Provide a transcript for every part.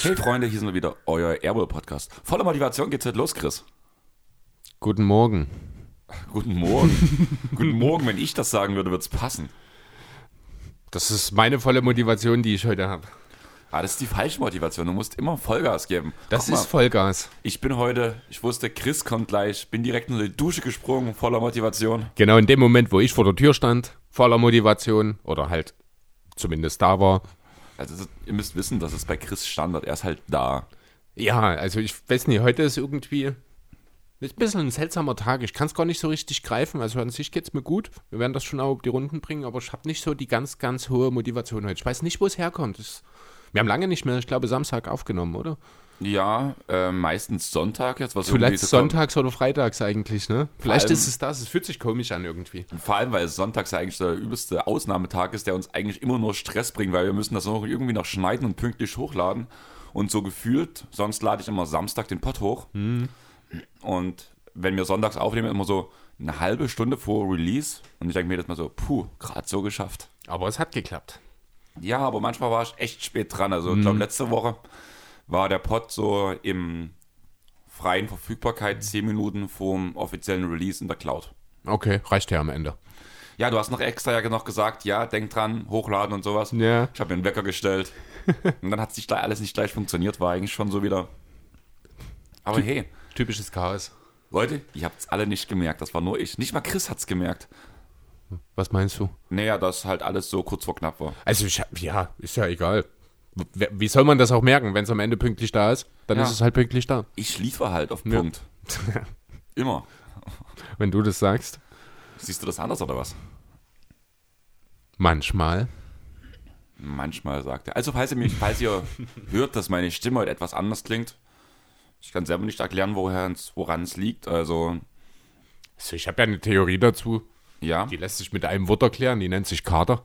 Hey Freunde, hier sind wir wieder, euer Airwell-Podcast. Voller Motivation geht's heute los, Chris. Guten Morgen. Guten Morgen. Guten Morgen, wenn ich das sagen würde, wird's passen. Das ist meine volle Motivation, die ich heute habe. Ah, das ist die falsche Motivation. Du musst immer Vollgas geben. Das Guck ist mal, Vollgas. Ich bin heute, ich wusste, Chris kommt gleich, bin direkt in die Dusche gesprungen, voller Motivation. Genau in dem Moment, wo ich vor der Tür stand, voller Motivation oder halt zumindest da war. Also ihr müsst wissen, das ist bei Chris Standard. Er ist halt da. Ja, also ich weiß nicht, heute ist irgendwie ist ein bisschen ein seltsamer Tag. Ich kann es gar nicht so richtig greifen. Also an sich geht es mir gut. Wir werden das schon auch auf die Runden bringen, aber ich habe nicht so die ganz, ganz hohe Motivation heute. Ich weiß nicht, wo es herkommt. Es, wir haben lange nicht mehr, ich glaube, Samstag aufgenommen, oder? Ja, äh, meistens Sonntag jetzt. Was kommt. sonntags oder freitags eigentlich, ne? Vielleicht allem- ist es das. Es fühlt sich komisch an irgendwie. Vor allem, weil Sonntags ja eigentlich der übelste Ausnahmetag ist, der uns eigentlich immer nur Stress bringt, weil wir müssen das noch irgendwie noch schneiden und pünktlich hochladen. Und so gefühlt, sonst lade ich immer Samstag den Pod hoch. Und wenn wir sonntags aufnehmen, immer so eine halbe Stunde vor Release. Und ich denke mir das mal so, puh, gerade so geschafft. Aber es hat geklappt. Ja, aber manchmal war ich echt spät dran. Also ich glaube, letzte Woche war der Pod so im freien Verfügbarkeit 10 Minuten vorm offiziellen Release in der Cloud. Okay, reicht ja am Ende. Ja, du hast noch extra ja noch gesagt, ja, denk dran, hochladen und sowas. Ja. Ich habe mir einen Wecker gestellt. und dann hat sich gleich alles nicht gleich funktioniert, war eigentlich schon so wieder. Aber hey, Typisches Chaos. Leute, ihr habt es alle nicht gemerkt. Das war nur ich. Nicht mal Chris hat es gemerkt. Was meinst du? Naja, dass halt alles so kurz vor knapp war. Also, ich, ja, ist ja egal. Wie soll man das auch merken? Wenn es am Ende pünktlich da ist, dann Ja. ist es halt pünktlich da. Ich liefere halt auf Ja. Punkt. Immer. Wenn du das sagst. Siehst du das anders oder was? Manchmal. Manchmal sagt er. Also, falls ihr, mich, falls ihr hört, dass meine Stimme heute etwas anders klingt, ich kann selber nicht erklären, woher es- woran es liegt. Also, Also, ich habe ja eine Theorie dazu. Ja. Die lässt sich mit einem Wort erklären. Die nennt sich Kater.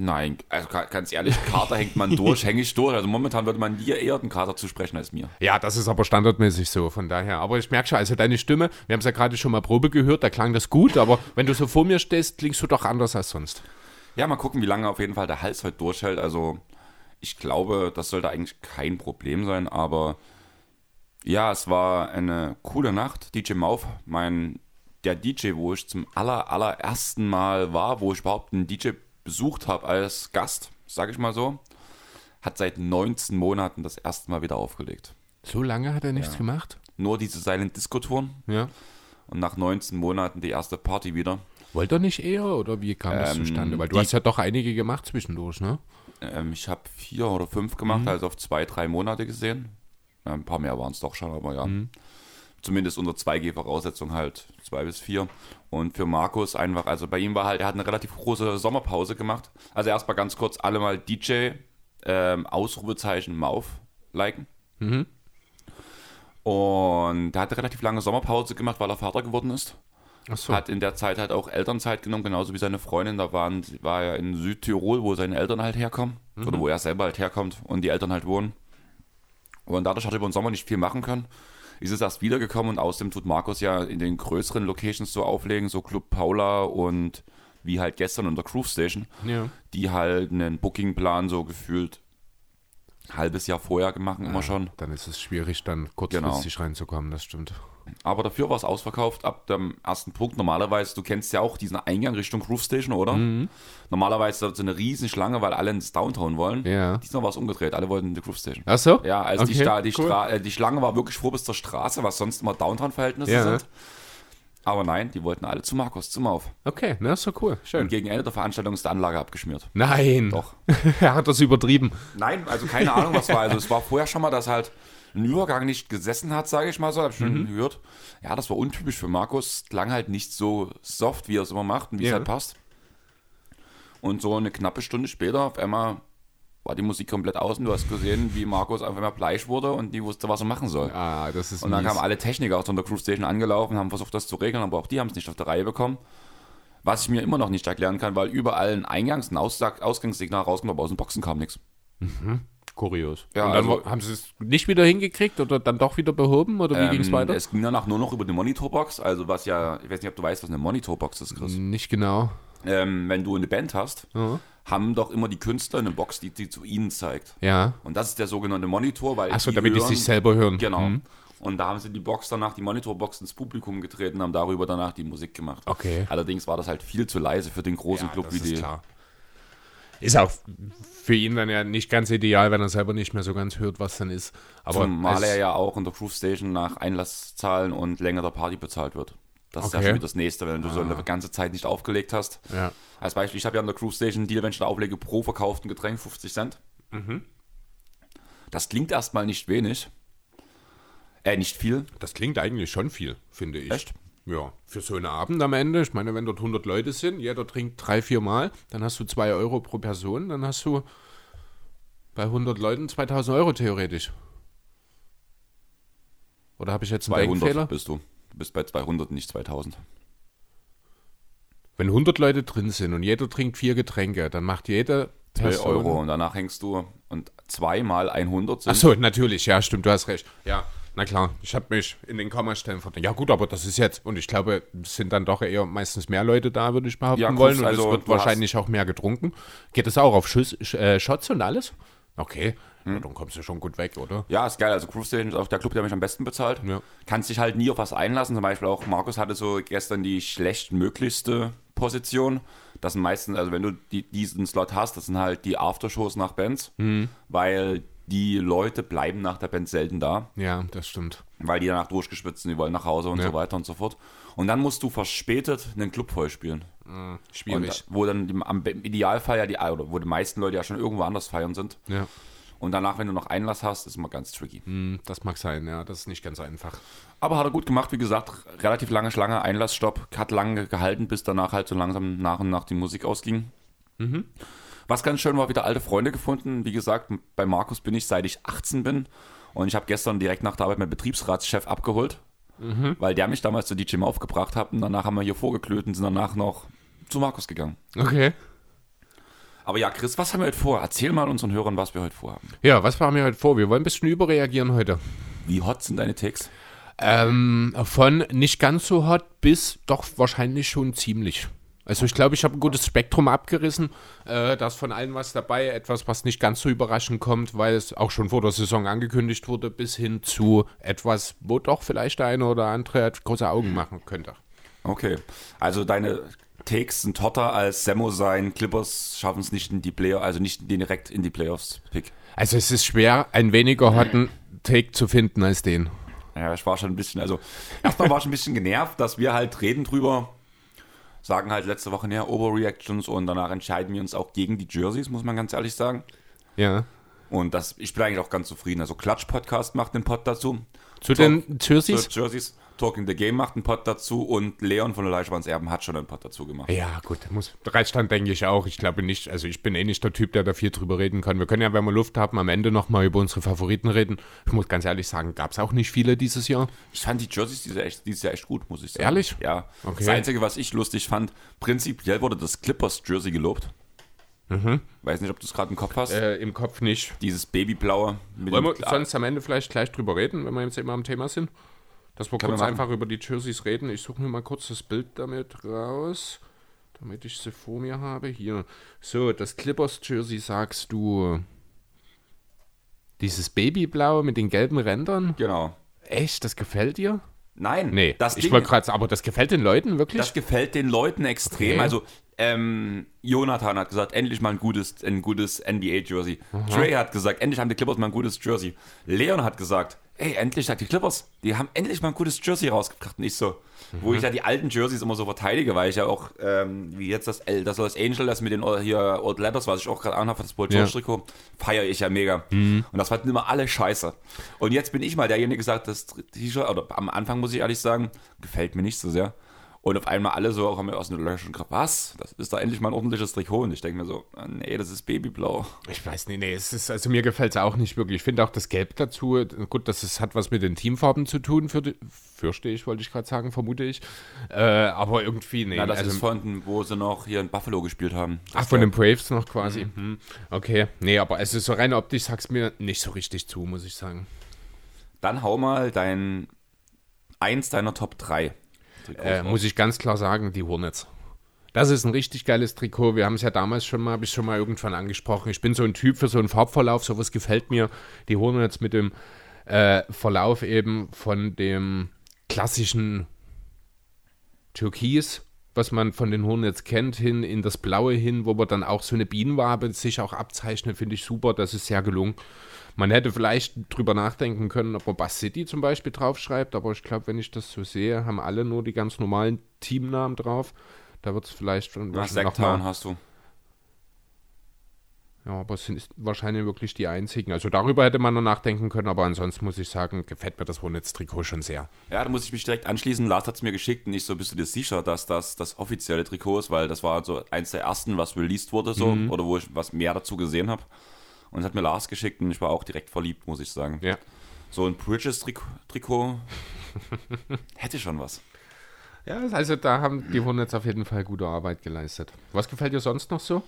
Nein, also ga- ganz ehrlich, Kater hängt man durch, hänge ich durch. Also momentan würde man dir eher den Kater zusprechen als mir. Ja, das ist aber standardmäßig so, von daher. Aber ich merke schon, also deine Stimme, wir haben es ja gerade schon mal Probe gehört, da klang das gut, aber wenn du so vor mir stehst, klingst du doch anders als sonst. Ja, mal gucken, wie lange auf jeden Fall der Hals heute durchhält. Also ich glaube, das sollte eigentlich kein Problem sein, aber ja, es war eine coole Nacht. DJ Mauf, mein der DJ, wo ich zum aller, allerersten Mal war, wo ich überhaupt einen DJ besucht habe als Gast, sage ich mal so, hat seit 19 Monaten das erste Mal wieder aufgelegt. So lange hat er nichts gemacht? Nur diese Silent Disco Touren Ja. und nach 19 Monaten die erste Party wieder. Wollte er nicht eher oder wie kam das Ähm, zustande? Weil du die- hast ja doch einige gemacht zwischendurch, ne? Ähm, ich habe vier oder fünf gemacht, also auf zwei, drei Monate gesehen. Ja, ein paar mehr waren es doch schon, aber ja. Zumindest unter 2G-Voraussetzung halt zwei bis vier. Und für Markus einfach, also bei ihm war halt, er hat eine relativ große Sommerpause gemacht. Also erstmal ganz kurz alle mal DJ, ähm, Ausrufezeichen Mauf liken. Und er hat eine relativ lange Sommerpause gemacht, weil er Vater geworden ist. Achso. Hat in der Zeit halt auch Elternzeit genommen, genauso wie seine Freundin. Da waren, war er in Südtirol, wo seine Eltern halt herkommen. Oder wo er selber halt herkommt und die Eltern halt wohnen. Und dadurch hat er über den Sommer nicht viel machen können. Ist es erst wiedergekommen und außerdem tut Markus ja in den größeren Locations so auflegen, so Club Paula und wie halt gestern in der Groove Station, Ja. die halt einen Bookingplan so gefühlt halbes Jahr vorher gemacht, immer schon. Dann ist es schwierig, dann kurzfristig reinzukommen, das stimmt. Aber dafür war es ausverkauft ab dem ersten Punkt. Normalerweise, du kennst ja auch diesen Eingang Richtung Groove Station, oder? Mhm. Normalerweise so eine riesen Schlange, weil alle ins Downtown wollen. Ja. Diesmal war es umgedreht, alle wollten in die Groove Station. Ach so? Ja, also die, Okay, Sta die, cool. Stra äh, die Schlange war wirklich vor bis zur Straße, was sonst immer Downtown-Verhältnisse Ja. sind. Aber nein, die wollten alle zu Markus, zum Auf. Okay, na, ist doch cool. Und Schön. gegen Ende der Veranstaltung ist die Anlage abgeschmiert. Nein. Doch. er hat das übertrieben. Nein, also keine Ahnung, was war. Also es war vorher schon mal, dass halt ein Übergang nicht gesessen hat, sage ich mal so, hab ich schon gehört. Ja, das war untypisch für Markus. Klang halt nicht so soft, wie er es immer macht und wie es Ja. halt passt. Und so eine knappe Stunde später auf einmal war die Musik komplett aus und du hast gesehen, wie Markus auf einmal bleich wurde und die wusste, was er machen soll. Ah, das ist Und dann mies. kamen alle Techniker aus der Crew Station angelaufen, haben versucht, das zu regeln, aber auch die haben es nicht auf der Reihe bekommen. Was ich mir immer noch nicht erklären kann, weil überall ein Eingangs- und Ausgang Ausgangssignal rauskommt, aber aus den Boxen kam nichts. kurios. Ja, Und dann also- haben sie es nicht wieder hingekriegt oder dann doch wieder behoben oder wie ging es Ähm, weiter? Es ging danach nur noch über eine Monitorbox, also was ja, ich weiß nicht, ob du weißt, was eine Monitorbox ist, Chris. Nicht genau. Ähm, wenn du eine Band hast, Ja. Haben doch immer die Künstler eine Box, die, die zu ihnen zeigt. Ja. Und das ist der sogenannte Monitor, weil Achso, die damit die hören- sich selber hören. Genau. Hm. Und da haben sie die Box danach, die Monitorbox ins Publikum getreten, haben darüber danach die Musik gemacht. Okay. Allerdings war das halt viel zu leise für den großen Ja, Club wie die. Ist auch für ihn dann ja nicht ganz ideal, wenn er selber nicht mehr so ganz hört, was dann ist. Aber Zumal er ja auch in der Groove Station nach Einlasszahlen und Länge der Party bezahlt wird. Das ist ja Okay. schon wieder das nächste, wenn du so eine ganze Zeit nicht aufgelegt hast. ja. Als Beispiel, ich habe ja an der Groove Station Deal, wenn ich da auflege, pro verkauften Getränk 50 Cent. Mhm. Das klingt erstmal nicht wenig. Äh, nicht viel. Das klingt eigentlich schon viel, finde ich. Echt? Ja, für so einen Abend am Ende. Ich meine, wenn dort 100 Leute sind, jeder trinkt drei, vier Mal, dann hast du 2 Euro pro Person, dann hast du bei 100 Leuten 2000 Euro theoretisch. Oder habe ich jetzt einen 200 Denkfehler? bist du. Bist bei 200, nicht 2000. Wenn 100 Leute drin sind und jeder trinkt vier Getränke, dann macht jede 2 Person... Euro und danach hängst du und 2 mal 100 sind. Achso, natürlich, ja, stimmt, du hast recht. Ja, na klar, ich habe mich in den Kommastellen verdient. Ja gut, aber das ist jetzt, und ich glaube, es sind dann doch eher meistens mehr Leute da, würde ich behaupten Ja, gut, wollen. Und also es wird wahrscheinlich auch mehr getrunken. Geht es auch auf Schuss, Sch- äh, Shots und alles? Okay, Hm. dann kommst du schon gut weg, oder? Ja, ist geil. Also Groove Station ist auch der Club, der mich am besten bezahlt. Ja. Kannst dich halt nie auf was einlassen. Zum Beispiel auch Markus hatte so gestern die schlechtmöglichste Position. Das sind meistens, also wenn du die, diesen Slot hast, das sind halt die Aftershows nach Bands, Mhm. weil die Leute bleiben nach der Band selten da, Ja, das stimmt. weil die danach durchgeschwitzt sind, die wollen nach Hause und Ja. so weiter und so fort. Und dann musst du verspätet einen Club voll spielen. Und, Schwierig. wo dann im Idealfall ja die, oder wo die meisten Leute ja schon irgendwo anders feiern sind. ja, Und danach, wenn du noch Einlass hast, ist immer ganz tricky. hm, das mag sein, ja, das ist nicht ganz einfach. Aber hat er gut gemacht, wie gesagt, relativ lange Schlange, Einlassstopp, hat lange gehalten, bis danach halt so langsam nach und nach die Musik ausging. Was ganz schön war, wieder alte Freunde gefunden. Wie gesagt, bei Markus bin ich seit ich 18 bin und ich habe gestern direkt nach der Arbeit meinen Betriebsratschef abgeholt, weil der mich damals zu DJ Mauf gebracht hat und danach haben wir hier vorgeklötet und sind danach noch zu Markus gegangen. Okay. Aber ja, Chris, was haben wir heute vor? Erzähl mal unseren Hörern, was wir heute vorhaben. Ja, was haben wir heute vor? Wir wollen ein bisschen überreagieren heute. Wie hot sind deine Takes? Ähm, von nicht ganz so hot bis doch wahrscheinlich schon ziemlich. Also ich glaube, ich habe ein gutes Spektrum abgerissen. Äh, da ist von allem was dabei. Etwas, was nicht ganz so überraschend kommt, weil es auch schon vor der Saison angekündigt wurde, bis hin zu etwas, wo doch vielleicht der eine oder andere große Augen machen könnte. Okay, also deine Takes sind hotter als Semo sein. Clippers schaffen es nicht in die Playoffs, also nicht direkt in die Playoffs Pick. Also es ist schwer, einen weniger hotten Take zu finden als den. Ja, ich war schon ein bisschen, also erstmal war ich ein bisschen genervt, dass wir halt reden drüber, sagen halt letzte Woche näher Overreactions und danach entscheiden wir uns auch gegen die Jerseys, muss man ganz ehrlich sagen. Ja. Und das, ich bin eigentlich auch ganz zufrieden. Also Klatsch Podcast macht den Pod dazu. Zu Talk- den Jerseys? Zu Jerseys. Talking the Game macht einen Pod dazu und Leon von der Leischwands Erben hat schon einen Pod dazu gemacht. Ja, gut, muss, reicht dann, denke ich auch. Ich glaube nicht, also ich bin eh nicht der Typ, der da viel drüber reden kann. Wir können ja, wenn wir Luft haben, am Ende nochmal über unsere Favoriten reden. Ich muss ganz ehrlich sagen, gab es auch nicht viele dieses Jahr. Ich fand die Jerseys dieses Jahr echt, dieses Jahr echt gut, muss ich sagen. Ehrlich? Ja. Okay. Das Einzige, was ich lustig fand, prinzipiell wurde das Clippers Jersey gelobt. Weiß nicht, ob du es gerade im Kopf hast. Mhm. Äh, Im Kopf nicht. Dieses Babyblaue. Mit Wollen wir sonst am Ende vielleicht gleich drüber reden, wenn wir jetzt immer am Thema sind? Dass wir Können kurz wir einfach über die Jerseys reden. Ich suche mir mal kurz das Bild damit raus, damit ich sie vor mir habe. Hier. So, das Clippers Jersey sagst du. Dieses Babyblau mit den gelben Rändern? Genau. Echt, das gefällt dir? Nein, Nee, das ich wollte gerade sagen, aber das gefällt den Leuten wirklich? das gefällt den Leuten extrem. Okay. Also, ähm, Jonathan hat gesagt, endlich mal ein gutes, ein gutes NBA-Jersey. Trey hat gesagt, endlich haben die Clippers mal ein gutes Jersey. Leon hat gesagt, ey, endlich hat die Clippers, die haben endlich mal ein gutes Jersey rausgebracht. Und ich so, wo ich ja die alten Jerseys immer so verteidige, weil ich ja auch, ähm, wie jetzt das, L- das Los Angel, das mit den hier Old Letters, was ich auch gerade anhabe, das Paul Ja. George Trikot, feiere ich ja mega. Und das fanden immer alle scheiße. Und jetzt bin ich mal derjenige, der gesagt, das T-Shirt, oder am Anfang muss ich ehrlich sagen, gefällt mir nicht so sehr. Und auf einmal alle so haben aus Löchern gesagt, was? Das ist da endlich mal ein ordentliches Trikot. Und ich denke mir so, nee, das ist Babyblau. Ich weiß nicht, nee, es ist, also mir gefällt es auch nicht wirklich. Ich finde auch das Gelb dazu, gut, das ist, hat was mit den Teamfarben zu tun, für die, fürchte ich, wollte ich gerade sagen, vermute ich. Äh, aber irgendwie, nee. Na, das also, ist von, wo sie noch hier in Buffalo gespielt haben. Ach, von den Braves noch quasi. Mhm. Okay, nee, aber es ist so rein optisch, sag's mir nicht so richtig zu, muss ich sagen. Dann hau mal dein, eins deiner Top 3 äh, muss ich ganz klar sagen, die Hornets. Das ist ein richtig geiles Trikot. Wir haben es ja damals schon mal, habe ich schon mal irgendwann angesprochen. Ich bin so ein Typ für so einen Farbverlauf, sowas gefällt mir. Die Hornets mit dem äh, Verlauf eben von dem klassischen Türkis, was man von den Hornets kennt, hin in das Blaue hin, wo man dann auch so eine Bienenwabe sich auch abzeichnet, finde ich super. Das ist sehr gelungen. Man hätte vielleicht drüber nachdenken können, ob man Bass City zum Beispiel draufschreibt, aber ich glaube, wenn ich das so sehe, haben alle nur die ganz normalen Teamnamen drauf. Da wird es vielleicht schon Was Sektoren hast du? Ja, aber es sind wahrscheinlich wirklich die einzigen. Also darüber hätte man noch nachdenken können, aber ansonsten muss ich sagen, gefällt mir das Hornets-Trikot schon sehr. Ja, da muss ich mich direkt anschließen. Lars hat es mir geschickt und ich so, bist du dir sicher, dass das das offizielle Trikot ist, weil das war so eins der ersten, was released wurde so mhm. oder wo ich was mehr dazu gesehen habe. Und es hat mir Lars geschickt und ich war auch direkt verliebt, muss ich sagen. Ja. So ein Bridges-Trikot hätte schon was. Ja, also da haben die jetzt auf jeden Fall gute Arbeit geleistet. Was gefällt dir sonst noch so?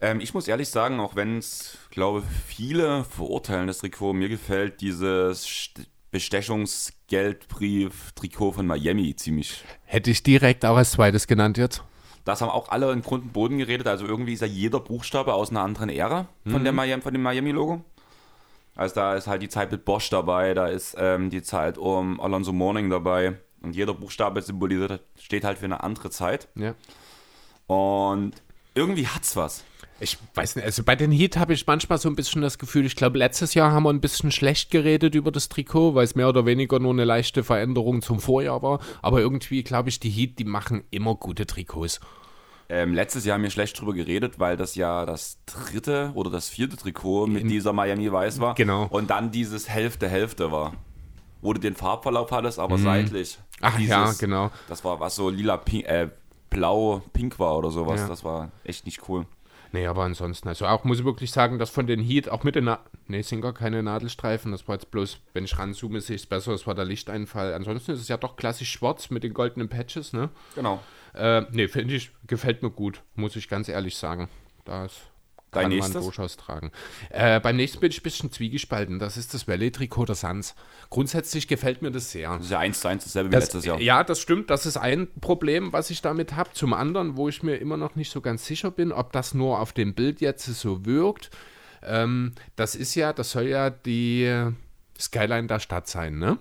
Ähm, ich muss ehrlich sagen, auch wenn es, glaube viele verurteilen das Trikot, mir gefällt dieses Bestechungsgeldbrief-Trikot von Miami ziemlich. Hätte ich direkt auch als zweites genannt jetzt. Das haben auch alle in Grund und Boden geredet. Also irgendwie ist ja jeder Buchstabe aus einer anderen Ära von, mhm. der Miami, von dem Miami-Logo. Also da ist halt die Zeit mit Bosch dabei, da ist ähm, die Zeit um Alonso Morning dabei. Und jeder Buchstabe symbolisiert, steht halt für eine andere Zeit. Ja. Und irgendwie hat's was. Ich weiß nicht, also bei den Heat habe ich manchmal so ein bisschen das Gefühl, ich glaube, letztes Jahr haben wir ein bisschen schlecht geredet über das Trikot, weil es mehr oder weniger nur eine leichte Veränderung zum Vorjahr war. Aber irgendwie glaube ich, die Heat, die machen immer gute Trikots. Ähm, letztes Jahr haben wir schlecht drüber geredet, weil das ja das dritte oder das vierte Trikot mit In, dieser Miami Weiß war. Genau. Und dann dieses Hälfte-Hälfte war. Wo du den Farbverlauf hattest, aber mhm. seitlich. Ach dieses, ja, genau. Das war was so lila, pink, äh, blau, pink war oder sowas. Ja. Das war echt nicht cool. Nee, aber ansonsten, also auch muss ich wirklich sagen, dass von den Heat, auch mit den, Na nee, sind gar keine Nadelstreifen, das war jetzt bloß, wenn ich ranzoome, sehe ich es besser, das war der Lichteinfall. Ansonsten ist es ja doch klassisch schwarz mit den goldenen Patches, ne? Genau. Äh, nee, finde ich, gefällt mir gut, muss ich ganz ehrlich sagen. Das Dein kann nächstes? man durchaus tragen. Äh, beim nächsten bin ich ein bisschen zwiegespalten. Das ist das Valley-Trikot der Suns. Grundsätzlich gefällt mir das sehr. Das ist ja eins zu eins dasselbe wie das, letztes Jahr. Ja, das stimmt. Das ist ein Problem, was ich damit habe. Zum anderen, wo ich mir immer noch nicht so ganz sicher bin, ob das nur auf dem Bild jetzt so wirkt. Ähm, das ist ja, das soll ja die Skyline der Stadt sein, ne?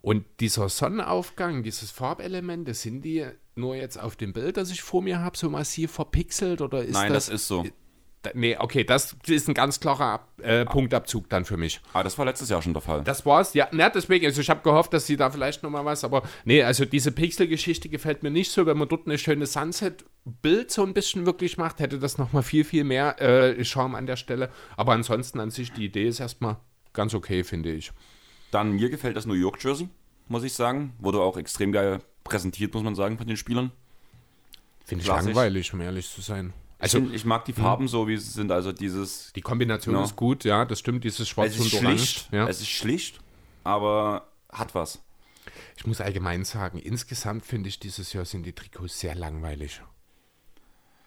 Und dieser Sonnenaufgang, dieses Farbelement, das sind die nur jetzt auf dem Bild, das ich vor mir habe, so massiv verpixelt oder ist Nein, das, das ist so. Nee, okay, das ist ein ganz klarer äh, Punktabzug dann für mich. Ah, das war letztes Jahr schon der Fall. Das war's, ja. Na, deswegen, also ich habe gehofft, dass sie da vielleicht nochmal was, aber nee, also diese Pixel-Geschichte gefällt mir nicht so. Wenn man dort eine schöne Sunset-Bild so ein bisschen wirklich macht, hätte das nochmal viel, viel mehr äh, Charme an der Stelle. Aber ansonsten an sich, die Idee ist erstmal ganz okay, finde ich. Dann mir gefällt das New York Jersey, muss ich sagen. Wurde auch extrem geil präsentiert, muss man sagen, von den Spielern. Finde ich langweilig, um ehrlich zu sein. Also, ich, ich mag die Farben hm. so, wie sie sind. Also dieses. Die Kombination genau. ist gut, ja, das stimmt. Dieses Schwarz und Orange. Ja. Es ist schlicht, aber hat was. Ich muss allgemein sagen, insgesamt finde ich dieses Jahr sind die Trikots sehr langweilig.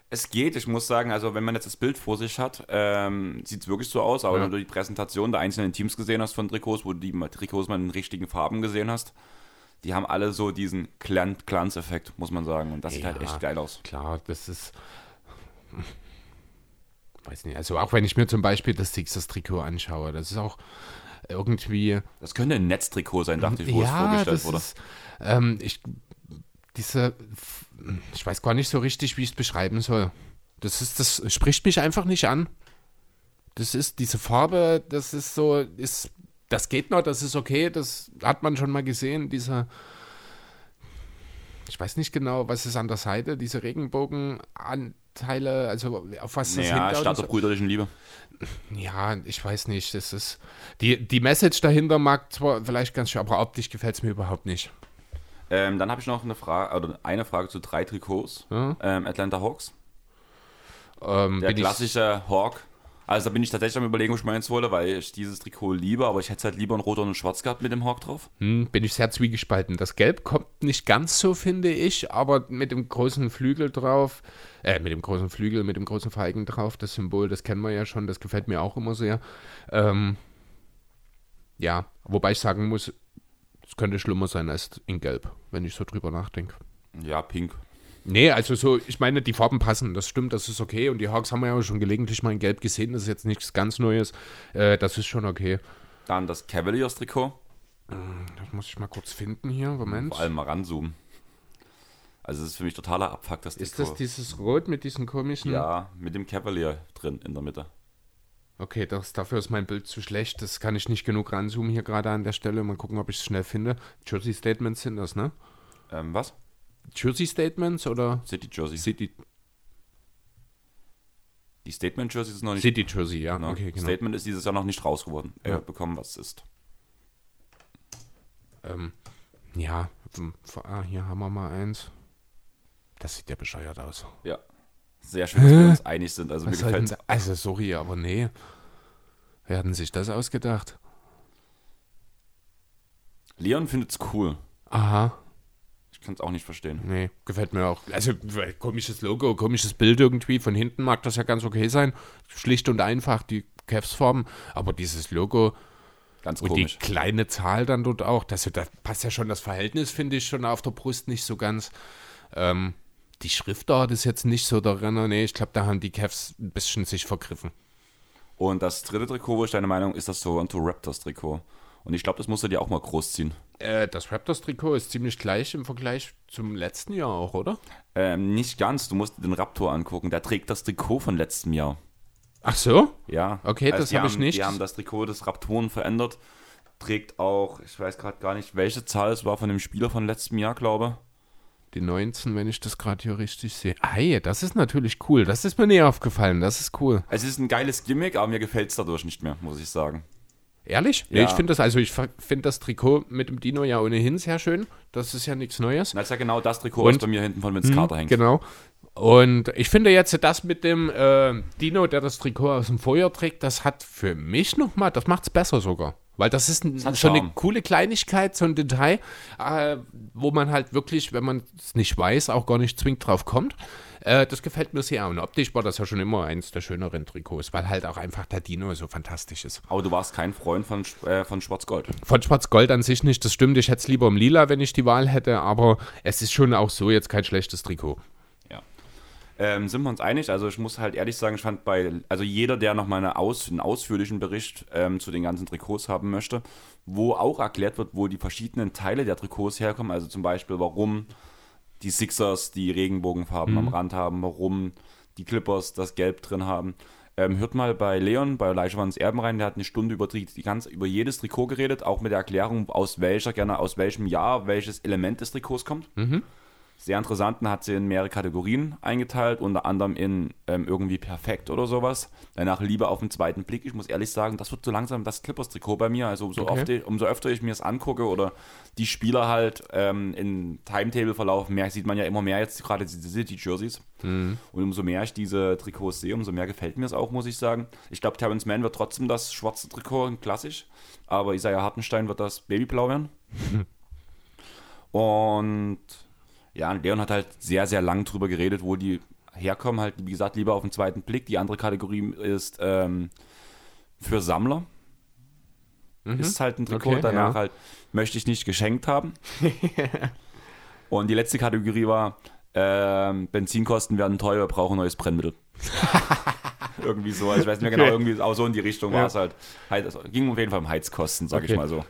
Es geht, ich muss sagen, also wenn man jetzt das Bild vor sich hat, ähm, sieht es wirklich so aus, aber ja. wenn du die Präsentation der einzelnen Teams gesehen hast von Trikots, wo du die Trikots mal in den richtigen Farben gesehen hast, die haben alle so diesen Glanz-Effekt, muss man sagen. Und das ja, sieht halt echt geil aus. Klar, das ist weiß nicht, also auch wenn ich mir zum Beispiel das Sixers-Trikot anschaue, das ist auch irgendwie. Das könnte ein Netztrikot sein, dachte ich, wo ja, es vorgestellt wurde. Ist, ähm, ich, diese, ich weiß gar nicht so richtig, wie ich es beschreiben soll. Das ist, das spricht mich einfach nicht an. Das ist diese Farbe, das ist so, ist, das geht noch, das ist okay, das hat man schon mal gesehen, dieser ich weiß nicht genau, was ist an der Seite, diese Regenbogenanteile, also auf was das naja, statt der brüderlichen Liebe. Ja, ich weiß nicht, das ist, die, die Message dahinter mag zwar vielleicht ganz schön, aber optisch gefällt es mir überhaupt nicht. Ähm, dann habe ich noch eine Frage, oder eine Frage zu drei Trikots. Ja. Ähm, Atlanta Hawks. Ähm, Der klassische Hawk. Also da bin ich tatsächlich am überlegen, ob ich meins hole, weil ich dieses Trikot liebe, aber ich hätte es halt lieber in Rot und in Schwarz gehabt mit dem Hawk drauf. hm, bin ich sehr zwiegespalten. Das Gelb kommt nicht ganz so, finde ich, aber mit dem großen Flügel drauf, äh, mit dem großen Flügel, mit dem großen Feigen drauf, das Symbol, das kennen wir ja schon, das gefällt mir auch immer sehr. Ähm, ja, wobei ich sagen muss, es könnte schlimmer sein als in Gelb, wenn ich so drüber nachdenke. Ja, pink. Nee, also so, ich meine, die Farben passen, das stimmt, das ist okay. Und die Hawks haben wir ja auch schon gelegentlich mal in Gelb gesehen, das ist jetzt nichts ganz Neues. Äh, das ist schon okay. Dann das Cavaliers-Trikot. Das muss ich mal kurz finden hier, Moment. Vor allem mal ranzoomen. Also es ist für mich totaler Abfuck, das Ist Trikot. das dieses Rot mit diesen komischen? ja, mit dem Cavalier drin in der Mitte. Okay, das, dafür ist mein Bild zu schlecht. Das kann ich nicht genug ranzoomen hier gerade an der Stelle. Mal gucken, ob ich es schnell finde. Jersey Statements sind das, ne? Ähm, was? Jersey Statements oder City Jersey. City, Die Statement Jersey ist noch nicht. City Jersey, ja. ne? Okay, genau. Statement ist dieses Jahr noch nicht raus geworden. Er Ja. hat bekommen, was es ist. Ähm, ja, ah, hier haben wir mal eins. Das sieht ja bescheuert aus. Ja. Sehr schön, dass wir uns einig sind. Also mir Was denn gefällt? Also, sorry, aber nee. Wer hat denn sich das ausgedacht? Leon findet es cool. Aha, Ich kann es auch nicht verstehen. nee, gefällt mir auch. Also, komisches Logo, komisches Bild irgendwie. Von hinten mag das ja ganz okay sein. Schlicht und einfach, die Cavs-Form. Aber dieses Logo Ganz und komisch. die kleine Zahl dann dort auch, das, da passt ja schon das Verhältnis, finde ich, schon auf der Brust nicht so ganz. Ähm, die Schriftart ist jetzt nicht so der Renner. Nee, ich glaube, da haben die Cavs ein bisschen sich vergriffen. Und das dritte Trikot, wo ich deine Meinung, ist das Toronto Raptors Trikot. Und ich glaube, das musst du dir auch mal großziehen. Äh, das Raptors-Trikot ist ziemlich gleich im Vergleich zum letzten Jahr auch, oder? Ähm, nicht ganz, du musst den Raptor angucken. Der trägt das Trikot von letztem Jahr. Ach so? Ja. Okay, das die hab ich nicht. Die haben das Trikot des Raptoren verändert. Trägt auch, ich weiß gerade gar nicht, welche Zahl es war von dem Spieler von letztem Jahr, glaube Die 19, wenn ich das gerade hier richtig sehe. Ei, das ist natürlich cool. Das ist mir nie aufgefallen. Das ist cool. Es ist ein geiles Gimmick, aber mir gefällt es dadurch nicht mehr, muss ich sagen. Ehrlich? Ja. ich finde das, also ich finde das Trikot mit dem Dino ja ohnehin sehr schön. Das ist ja nichts Neues. Das ist ja genau das Trikot, Und- was bei mir hinten von Vince Carter hängt. Genau. Und ich finde jetzt das mit dem äh, Dino, der das Trikot aus dem Vorjahr trägt, das hat für mich nochmal, das macht es besser sogar. Weil das ist ein, hat schon eine Charme. coole Kleinigkeit, so ein Detail, äh, wo man halt wirklich, wenn man es nicht weiß, auch gar nicht zwingend drauf kommt. Äh, das gefällt mir sehr. Und optisch war das ja schon immer eins der schöneren Trikots, weil halt auch einfach der Dino so fantastisch ist. Aber du warst kein Freund von, äh, von Schwarz-Gold. Von Schwarz-Gold an sich nicht, das stimmt. Ich hätte es lieber im Lila, wenn ich die Wahl hätte, aber es ist schon auch so jetzt kein schlechtes Trikot. Ja. Ähm, sind wir uns einig? Also ich muss halt ehrlich sagen, ich fand bei, also jeder, der noch mal eine Aus, einen ausführlichen Bericht ähm, zu den ganzen Trikots haben möchte, wo auch erklärt wird, wo die verschiedenen Teile der Trikots herkommen, also zum Beispiel, warum die Sixers die Regenbogenfarben am Rand haben, warum die Clippers das Gelb drin haben. Ähm, hört mal bei Leon, bei Leischwands Erben rein, der hat eine Stunde über, die, ganz, über jedes Trikot geredet, auch mit der Erklärung, aus welcher, gerne aus welchem Jahr welches Element des Trikots kommt sehr interessant und hat sie in mehrere Kategorien eingeteilt, unter anderem in ähm, irgendwie perfekt oder sowas. Danach Liebe auf den zweiten Blick. Ich muss ehrlich sagen, das wird so langsam das Clippers-Trikot bei mir. Also umso, Okay. oft umso öfter ich mir es angucke oder die Spieler halt ähm, in Timetable-Verlauf, mehr sieht man ja immer mehr jetzt gerade diese City-Jerseys. Und umso mehr ich diese Trikots sehe, umso mehr gefällt mir es auch, muss ich sagen. Ich glaube, Terrence Mann wird trotzdem das schwarze Trikot klassisch, aber Isaiah Hartenstein wird das Babyblau werden. Und ja, Leon hat halt sehr, sehr lang drüber geredet, wo die herkommen. Halt, wie gesagt, lieber auf den zweiten Blick. Die andere Kategorie ist ähm, für Sammler. Ist halt ein Trikot. Okay, Danach ja. halt möchte ich nicht geschenkt haben. Und die letzte Kategorie war ähm, Benzinkosten werden teuer, wir brauchen neues Brennmittel. irgendwie so, also ich weiß nicht mehr genau, irgendwie auch so in die Richtung war es halt. halt. Es ging auf jeden Fall um Heizkosten, sag ich Okay. mal so.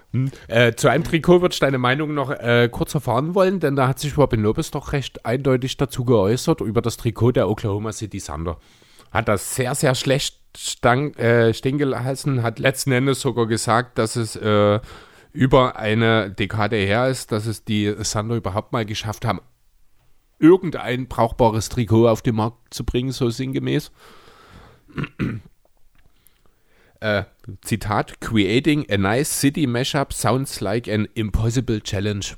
Äh, zu einem Trikot würde ich deine Meinung noch äh, kurz erfahren wollen, denn da hat sich Robin Lopez doch recht eindeutig dazu geäußert über das Trikot der Oklahoma City Thunder. Hat das sehr, sehr schlecht stang, äh, stehen gelassen, hat letzten Endes sogar gesagt, dass es äh, über eine Dekade her ist, dass es die Thunder überhaupt mal geschafft haben, irgendein brauchbares Trikot auf den Markt zu bringen, so sinngemäß. Äh, Zitat: Creating a nice city mashup sounds like an impossible challenge.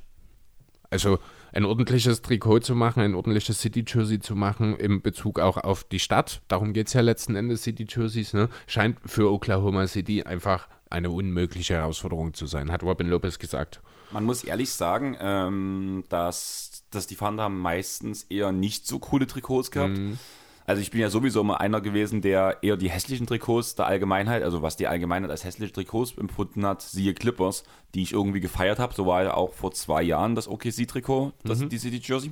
Also ein ordentliches Trikot zu machen, ein ordentliches City-Jersey zu machen, im Bezug auch auf die Stadt. Darum geht es ja letzten Endes, City-Jerseys, ne? Scheint für Oklahoma City einfach eine unmögliche Herausforderung zu sein, hat Robin Lopez gesagt. Man muss ehrlich sagen, ähm, dass, dass die haben meistens eher nicht so coole Trikots gehabt. Mhm. Also ich bin ja sowieso immer einer gewesen, der eher die hässlichen Trikots der Allgemeinheit, also was die Allgemeinheit als hässliche Trikots empfunden hat, siehe Clippers, die ich irgendwie gefeiert habe. So war ja auch vor zwei Jahren das OKC-Trikot, das mhm. die City Jersey.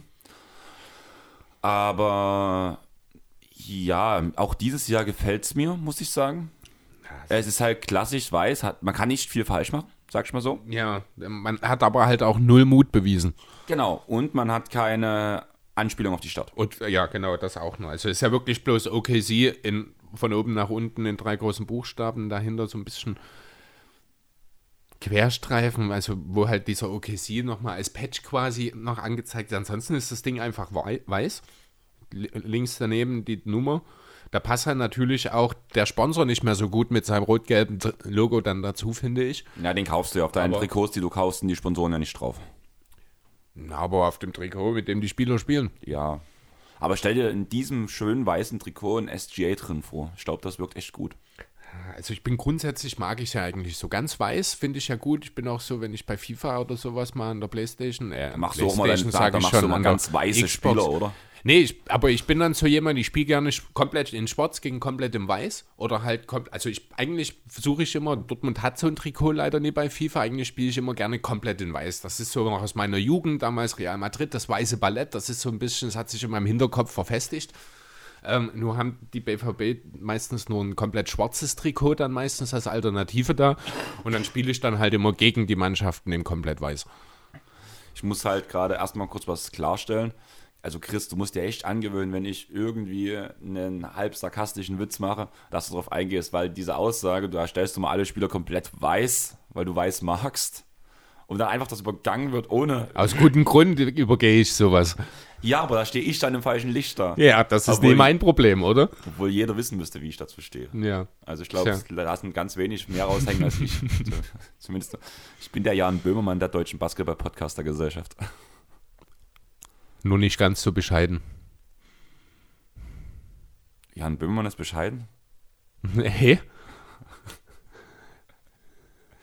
Aber ja, auch dieses Jahr gefällt es mir, muss ich sagen. Es ist halt klassisch weiß, hat, man kann nicht viel falsch machen, sag ich mal so. Ja, man hat aber halt auch null Mut bewiesen. Genau, und man hat keine Anspielung auf die Stadt. Und ja, genau, das auch noch. Also es ist ja wirklich bloß OKC in, von oben nach unten in drei großen Buchstaben, dahinter so ein bisschen Querstreifen, also wo halt dieser OKC nochmal als Patch quasi noch angezeigt ist. Ansonsten ist das Ding einfach weiß. Links daneben die Nummer. Da passt halt natürlich auch der Sponsor nicht mehr so gut mit seinem rot-gelben Logo dann dazu, finde ich. Ja, den kaufst du ja auf deinen Aber Trikots, die du kaufst, sind die Sponsoren ja nicht drauf. Na, aber auf dem Trikot, mit dem die Spieler spielen. Ja. Aber stell dir in diesem schönen weißen Trikot ein SGA drin vor. Ich glaube, das wirkt echt gut. Also ich bin grundsätzlich, mag ich ja eigentlich so ganz weiß, finde ich ja gut. Ich bin auch so, wenn ich bei FIFA oder sowas mal an der Playstation, äh, machst du auch mal, deinen, da, da machst du mal ganz weiße Xbox, Spieler, oder? Nee, ich, aber ich bin dann so jemand, ich spiele gerne komplett in Schwarz gegen komplett in Weiß. Oder halt, also ich eigentlich versuche ich immer, Dortmund hat so ein Trikot leider nie bei FIFA, eigentlich spiele ich immer gerne komplett in Weiß. Das ist so noch aus meiner Jugend, damals Real Madrid, das weiße Ballett, das ist so ein bisschen, das hat sich in meinem Hinterkopf verfestigt. Ähm, nur haben die BVB meistens nur ein komplett schwarzes Trikot dann meistens als Alternative da. Und dann spiele ich dann halt immer gegen die Mannschaften in komplett weiß. Ich muss halt gerade erstmal kurz was klarstellen also Chris, du musst dir echt angewöhnen, wenn ich irgendwie einen halb sarkastischen Witz mache, dass du darauf eingehst, weil diese Aussage, du erstellst du mal alle Spieler komplett weiß, weil du weiß magst, und dann einfach das übergangen wird ohne. Aus gutem Grund übergehe ich sowas. Ja, aber da stehe ich dann im falschen Licht da. Ja, das ist obwohl, nie mein Problem, oder? Obwohl jeder wissen müsste, wie ich dazu stehe. Ja. Also ich glaube, da lassen ganz wenig mehr raushängen als ich. Zumindest, ich bin der Jan Böhmermann der deutschen Basketball-Podcaster-Gesellschaft. Nur nicht ganz so bescheiden. Jan Böhmermann ist bescheiden? Nee.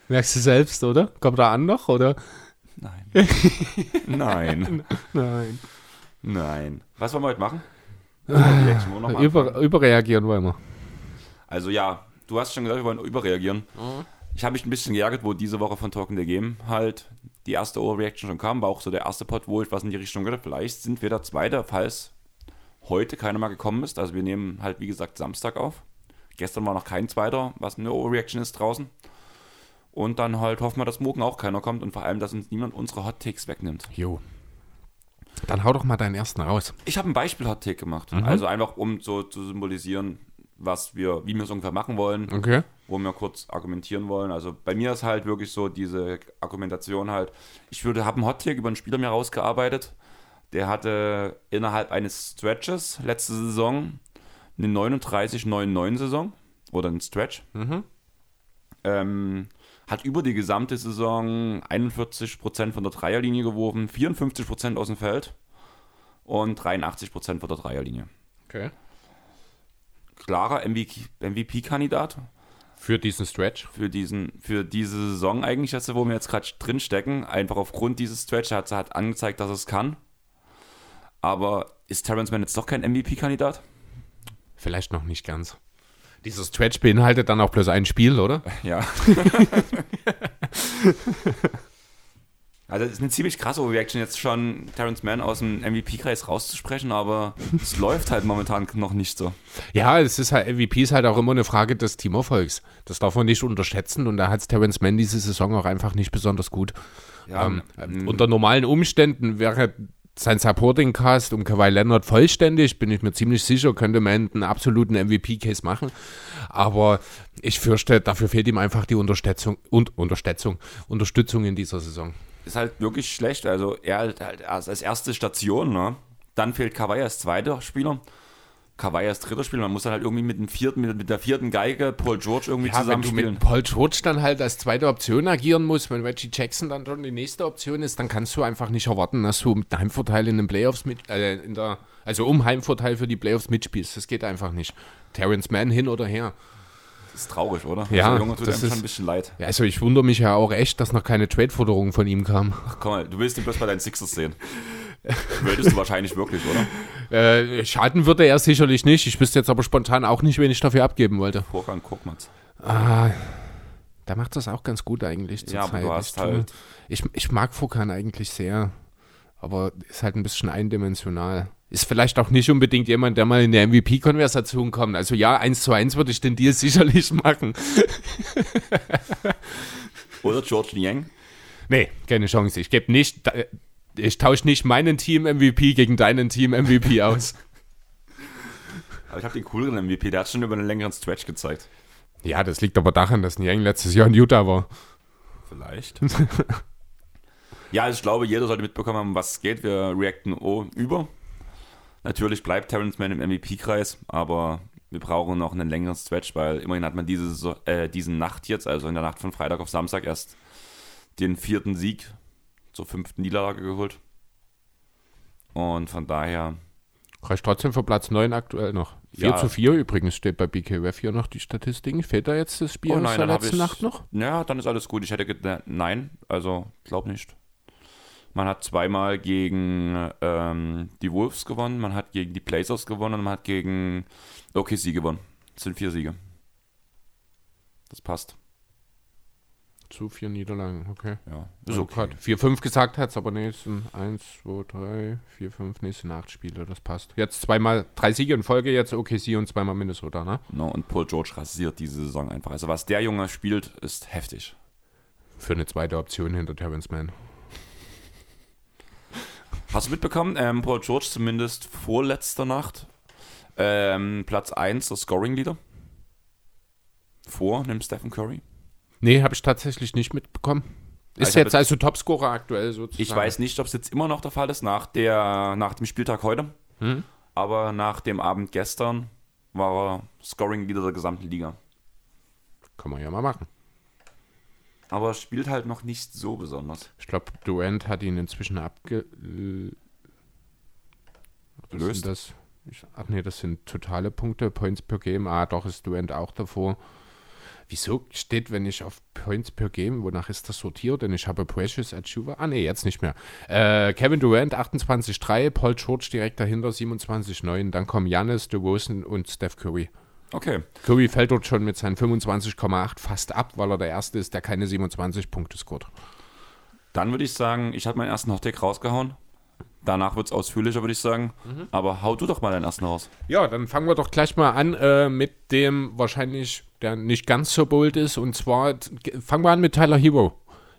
Merkst du selbst, oder? Kommt da an noch, oder? Nein. Nein. Nein. Nein. Was wollen wir heute machen? Über, überreagieren wollen wir. Also ja, du hast schon gesagt, wir wollen überreagieren. Mhm. Ich habe mich ein bisschen geärgert, wo diese Woche von Talking the Game halt die erste Overreaction schon kam, war auch so der erste Pod, wo ich was in die Richtung gedacht Vielleicht sind wir der zweite, falls heute keiner mal gekommen ist. Also wir nehmen halt, wie gesagt, Samstag auf. Gestern war noch kein zweiter, was eine Overreaction ist draußen. Und dann halt hoffen wir, dass morgen auch keiner kommt und vor allem, dass uns niemand unsere Hot Takes wegnimmt. Jo. Dann hau doch mal deinen ersten raus. Ich habe ein Beispiel Hot Take gemacht. Mhm. Also einfach, um so zu symbolisieren, was wir, wie wir es ungefähr machen wollen. Okay. Wo wir kurz argumentieren wollen. Also bei mir ist halt wirklich so diese Argumentation halt, ich würde, habe einen Hottag über einen Spieler mir rausgearbeitet. Der hatte innerhalb eines Stretches letzte Saison eine 39-9-9 Saison oder ein Stretch. Mhm. Ähm, hat über die gesamte Saison 41% von der Dreierlinie geworfen, 54% aus dem Feld und 83% von der Dreierlinie. Okay klarer MVP-Kandidat. Für diesen Stretch? Für, diesen, für diese Saison eigentlich, also, wo wir jetzt gerade drin stecken. Einfach aufgrund dieses Stretch hat er angezeigt, dass es kann. Aber ist Terrence Mann jetzt doch kein MVP-Kandidat? Vielleicht noch nicht ganz. Dieser Stretch beinhaltet dann auch bloß ein Spiel, oder? Ja. Also es ist eine ziemlich krasse Overreaction, jetzt schon Terrence Mann aus dem MVP-Kreis rauszusprechen, aber es läuft halt momentan noch nicht so. Ja, es ist halt, MVP ist halt auch immer eine Frage des Teamerfolgs. Das darf man nicht unterschätzen und da hat Terrence Mann diese Saison auch einfach nicht besonders gut. Ja, ähm, ähm, unter normalen Umständen wäre sein Supporting Cast um Kawhi Leonard vollständig, bin ich mir ziemlich sicher, könnte man einen absoluten MVP-Case machen. Aber ich fürchte, dafür fehlt ihm einfach die Unterstützung und Unterstützung, Unterstützung in dieser Saison ist halt wirklich schlecht. Also er halt als erste Station, ne? Dann fehlt Kawhi als zweiter Spieler. Kawhi als dritter spielen. Man muss dann halt irgendwie mit dem vierten, mit, mit der vierten Geige Paul George irgendwie Ja, wenn du zusammenspielen. mit Paul George dann halt als zweite Option agieren musst, wenn Reggie Jackson dann schon die nächste Option ist, dann kannst du einfach nicht erwarten, dass du mit Heimvorteil in den Playoffs mit, äh, in der, also um Heimvorteil für die Playoffs mitspielst. Das geht einfach nicht. Terrence Mann hin oder her. Das ist traurig, oder? Ja, Also, Junge, tut das einem schon ist- ein bisschen leid. Ja, also ich wundere mich ja auch echt, dass noch keine Trade-Forderung von ihm kam. Ach, komm mal, du willst ihn bloß bei deinen Sixers sehen. Würdest du wahrscheinlich wirklich, oder? Äh, schaden würde er sicherlich nicht. Ich wüsste jetzt aber spontan auch nicht, wen ich dafür abgeben wollte. Vorgang Kokmatz. Ah, der macht das auch ganz gut eigentlich. zur Ja, aber Zeit. du hast ich, halt- ich, ich mag Furkan eigentlich sehr, aber ist halt ein bisschen eindimensional. Ist vielleicht auch nicht unbedingt jemand, der mal in der MVP-Konversation kommt. Also ja, 1 zu 1 würde ich den Deal sicherlich machen. Oder George Niang. Nee, keine Chance. Ich gebe nicht, ich tausche nicht meinen Team-MVP gegen deinen Team-MVP aus. Aber ich habe den cooleren MVP, der hat schon über einen längeren Stretch gezeigt. Ja, das liegt aber daran, dass Niang letztes Jahr in Utah war. Vielleicht. ja, also ich glaube, jeder sollte mitbekommen haben, was geht. Wir reacten oh, über. Natürlich bleibt Terrence Mann im MVP-Kreis, aber wir brauchen noch einen längeren Stretch, weil immerhin hat man diese, äh, diesen Nacht jetzt, also in der Nacht von Freitag auf Samstag, erst den vierten Sieg zur fünften Niederlage geholt. Und von daher, Reicht trotzdem für Platz 9 aktuell noch. 4 Ja. zu 4 übrigens steht bei BKWF hier noch die Statistiken. Fehlt da jetzt das Spiel Oh aus nein, der dann hab letzten Nacht noch? ja, dann ist alles gut. Ich hätte gedacht, nein, also glaub nicht. Man hat zweimal gegen ähm, die Wolves gewonnen, man hat gegen die Blazers gewonnen und man hat gegen OKC gewonnen. Das sind vier Siege. Das passt. Zu vier Niederlagen, okay. Ja, ist So okay. 4-5 gesagt hat aber nee, es sind 1, 2, 3, 4, 5, nee, es sind 8 Spiele, das passt. Jetzt zweimal, drei Siege in Folge, jetzt OKC und zweimal Minnesota, ne? No, und Paul George rasiert diese Saison einfach. Also was der Junge spielt, ist heftig. Für eine zweite Option hinter Terrence Mann. Hast du mitbekommen, ähm, Paul George zumindest vorletzter Nacht ähm, Platz 1 der Scoring-Leader? Vor dem Stephen Curry? Nee, habe ich tatsächlich nicht mitbekommen. Ist Ich hab jetzt also Topscorer aktuell sozusagen. Ich weiß nicht, ob es jetzt immer noch der Fall ist nach, der, nach dem Spieltag heute. Hm? Aber nach dem Abend gestern war er Scoring-Leader der gesamten Liga. Kann man ja mal machen. Aber spielt halt noch nicht so besonders. Ich glaube, Durant hat ihn inzwischen abge... Was Löst? das? Ich, ach nee, das sind totale Punkte, Points per Game. Ah, doch, ist Durant auch davor. Wieso steht, wenn ich auf Points per Game, wonach ist das sortiert? Denn ich habe Precious Achuva. Ah, nee, jetzt nicht mehr. Äh, Kevin Durant 28,3, Paul George direkt dahinter 27,9. Dann kommen Giannis, DeRozan und Steph Curry. Okay. Curry fällt dort schon mit seinen 25,8 fast ab, weil er der Erste ist, der keine 27 Punkte scoret. Dann würde ich sagen, ich habe meinen ersten Hottake rausgehauen. Danach wird es ausführlicher, würde ich sagen. Aber hau du doch mal deinen ersten raus. Ja, dann fangen wir doch gleich mal an äh, mit dem wahrscheinlich, der nicht ganz so bold ist. Und zwar fangen wir an mit Tyler Hero.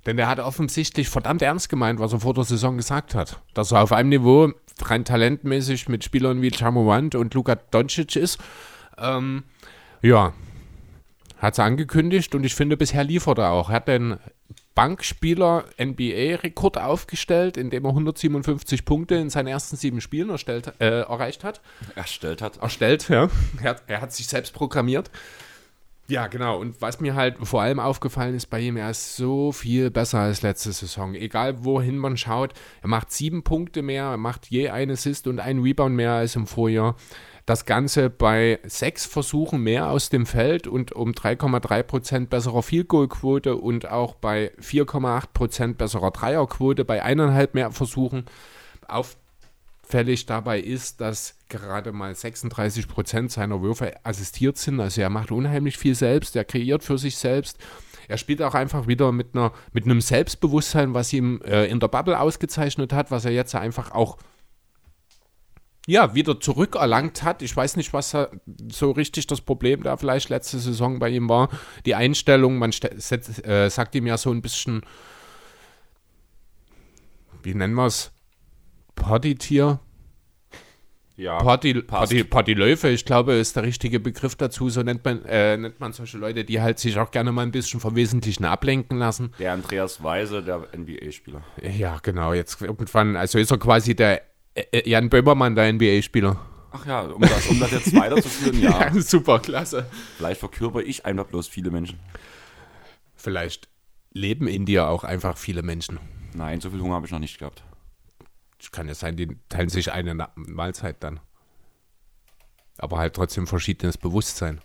Denn der hat offensichtlich verdammt ernst gemeint, was er vor der Saison gesagt hat. Dass er auf einem Niveau rein talentmäßig mit Spielern wie Jamorant und Luka Doncic ist. Ähm, ja, hat es angekündigt und ich finde, bisher liefert er auch. Er hat den Bankspieler NBA-Rekord aufgestellt, indem er 157 Punkte in seinen ersten sieben Spielen erstellt, äh, erreicht hat Erstellt hat. erstellt, ja. Er, hat- er hat sich selbst programmiert. Ja, genau. Und was mir halt vor allem aufgefallen ist bei ihm, er ist so viel besser als letzte Saison. Egal wohin man schaut, er macht sieben Punkte mehr, er macht je einen Assist und einen Rebound mehr als im Vorjahr. Das Ganze bei sechs Versuchen mehr aus dem Feld und um 3,3% besserer Field Goal Quote und auch bei 4,8% besserer Dreierquote bei eineinhalb mehr Versuchen. Auffällig dabei ist, dass gerade mal 36% seiner Würfe assistiert sind. Also er macht unheimlich viel selbst, er kreiert für sich selbst. Er spielt auch einfach wieder mit, einer, mit einem Selbstbewusstsein, was ihm äh, in der Bubble ausgezeichnet hat, was er jetzt einfach auch ja, wieder zurückerlangt hat. Ich weiß nicht, was so richtig das Problem da vielleicht letzte Saison bei ihm war. Die Einstellung, man äh, sagt ihm ja so ein bisschen, wie nennen wir es? Partytier? Ja. Party. Party, Partyläufe, ich glaube, ist der richtige Begriff dazu. So nennt man, äh, nennt man solche Leute, die halt sich auch gerne mal ein bisschen vom Wesentlichen ablenken lassen. Der Andreas Weise, der NBA-Spieler. Ja, genau, jetzt irgendwann, also ist er quasi der Jan Böhmermann, der NBA-Spieler. Ach ja, um das, um das jetzt weiterzuführen, ja. super, klasse. Vielleicht verkörper ich einfach bloß viele Menschen. Vielleicht leben in dir auch einfach viele Menschen. Nein, so viel Hunger habe ich noch nicht gehabt. Kann ja sein, die teilen sich eine Mahlzeit dann. Aber halt trotzdem verschiedenes Bewusstsein.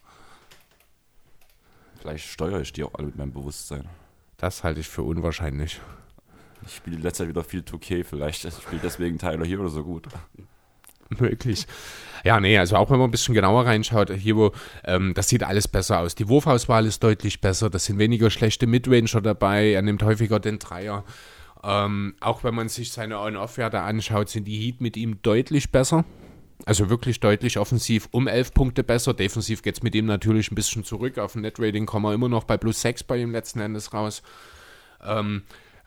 Vielleicht steuere ich die auch alle mit meinem Bewusstsein. Das halte ich für unwahrscheinlich. Ich spiele letzter Zeit wieder viel 2K, vielleicht spielt deswegen Tyler Hero so gut. Möglich. Ja, nee, also auch wenn man ein bisschen genauer reinschaut, Hero, ähm, das sieht alles besser aus. Die Wurfauswahl ist deutlich besser, das sind weniger schlechte Midranger dabei, er nimmt häufiger den Dreier. Ähm, auch wenn man sich seine On-Off-Werte anschaut, sind die Heat mit ihm deutlich besser. Also wirklich deutlich offensiv um 11 Punkte besser. Defensiv geht es mit ihm natürlich ein bisschen zurück. Auf dem Net-Rating kommen wir immer noch bei plus 6 bei ihm letzten Endes raus. Ähm,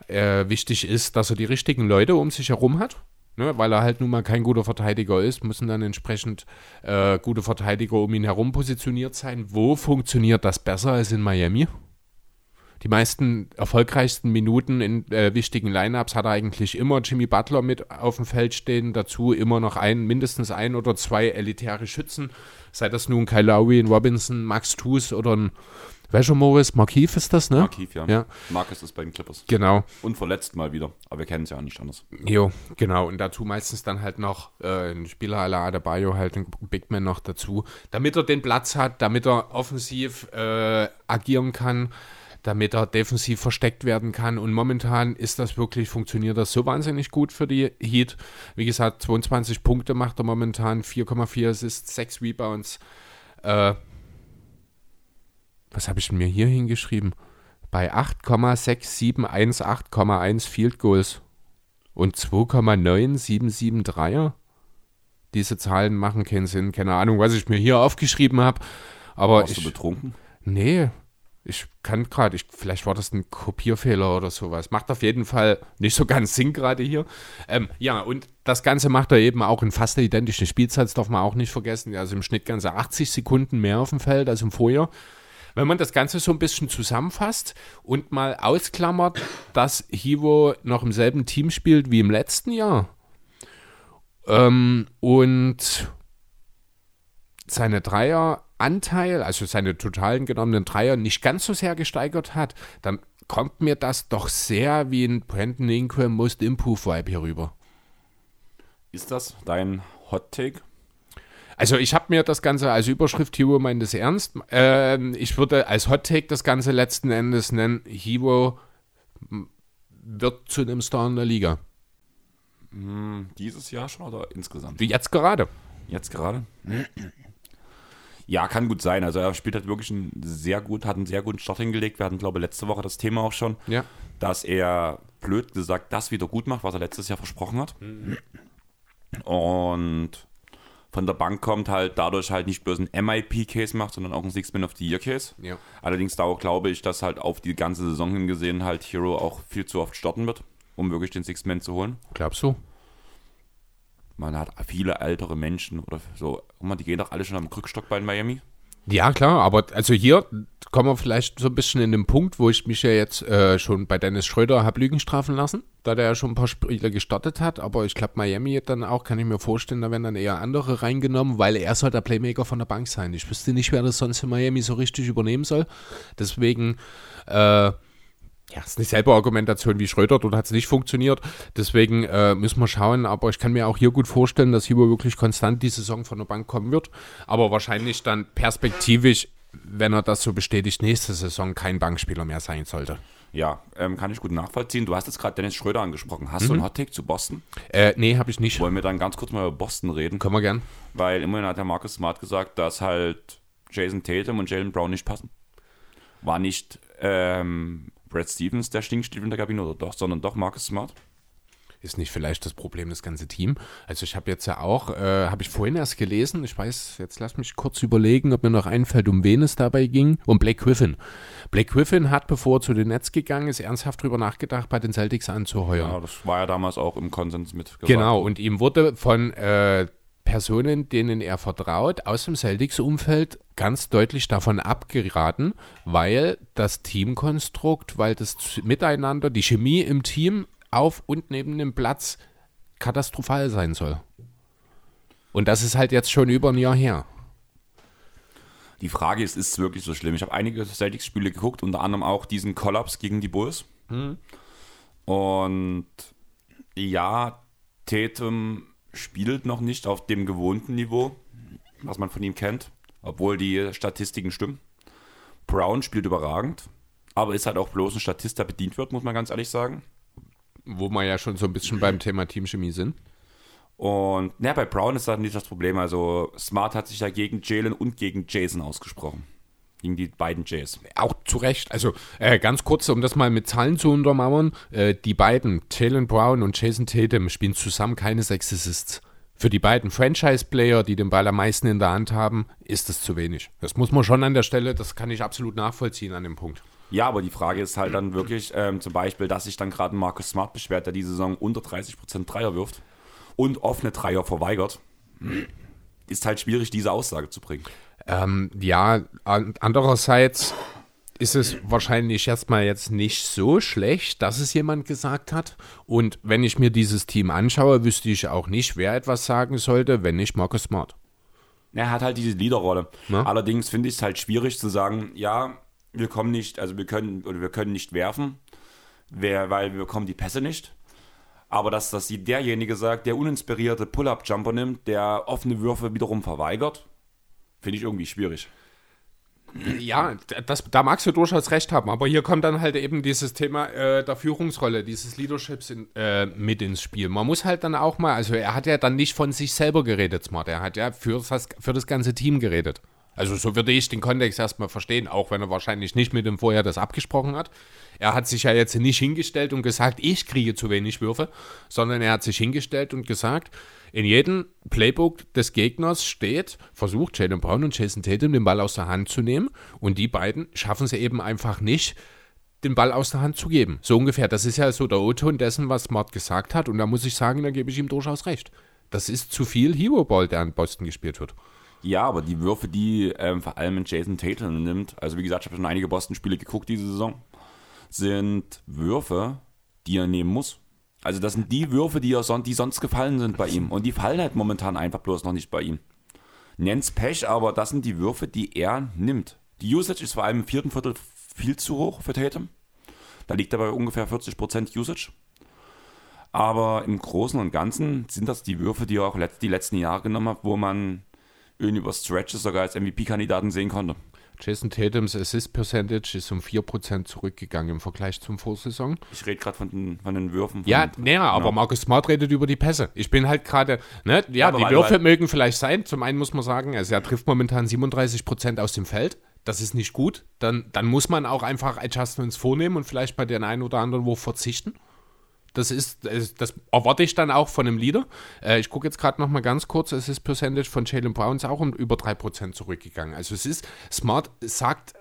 äh, wichtig ist, dass er die richtigen Leute um sich herum hat. Ne, weil er halt nun mal kein guter Verteidiger ist, müssen dann entsprechend äh, gute Verteidiger um ihn herum positioniert sein. Wo funktioniert das besser als in Miami? Die meisten erfolgreichsten Minuten in äh, wichtigen Lineups hat er eigentlich immer Jimmy Butler mit auf dem Feld stehen. Dazu immer noch ein, mindestens ein oder zwei elitäre Schützen. Sei das nun Kyle Lowry, Robinson, Max Toos oder ein welcher Morris? Markieff ist das, ne? Markief, ja. Ja. Marcus ist bei den Clippers. Genau. Und verletzt mal wieder. Aber wir kennen es ja auch nicht anders. Jo, genau. Und dazu meistens dann halt noch äh, ein Spieler à la Adebayo, halt ein Big Man noch dazu, damit er den Platz hat, damit er offensiv äh, agieren kann, damit er defensiv versteckt werden kann. Und momentan ist das wirklich, funktioniert das so wahnsinnig gut für die Heat. Wie gesagt, 22 Punkte macht er momentan, 4,4 Assists, 6 Rebounds. Äh, was habe ich mir hier hingeschrieben? Bei 8,671, 8,1 Field Goals und 2,977 Dreier. Diese Zahlen machen keinen Sinn. Keine Ahnung, was ich mir hier aufgeschrieben habe. Aber Warst du ich, betrunken? nee, ich kann gerade, ich, vielleicht war das ein Kopierfehler oder sowas. Macht auf jeden Fall nicht so ganz Sinn gerade hier. Ähm, ja, und das Ganze macht er eben auch in fast der identischen Spielzeit, das darf man auch nicht vergessen. Also im Schnitt ganze 80 Sekunden mehr auf dem Feld als im Vorjahr. Wenn man das Ganze so ein bisschen zusammenfasst und mal ausklammert, dass Hivo noch im selben Team spielt wie im letzten Jahr ähm, und seine Dreieranteil, also seine totalen genommenen Dreier, nicht ganz so sehr gesteigert hat, dann kommt mir das doch sehr wie ein Brandon Ingram Most Improve Vibe hier rüber. Ist das dein Hot Take? Also ich habe mir das Ganze als Überschrift Hero meint es ernst. Ähm, ich würde als Hot Take das Ganze letzten Endes nennen, Hero wird zu einem Star in der Liga. Hm, dieses Jahr schon oder insgesamt? Wie jetzt gerade. Jetzt gerade? Ja, kann gut sein. Also er spielt halt wirklich einen sehr gut, hat einen sehr guten Start hingelegt. Wir hatten, glaube ich, letzte Woche das Thema auch schon, Ja. dass er, blöd gesagt, das wieder gut macht, was er letztes Jahr versprochen hat. Und von der Bank kommt halt dadurch halt nicht bloß ein MIP-Case macht, sondern auch ein Six-Man of the Year-Case. Ja. Allerdings da auch glaube ich, dass halt auf die ganze Saison hingesehen halt Hero auch viel zu oft starten wird, um wirklich den Six-Man zu holen. Glaubst du? Man hat viele ältere Menschen oder so, guck mal, die gehen doch alle schon am Krückstock bei Miami. Ja, klar, aber also hier kommen wir vielleicht so ein bisschen in den Punkt, wo ich mich ja jetzt äh, schon bei Dennis Schröder habe Lügen strafen lassen, da der ja schon ein paar Spiele gestartet hat, aber ich glaube Miami dann auch, kann ich mir vorstellen, da werden dann eher andere reingenommen, weil er soll der Playmaker von der Bank sein. Ich wüsste nicht, wer das sonst in Miami so richtig übernehmen soll. Deswegen, äh, ja, ist nicht selber Argumentation wie Schröder, dort hat es nicht funktioniert. Deswegen äh, müssen wir schauen, aber ich kann mir auch hier gut vorstellen, dass Hibo wirklich konstant die Saison von der Bank kommen wird. Aber wahrscheinlich dann perspektivisch, wenn er das so bestätigt, nächste Saison kein Bankspieler mehr sein sollte. Ja, ähm, kann ich gut nachvollziehen. Du hast jetzt gerade Dennis Schröder angesprochen. Hast du einen Hottake zu Boston? Äh, nee, habe ich nicht. Wollen wir dann ganz kurz mal über Boston reden? Können wir gern. Weil immerhin hat der Marcus Smart gesagt, dass halt Jason Tatum und Jalen Brown nicht passen. War nicht ähm, Brad Stevens der Stinkstiefel in der Kabine oder doch, sondern doch Marcus Smart. Ist nicht vielleicht das Problem das ganze Team? Also ich habe jetzt ja auch, äh, habe ich vorhin erst gelesen, ich weiß, jetzt lass mich kurz überlegen, ob mir noch einfällt, um wen es dabei ging, um Blake Griffin. Blake Griffin hat, bevor er zu den Nets gegangen ist, ernsthaft drüber nachgedacht, bei den Celtics anzuheuern. Ja, das war ja damals auch im Konsens mit gesagt. Genau, und ihm wurde von äh, Personen, denen er vertraut, aus dem Celtics-Umfeld ganz deutlich davon abgeraten, weil das Teamkonstrukt, weil das Miteinander, die Chemie im Team auf und neben dem Platz katastrophal sein soll. Und das ist halt jetzt schon über ein Jahr her. Die Frage ist, ist es wirklich so schlimm? Ich habe einige Celtics-Spiele geguckt, unter anderem auch diesen Kollaps gegen die Bulls. Mhm. Und ja, Tatum spielt noch nicht auf dem gewohnten Niveau, was man von ihm kennt, obwohl die Statistiken stimmen. Brown spielt überragend, aber ist halt auch bloß ein Statist, der bedient wird, muss man ganz ehrlich sagen. Wo wir ja schon so ein bisschen beim Thema Teamchemie sind. Und ja, bei Brown ist das nicht das Problem. Also Smart hat sich ja gegen Jalen und gegen Jason ausgesprochen. Gegen die beiden Jays. Auch zu Recht. Also äh, ganz kurz, um das mal mit Zahlen zu untermauern. Äh, die beiden, Jalen Brown und Jason Tatum, spielen zusammen keine Sex Assists. Für die beiden Franchise-Player, die den Ball am meisten in der Hand haben, ist das zu wenig. Das muss man schon an der Stelle, das kann ich absolut nachvollziehen an dem Punkt. Ja, aber die Frage ist halt dann wirklich, ähm, zum Beispiel, dass sich dann gerade Marcus Smart beschwert, der die Saison unter 30% Dreier wirft und offene Dreier verweigert, ist halt schwierig, diese Aussage zu bringen. Ähm, ja, andererseits ist es wahrscheinlich erstmal jetzt nicht so schlecht, dass es jemand gesagt hat. Und wenn ich mir dieses Team anschaue, wüsste ich auch nicht, wer etwas sagen sollte, wenn nicht Marcus Smart. Er hat halt diese Leaderrolle. Allerdings finde ich es halt schwierig zu sagen, ja, wir kommen nicht, also wir können oder wir können nicht werfen, wer, weil wir bekommen die Pässe nicht. Aber dass das derjenige sagt, der uninspirierte Pull-Up-Jumper nimmt, der offene Würfe wiederum verweigert, finde ich irgendwie schwierig. Ja, das, da magst du durchaus recht haben, aber hier kommt dann halt eben dieses Thema äh, der Führungsrolle, dieses Leaderships in, äh, mit ins Spiel. Man muss halt dann auch mal, also er hat ja dann nicht von sich selber geredet, Smart, er hat ja für das, für das ganze Team geredet. Also so würde ich den Kontext erstmal verstehen, auch wenn er wahrscheinlich nicht mit dem vorher das abgesprochen hat. Er hat sich ja jetzt nicht hingestellt und gesagt, ich kriege zu wenig Würfe, sondern er hat sich hingestellt und gesagt, in jedem Playbook des Gegners steht, versucht Jalen Brown und Jason Tatum den Ball aus der Hand zu nehmen und die beiden schaffen es eben einfach nicht, den Ball aus der Hand zu geben. So ungefähr. Das ist ja so der O-Ton dessen, was Smart gesagt hat und da muss ich sagen, da gebe ich ihm durchaus recht. Das ist zu viel Hero-Ball, der an Boston gespielt wird. Ja, aber die Würfe, die ähm, vor allem Jason Tatum nimmt, also wie gesagt, ich habe schon einige Boston-Spiele geguckt diese Saison, sind Würfe, die er nehmen muss. Also das sind die Würfe, die, er son die sonst gefallen sind bei ihm. Und die fallen halt momentan einfach bloß noch nicht bei ihm. Nennt's Pech, aber das sind die Würfe, die er nimmt. Die Usage ist vor allem im vierten Viertel viel zu hoch für Tatum. Da liegt er bei ungefähr 40% Usage. Aber im Großen und Ganzen sind das die Würfe, die er auch die letzten Jahre genommen hat, wo man ihn über Stretches sogar als MVP-Kandidaten sehen konnte. Jason Tatums Assist Percentage ist um 4% zurückgegangen im Vergleich zum Vorsaison. Ich rede gerade von den, von den Würfen. Von ja, näher, ja. aber Markus Smart redet über die Pässe. Ich bin halt gerade, ne, ja, ja die Würfe weil, mögen vielleicht sein. Zum einen muss man sagen, also er trifft momentan 37% aus dem Feld. Das ist nicht gut. Dann, dann muss man auch einfach Adjustments vornehmen und vielleicht bei den einen oder anderen Wurf verzichten. Das ist, das erwarte ich dann auch von einem Leader. Äh, ich gucke jetzt gerade noch mal ganz kurz, es ist Percentage von Jalen Browns auch um über 3% zurückgegangen. Also es ist, Smart sagt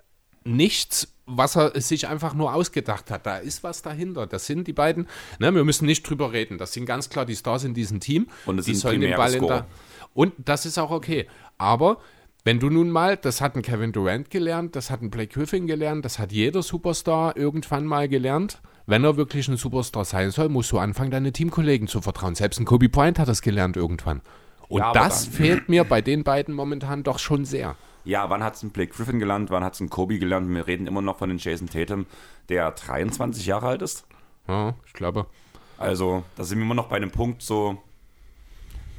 nichts, was er sich einfach nur ausgedacht hat. Da ist was dahinter. Das sind die beiden, ne, wir müssen nicht drüber reden. Das sind ganz klar die Stars in diesem Team. Und die sollen den Ball in der, Und das ist auch okay. Aber wenn du nun mal, das hat ein Kevin Durant gelernt, das hat ein Blake Griffin gelernt, das hat jeder Superstar irgendwann mal gelernt, wenn er wirklich ein Superstar sein soll, musst du anfangen, deine Teamkollegen zu vertrauen. Selbst ein Kobe Bryant hat das gelernt irgendwann. Und ja, das fehlt mir bei den beiden momentan doch schon sehr. Ja, wann hat es ein Blake Griffin gelernt, wann hat es ein Kobe gelernt? Wir reden immer noch von den Jason Tatum, der 23 Jahre alt ist. Ja, ich glaube. Also, da sind wir immer noch bei einem Punkt so,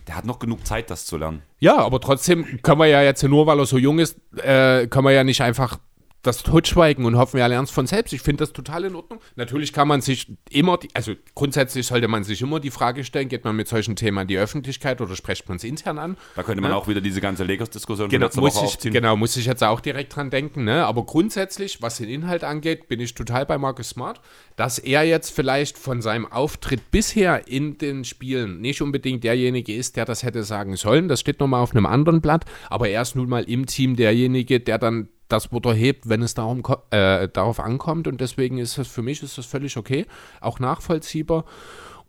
der hat noch genug Zeit, das zu lernen. Ja, aber trotzdem können wir ja jetzt nur, weil er so jung ist, äh, können wir ja nicht einfach das Totschweigen und hoffen, er lernt es von selbst. Ich finde das total in Ordnung. Natürlich kann man sich immer, die, also grundsätzlich sollte man sich immer die Frage stellen, geht man mit solchen Themen an die Öffentlichkeit oder spricht man es intern an? Da könnte man ja. auch wieder diese ganze Lakers-Diskussion genau, muss Woche ich, aufziehen. Genau, muss ich jetzt auch direkt dran denken. Ne? Aber grundsätzlich, was den Inhalt angeht, bin ich total bei Marcus Smart, dass er jetzt vielleicht von seinem Auftritt bisher in den Spielen nicht unbedingt derjenige ist, der das hätte sagen sollen. Das steht nochmal auf einem anderen Blatt, aber er ist nun mal im Team derjenige, der dann das Wort erhebt, wenn es darum, äh, darauf ankommt. Und deswegen ist das für mich ist das völlig okay, auch nachvollziehbar.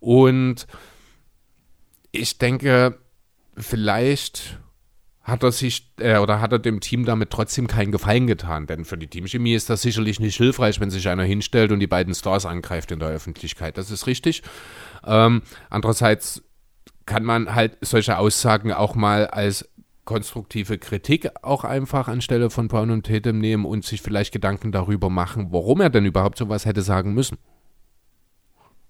Und ich denke, vielleicht hat er sich äh, oder hat er dem Team damit trotzdem keinen Gefallen getan. Denn für die Teamchemie ist das sicherlich nicht hilfreich, wenn sich einer hinstellt und die beiden Stars angreift in der Öffentlichkeit. Das ist richtig. Ähm, andererseits kann man halt solche Aussagen auch mal als konstruktive Kritik auch einfach anstelle von Brown und Tatum nehmen und sich vielleicht Gedanken darüber machen, warum er denn überhaupt sowas hätte sagen müssen.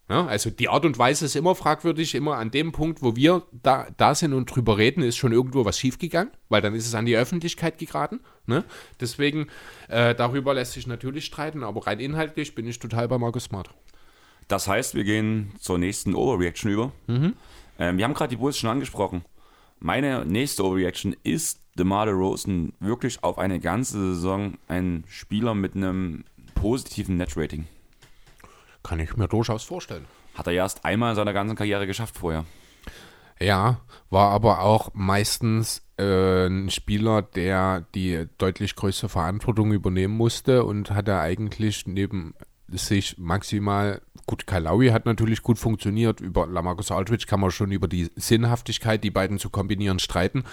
Ja, also die Art und Weise ist immer fragwürdig, immer an dem Punkt, wo wir da, da sind und drüber reden, ist schon irgendwo was schiefgegangen, weil dann ist es an die Öffentlichkeit geraten. Ne? Deswegen, äh, darüber lässt sich natürlich streiten, aber rein inhaltlich bin ich total bei Markus Smart. Das heißt, wir gehen zur nächsten Overreaction über. Mhm. Ähm, wir haben gerade die Bulls schon angesprochen. Meine nächste Overreaction ist DeMar Rosen wirklich auf eine ganze Saison ein Spieler mit einem positiven Net-Rating. Kann ich mir durchaus vorstellen. Hat er erst einmal in seiner ganzen Karriere geschafft vorher. Ja, war aber auch meistens äh, ein Spieler, der die deutlich größere Verantwortung übernehmen musste und hatte eigentlich neben sich maximal, gut, Kalawi hat natürlich gut funktioniert, über Lamarcus Aldridge kann man schon über die Sinnhaftigkeit, die beiden zu kombinieren, streiten.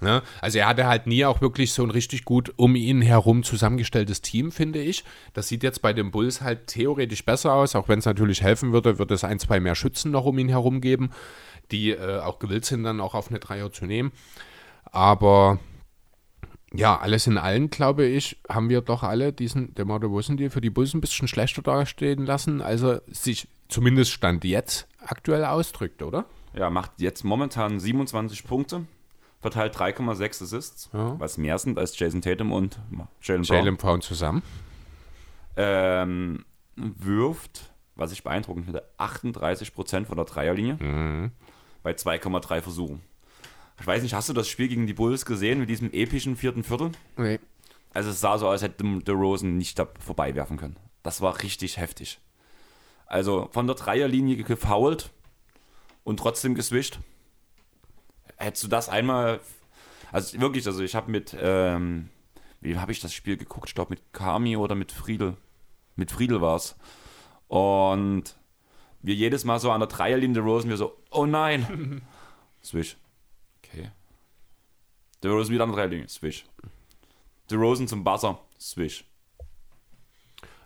Ne? Also er hatte halt nie auch wirklich so ein richtig gut um ihn herum zusammengestelltes Team, finde ich. Das sieht jetzt bei den Bulls halt theoretisch besser aus, auch wenn es natürlich helfen würde, wird es ein, zwei mehr Schützen noch um ihn herum geben, die äh, auch gewillt sind, dann auch auf eine Dreier zu nehmen. Aber ja, alles in allem, glaube ich, haben wir doch alle diesen DeMar DeRozan Deal für die Bulls ein bisschen schlechter dastehen lassen, als er sich zumindest Stand jetzt aktuell ausdrückt, oder? Ja, macht jetzt momentan 27 Punkte, verteilt 3,6 Assists, Ja. was mehr sind als Jason Tatum und Jalen Brown. Jalen Brown zusammen. Ähm, wirft, was ich beeindruckend finde, 38% von der Dreierlinie Mhm. bei 2,3 Versuchen. Ich weiß nicht, hast du das Spiel gegen die Bulls gesehen mit diesem epischen vierten Viertel? Nee. Also es sah so aus, als hätte der Rosen nicht da vorbeiwerfen können. Das war richtig heftig. Also von der Dreierlinie gefoult und trotzdem geswischt. Hättest du das einmal, also wirklich, also ich habe mit, ähm, wie habe ich das Spiel geguckt? Ich glaube mit Kami oder mit Friedel. Mit Friedel war es. Und wir jedes Mal so an der Dreierlinie der Rosen, wir so, oh nein. Swish. Der Rosen wieder an der Dreierlinie, Swish. Der Rosen zum Buzzer, Swish.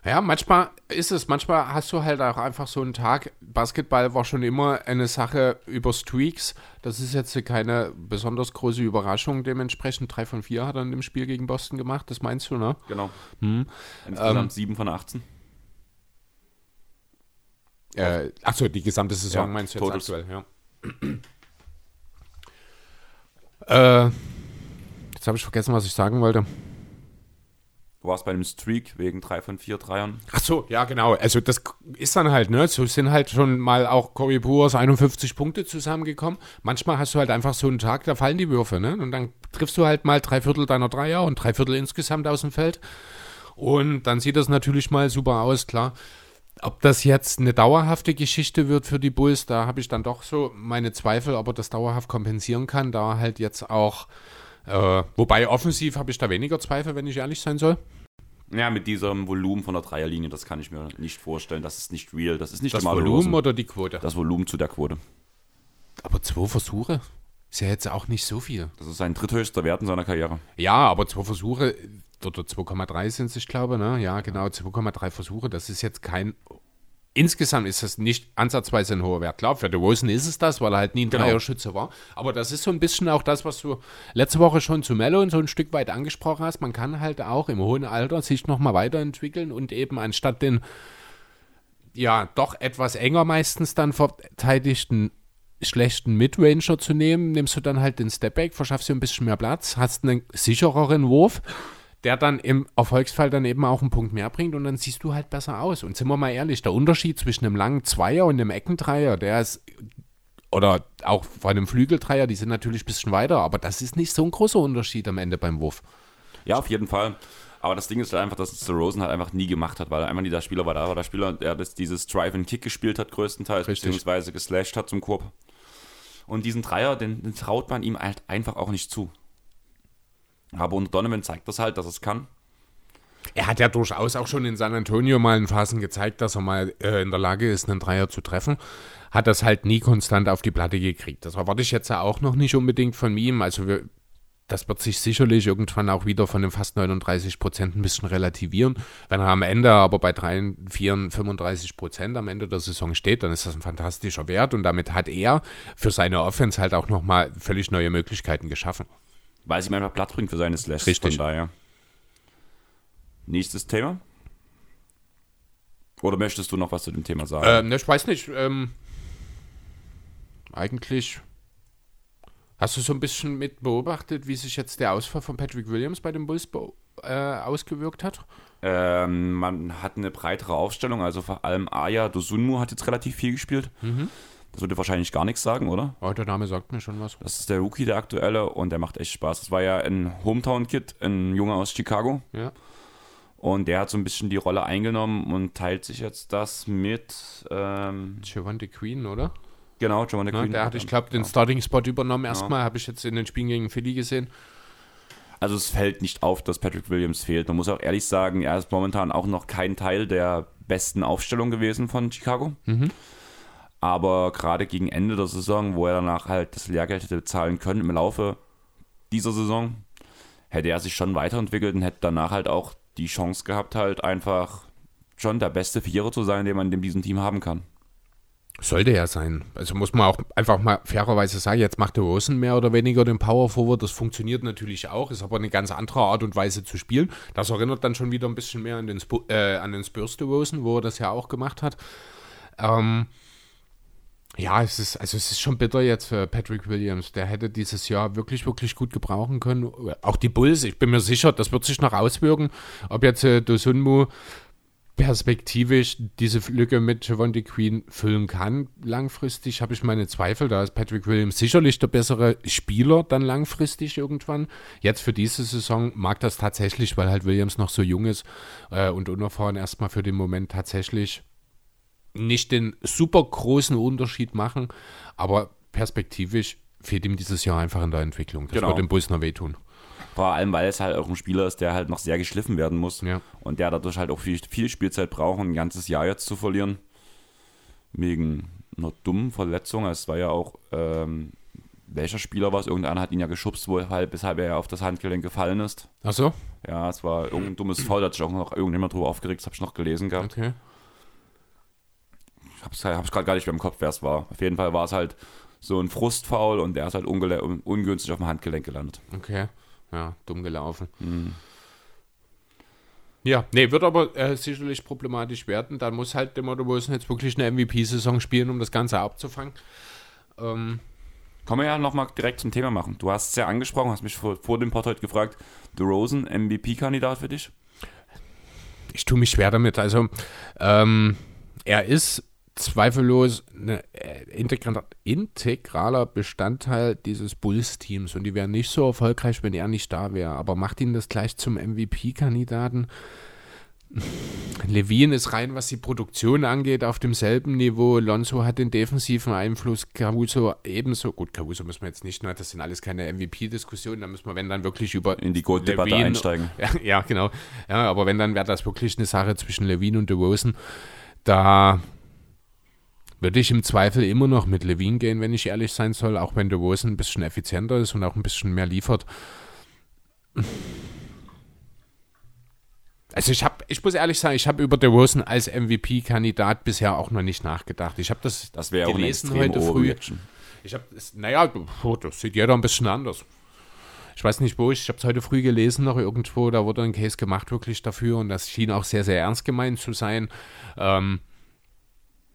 Ja, manchmal ist es, manchmal hast du halt auch einfach so einen Tag. Basketball war schon immer eine Sache über Streaks. Das ist jetzt keine besonders große Überraschung. Dementsprechend 3 von 4 hat er in dem Spiel gegen Boston gemacht. Das meinst du, ne? Genau. Hm. Insgesamt Ähm, 7 von 18. Äh, achso, die gesamte Saison Ja, meinst du jetzt Totals. aktuell, ja. äh, jetzt habe ich vergessen, was ich sagen wollte. Du warst bei einem Streak wegen 3 von 4 Dreiern. Ach so, ja, genau. Also das ist dann halt, ne? So sind halt schon mal auch Corey Puers 51 Punkte zusammengekommen. Manchmal hast du halt einfach so einen Tag, da fallen die Würfe, ne? Und dann triffst du halt mal drei Viertel deiner Dreier und drei Viertel insgesamt aus dem Feld. Und dann sieht das natürlich mal super aus, klar. Ob das jetzt eine dauerhafte Geschichte wird für die Bulls, da habe ich dann doch so meine Zweifel, ob er das dauerhaft kompensieren kann, da halt jetzt auch, äh, wobei offensiv habe ich da weniger Zweifel, wenn ich ehrlich sein soll. Ja, mit diesem Volumen von der Dreierlinie, das kann ich mir nicht vorstellen. Das ist nicht real. Das ist nicht Das Volumen DeRozan. oder die Quote? Das Volumen zu der Quote. Aber zwei Versuche ist ja jetzt auch nicht so viel. Das ist sein dritthöchster Wert in seiner Karriere. Ja, aber zwei Versuche, oder 2,3 sind es, ich glaube, ne? Ja, genau, 2,3 Versuche, das ist jetzt kein. Insgesamt ist das nicht ansatzweise ein hoher Wert. Klar, für DeRozan ist es das, weil er halt nie ein Genau. Dreierschütze war. Aber das ist so ein bisschen auch das, was du letzte Woche schon zu Mello und so ein Stück weit angesprochen hast. Man kann halt auch im hohen Alter sich nochmal weiterentwickeln und eben anstatt den, ja, doch etwas enger meistens dann verteidigten schlechten Midranger zu nehmen, nimmst du dann halt den Stepback, verschaffst dir ein bisschen mehr Platz, hast einen sichereren Wurf, der dann im Erfolgsfall dann eben auch einen Punkt mehr bringt und dann siehst du halt besser aus. Und sind wir mal ehrlich, der Unterschied zwischen einem langen Zweier und einem Eckendreier, der ist, oder auch von einem Flügeldreier, die sind natürlich ein bisschen weiter, aber das ist nicht so ein großer Unterschied am Ende beim Wurf. Ja, auf jeden Fall. Aber das Ding ist halt einfach, dass es DeRozan halt einfach nie gemacht hat, weil einfach dieser Spieler war. Da war der Spieler, der das, dieses Drive-and-Kick gespielt hat, größtenteils, Richtig. beziehungsweise geslasht hat zum Korb. Und diesen Dreier, den, den traut man ihm halt einfach auch nicht zu. Aber unter Donovan zeigt das halt, dass es kann. Er hat ja durchaus auch schon in San Antonio mal in Phasen gezeigt, dass er mal äh, in der Lage ist, einen Dreier zu treffen. Hat das halt nie konstant auf die Platte gekriegt. Das erwarte ich jetzt ja auch noch nicht unbedingt von ihm. Also wir, das wird sich sicherlich irgendwann auch wieder von den fast 39 Prozent ein bisschen relativieren. Wenn er am Ende aber bei 3, 4, 35 Prozent am Ende der Saison steht, dann ist das ein fantastischer Wert und damit hat er für seine Offense halt auch nochmal völlig neue Möglichkeiten geschaffen. Weil sie ihm einfach Platz bringt für seine Slash. Richtig. Von daher. Nächstes Thema. Oder möchtest du noch was zu dem Thema sagen? Ähm, ne, ich weiß nicht. Ähm, eigentlich hast du so ein bisschen mit beobachtet, wie sich jetzt der Ausfall von Patrick Williams bei den Bulls äh, ausgewirkt hat? Ähm, man hat eine breitere Aufstellung, also vor allem Aya Dosunmu hat jetzt relativ viel gespielt. Mhm. Das würde wahrscheinlich gar nichts sagen, oder? Oh, der Name sagt mir schon was. Das ist der Rookie, der aktuelle, und der macht echt Spaß. Das war ja ein Hometown-Kid, ein Junge aus Chicago. Ja. Und der hat so ein bisschen die Rolle eingenommen und teilt sich jetzt das mit, ähm, Giovanni Queen, oder? genau, Giovanni Ja, Queen. der hat, ich glaube, den Ja. Starting-Spot übernommen erstmal. Habe ich jetzt in den Spielen gegen Philly gesehen. Also es fällt nicht auf, dass Patrick Williams fehlt. Man muss auch ehrlich sagen, er ist momentan auch noch kein Teil der besten Aufstellung gewesen von Chicago. Mhm. Aber gerade gegen Ende der Saison, wo er danach halt das Lehrgeld hätte bezahlen können im Laufe dieser Saison, hätte er sich schon weiterentwickelt und hätte danach halt auch die Chance gehabt, halt einfach schon der beste Vierer zu sein, den man in diesem Team haben kann. Sollte ja sein. Also muss man auch einfach mal fairerweise sagen, jetzt macht der Rosen mehr oder weniger den Power Forward. Das funktioniert natürlich auch, ist aber eine ganz andere Art und Weise zu spielen. Das erinnert dann schon wieder ein bisschen mehr an den, Sp äh, an den Spurs de Rosen, wo er das ja auch gemacht hat. Ähm, ja, es ist, also es ist schon bitter jetzt für Patrick Williams. Der hätte dieses Jahr wirklich, wirklich gut gebrauchen können. Auch die Bulls, ich bin mir sicher, das wird sich noch auswirken, ob jetzt äh, Dosunmu perspektivisch diese Lücke mit Javonte Queen füllen kann. Langfristig habe ich meine Zweifel. Da ist Patrick Williams sicherlich der bessere Spieler dann langfristig irgendwann. Jetzt für diese Saison mag das tatsächlich, weil halt Williams noch so jung ist äh, und unerfahren erstmal für den Moment tatsächlich nicht den super großen Unterschied machen, aber perspektivisch fehlt ihm dieses Jahr einfach in der Entwicklung. Das Genau. wird dem noch wehtun. Vor allem, weil es halt auch ein Spieler ist, der halt noch sehr geschliffen werden muss. Ja. Und der dadurch halt auch viel, viel Spielzeit braucht, um ein ganzes Jahr jetzt zu verlieren. Wegen einer dummen Verletzung. Es war ja auch, ähm, welcher Spieler war es? Irgendeiner hat ihn ja geschubst, wo halt, weshalb er ja auf das Handgelenk gefallen ist. Achso, Ja, es war irgendein dummes Foul, da hat sich auch noch irgendjemand drüber aufgeregt, das habe ich noch gelesen gehabt. okay. Ich hab's, hab's gerade gar nicht mehr im Kopf, wer es war. Auf jeden Fall war es halt so ein Frustfoul und der ist halt ungünstig auf dem Handgelenk gelandet. Okay. Ja, dumm gelaufen. Ja, nee, wird aber äh, sicherlich problematisch werden. Dann muss halt Demar Wilson jetzt wirklich eine MVP-Saison spielen, um das Ganze abzufangen. Ähm, Können wir ja nochmal direkt zum Thema machen. Du hast es ja angesprochen, hast mich vor, vor dem Pod heute gefragt, The Rosen, MVP-Kandidat für dich? ich tue mich schwer damit. Also, ähm, er ist zweifellos ein integra integraler Bestandteil dieses Bulls-Teams und die wären nicht so erfolgreich, wenn er nicht da wäre. Aber macht ihn das gleich zum MVP-Kandidaten? Levine ist rein, was die Produktion angeht, auf demselben Niveau. Lonzo hat den defensiven Einfluss, Caruso ebenso. Gut, Caruso müssen wir jetzt nicht, ne? das sind alles keine MVP-Diskussionen, da müssen wir, wenn dann wirklich über In die Gold-Debatte einsteigen. ja, ja, genau. Ja, aber wenn, dann wäre das wirklich eine Sache zwischen Levine und DeRozan. Da würde ich im Zweifel immer noch mit Levine gehen, wenn ich ehrlich sein soll, auch wenn DeRozan ein bisschen effizienter ist und auch ein bisschen mehr liefert. Also ich habe, ich muss ehrlich sagen, ich habe über DeRozan als MVP-Kandidat bisher auch noch nicht nachgedacht. Ich habe das, Das gelesen heute früh. Ich habe, naja, das sieht jeder ein bisschen anders. Ich weiß nicht wo, ich, ich habe es heute früh gelesen noch irgendwo, da wurde ein Case gemacht wirklich dafür und das schien auch sehr, sehr ernst gemeint zu sein. Ähm,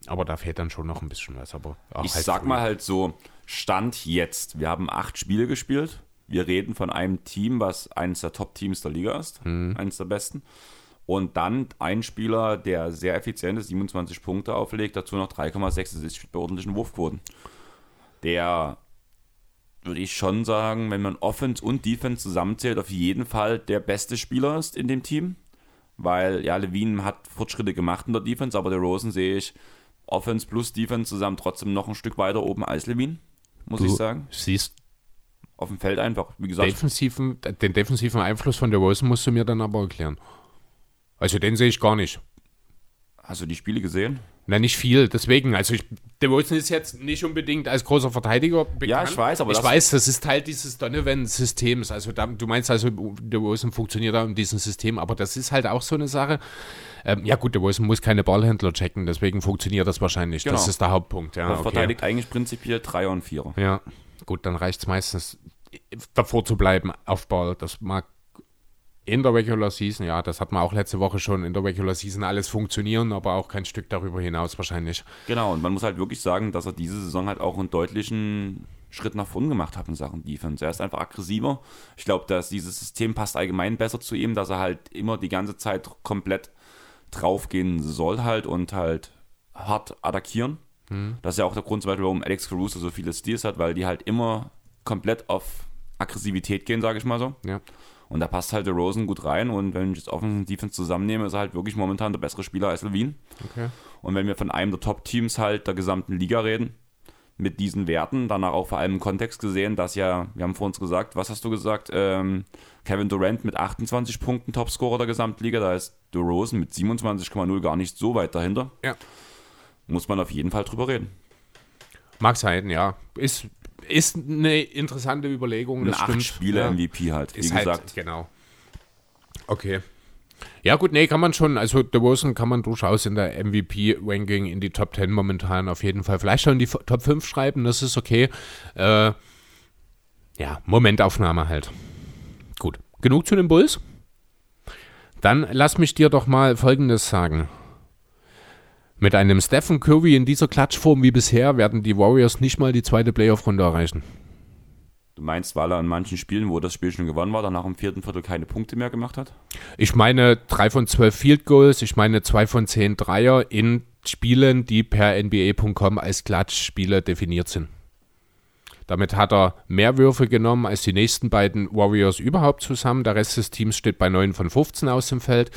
aber da fehlt dann schon noch ein bisschen was. Aber Ich halt sag früh. mal halt so, Stand jetzt. Wir haben acht Spiele gespielt. Wir reden von einem Team, was eines der Top-Teams der Liga ist. Mhm. Eines der besten. Und dann ein Spieler, der sehr effizient ist, 27 Punkte auflegt, dazu noch 3,6 Assists bei ordentlichen Wurfquoten. Der, würde ich schon sagen, wenn man Offense und Defense zusammenzählt, auf jeden Fall der beste Spieler ist in dem Team. Weil, ja, Levine hat Fortschritte gemacht in der Defense, aber der Rosen sehe ich Offense plus Defense zusammen trotzdem noch ein Stück weiter oben als Levine, muss Du ich sagen. siehst Auf dem Feld einfach, wie gesagt. defensiven, den defensiven Einfluss von DeRozan musst du mir dann aber erklären. Also den sehe ich gar nicht. Hast du die Spiele gesehen? Na, nicht viel. Deswegen, also ich DeRozan ist jetzt nicht unbedingt als großer Verteidiger bekannt. Ja, ich weiß, aber ich das- weiß, das ist Teil dieses Donovan-Systems. Also da, du meinst also, DeRozan funktioniert da in diesem System, aber das ist halt auch so eine Sache. Ähm, ja gut, DeRozan muss keine Ballhändler checken, deswegen funktioniert das wahrscheinlich. Das Genau. ist der Hauptpunkt. Ja, Er okay. verteidigt eigentlich prinzipiell Dreier und Vierer. Ja, gut, dann reicht es meistens davor zu bleiben auf Ball. Das mag in der Regular Season, ja, das hat man auch letzte Woche schon in der Regular Season alles funktionieren, aber auch kein Stück darüber hinaus wahrscheinlich. Genau, und man muss halt wirklich sagen, dass er diese Saison halt auch einen deutlichen Schritt nach vorn gemacht hat in Sachen Defense. Er ist einfach aggressiver. Ich glaube, dass dieses System passt allgemein besser zu ihm, dass er halt immer die ganze Zeit komplett draufgehen soll halt und halt hart attackieren. Das ist ja auch der Grund zum Beispiel, warum Alex Caruso so viele Steals hat, weil die halt immer komplett auf Aggressivität gehen, sage ich mal so. Ja. Und da passt halt der Rosen gut rein und wenn ich jetzt Offense und Defense zusammennehme, ist er halt wirklich momentan der bessere Spieler als Levine. Okay. Und wenn wir von einem der Top-Teams halt der gesamten Liga reden, mit diesen Werten, danach auch vor allem im Kontext gesehen, dass ja, wir haben vor uns gesagt, was hast du gesagt, ähm, Kevin Durant mit 28 Punkten Topscorer der Gesamtliga, da ist DeRozan mit 27,0 gar nicht so weit dahinter. Ja. Muss man auf jeden Fall drüber reden. Mag sein, ja. Ist, ist eine interessante Überlegung. Ein Das stimmt. Spieler ja. MVP halt, wie Ist gesagt. halt, genau. Okay. Ja, gut, nee, kann man schon. Also, DeRozan kann man durchaus in der MVP-Ranking in die Top 10 momentan auf jeden Fall. Vielleicht schon in die Top 5 schreiben, das ist okay. Äh, ja, Momentaufnahme halt. Gut. Genug zu den Bulls? Dann lass mich dir doch mal Folgendes sagen. Mit einem Stephen Curry in dieser Klatschform wie bisher werden die Warriors nicht mal die zweite Playoff-Runde erreichen. Du meinst, weil er in manchen Spielen, wo das Spiel schon gewonnen war, danach im vierten Viertel keine Punkte mehr gemacht hat? Ich meine 3 von 12 Field Goals, ich meine 2 von 10 Dreier in Spielen, die per NBA.com als Klatschspiele definiert sind. Damit hat er mehr Würfe genommen als die nächsten beiden Warriors überhaupt zusammen. Der Rest des Teams steht bei 9 von 15 aus dem Feld.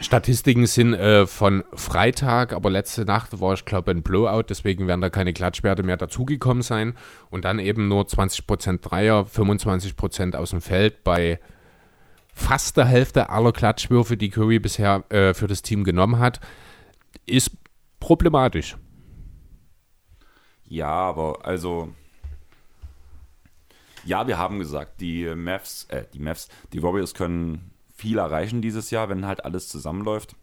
Statistiken sind äh, von Freitag, aber letzte Nacht war ich glaube ein Blowout, deswegen werden da keine Klatschwerte mehr dazugekommen sein. Und dann eben nur 20% Dreier, 25% aus dem Feld bei fast der Hälfte aller Klatschwürfe, die Curry bisher äh, für das Team genommen hat, ist problematisch. Ja, aber also. Ja, wir haben gesagt, die Mavs, äh, die Mavs, die Warriors können viel erreichen dieses Jahr, wenn halt alles zusammenläuft.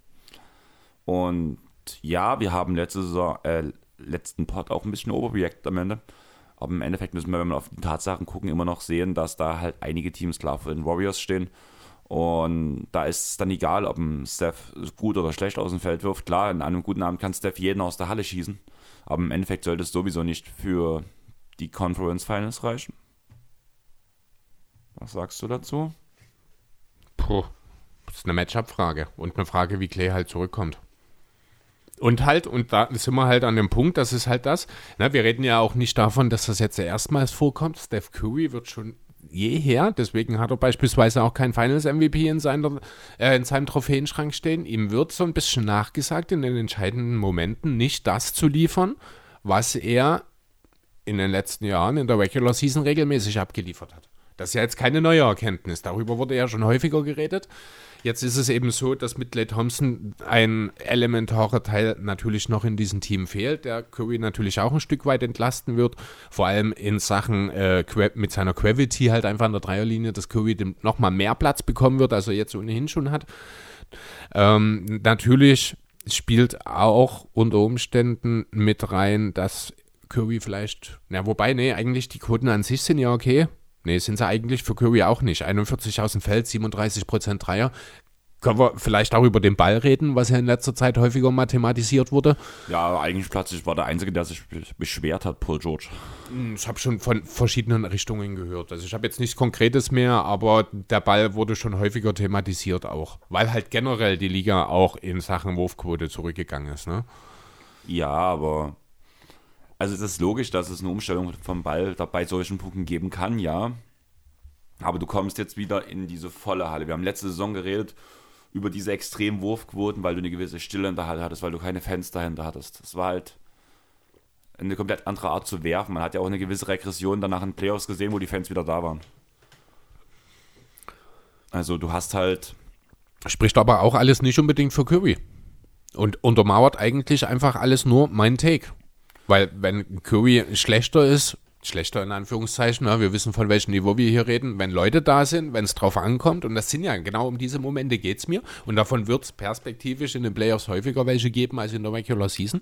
Und ja, wir haben letzte Saison, äh, letzten Pod auch ein bisschen overreacted am Ende. Aber im Endeffekt müssen wir, wenn wir auf die Tatsachen gucken, immer noch sehen, dass da halt einige Teams klar vor den Warriors stehen. Und da ist es dann egal, ob ein Steph gut oder schlecht aus dem Feld wirft. Klar, an einem guten Abend kann Steph jeden aus der Halle schießen. Aber im Endeffekt sollte es sowieso nicht für die Conference Finals reichen. Was sagst du dazu? Puh, das ist eine Matchup-Frage und eine Frage, wie Clay halt zurückkommt. Und halt, und da sind wir halt an dem Punkt, das ist halt das. Na, wir reden ja auch nicht davon, dass das jetzt erstmals vorkommt. Steph Curry wird schon jeher, deswegen hat er beispielsweise auch kein Finals-MVP in, äh, in seinem Trophäenschrank stehen. Ihm wird so ein bisschen nachgesagt, in den entscheidenden Momenten nicht das zu liefern, was er in den letzten Jahren in der Regular Season regelmäßig abgeliefert hat. Das ist ja jetzt keine neue Erkenntnis. Darüber wurde ja schon häufiger geredet. Jetzt ist es eben so, dass mit Clay Thompson ein elementarer Teil natürlich noch in diesem Team fehlt, der Curry natürlich auch ein Stück weit entlasten wird. Vor allem in Sachen äh, mit seiner Gravity halt einfach an der Dreierlinie, dass Curry nochmal mehr Platz bekommen wird, als er jetzt ohnehin schon hat. Ähm, natürlich spielt auch unter Umständen mit rein, dass Curry vielleicht, na wobei, nee, eigentlich die Quoten an sich sind ja okay. Nee, sind sie eigentlich für Curry auch nicht. 41 aus dem Feld, 37% Dreier. Können wir vielleicht auch über den Ball reden, was ja in letzter Zeit häufiger mathematisiert wurde. Ja, eigentlich plötzlich war der Einzige, der sich be- beschwert hat, Paul George. Ich habe schon von verschiedenen Richtungen gehört. Also ich habe jetzt nichts Konkretes mehr, aber der Ball wurde schon häufiger thematisiert auch. Weil halt generell die Liga auch in Sachen Wurfquote zurückgegangen ist. Ne? Ja, aber. Also es ist logisch, dass es eine Umstellung vom Ball bei solchen Punkten geben kann, ja. Aber du kommst jetzt wieder in diese volle Halle. Wir haben letzte Saison geredet über diese extremen Wurfquoten, weil du eine gewisse Stille in der Halle hattest, weil du keine Fans dahinter hattest. Das war halt eine komplett andere Art zu werfen. Man hat ja auch eine gewisse Regression danach in Playoffs gesehen, wo die Fans wieder da waren. Also du hast halt Spricht aber auch alles nicht unbedingt für Curry. Und untermauert eigentlich einfach alles nur mein Take. Weil wenn Curry schlechter ist, schlechter in Anführungszeichen, ja, wir wissen von welchem Niveau wir hier reden, wenn Leute da sind, wenn es drauf ankommt, und das sind ja genau um diese Momente geht es mir, und davon wird es perspektivisch in den Playoffs häufiger welche geben als in der Regular Season.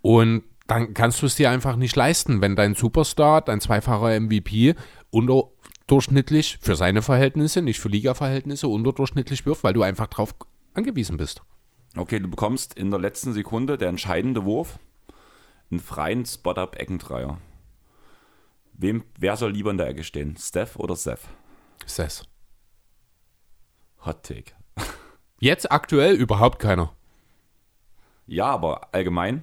Und dann kannst du es dir einfach nicht leisten, wenn dein Superstar, dein zweifacher MVP unterdurchschnittlich für seine Verhältnisse, nicht für Liga-Verhältnisse, unterdurchschnittlich wirft, weil du einfach drauf angewiesen bist. Okay, du bekommst in der letzten Sekunde der entscheidende Wurf, einen freien Spot-Up-Eckendreier. Wem, wer soll lieber in der Ecke stehen? Steph oder Seth? Seth. Hot Take. Jetzt aktuell überhaupt keiner. Ja, aber allgemein?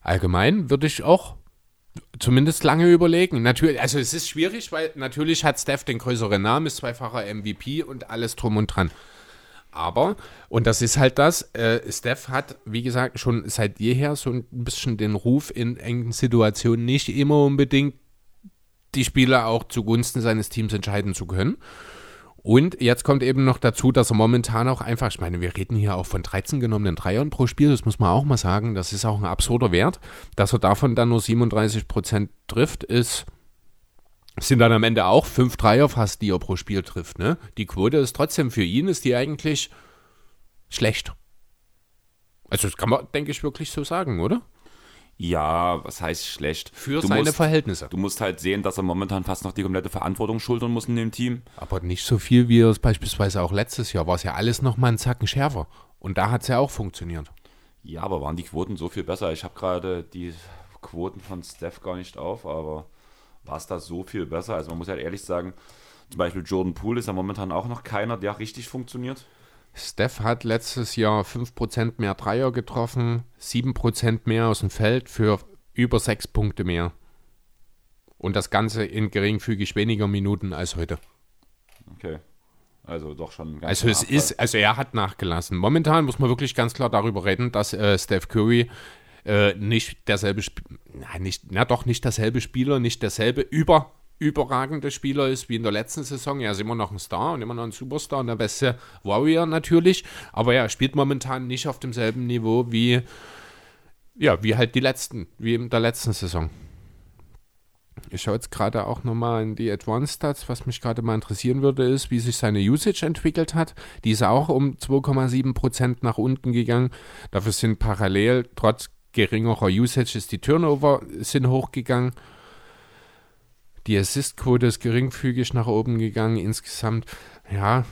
Allgemein würde ich auch zumindest lange überlegen. Natürlich, also es ist schwierig, weil natürlich hat Steph den größeren Namen, ist zweifacher MVP und alles drum und dran. Aber, und das ist halt das, äh, Steph hat, wie gesagt, schon seit jeher so ein bisschen den Ruf in engen Situationen nicht immer unbedingt die Spieler auch zugunsten seines Teams entscheiden zu können. Und jetzt kommt eben noch dazu, dass er momentan auch einfach, ich meine, wir reden hier auch von 13 genommenen Dreiern pro Spiel, das muss man auch mal sagen, das ist auch ein absurder Wert. Dass er davon dann nur 37 Prozent trifft, ist, sind dann am Ende auch fünf Dreier fast, die er pro Spiel trifft. Ne? Die Quote ist trotzdem für ihn, ist die eigentlich schlecht. Also das kann man, denke ich, wirklich so sagen, oder? Ja, was heißt schlecht? Für du seine musst, Verhältnisse. Du musst halt sehen, dass er momentan fast noch die komplette Verantwortung schultern muss in dem Team. Aber nicht so viel, wie es beispielsweise auch letztes Jahr war. Es ja alles noch mal einen Zacken schärfer. Und da hat es ja auch funktioniert. Ja, aber waren die Quoten so viel besser? Ich habe gerade die Quoten von Steph gar nicht auf, aber war es da so viel besser? Also man muss halt ehrlich sagen, zum Beispiel Jordan Poole ist ja momentan auch noch keiner, der richtig funktioniert. Steph hat letztes Jahr 5% mehr Dreier getroffen, 7% mehr aus dem Feld für über 6 Punkte mehr. Und das Ganze in geringfügig weniger Minuten als heute. Okay. Also doch schon ganz Also es ist, also er hat nachgelassen. Momentan muss man wirklich ganz klar darüber reden, dass äh, Steph Curry äh, nicht derselbe, Sp nicht, na doch nicht derselbe Spieler, nicht derselbe über überragende Spieler ist wie in der letzten Saison. Er ist immer noch ein Star und immer noch ein Superstar und der beste Warrior natürlich. Aber er spielt momentan nicht auf demselben Niveau wie, ja, wie halt die letzten, wie in der letzten Saison. Ich schaue jetzt gerade auch nochmal in die Advanced Stats. Was mich gerade mal interessieren würde, ist, wie sich seine Usage entwickelt hat. Die ist auch um 2,7% nach unten gegangen. Dafür sind parallel, trotz geringerer Usage, ist die Turnover sind hochgegangen. Die Assist-Quote ist geringfügig nach oben gegangen. Insgesamt, ja.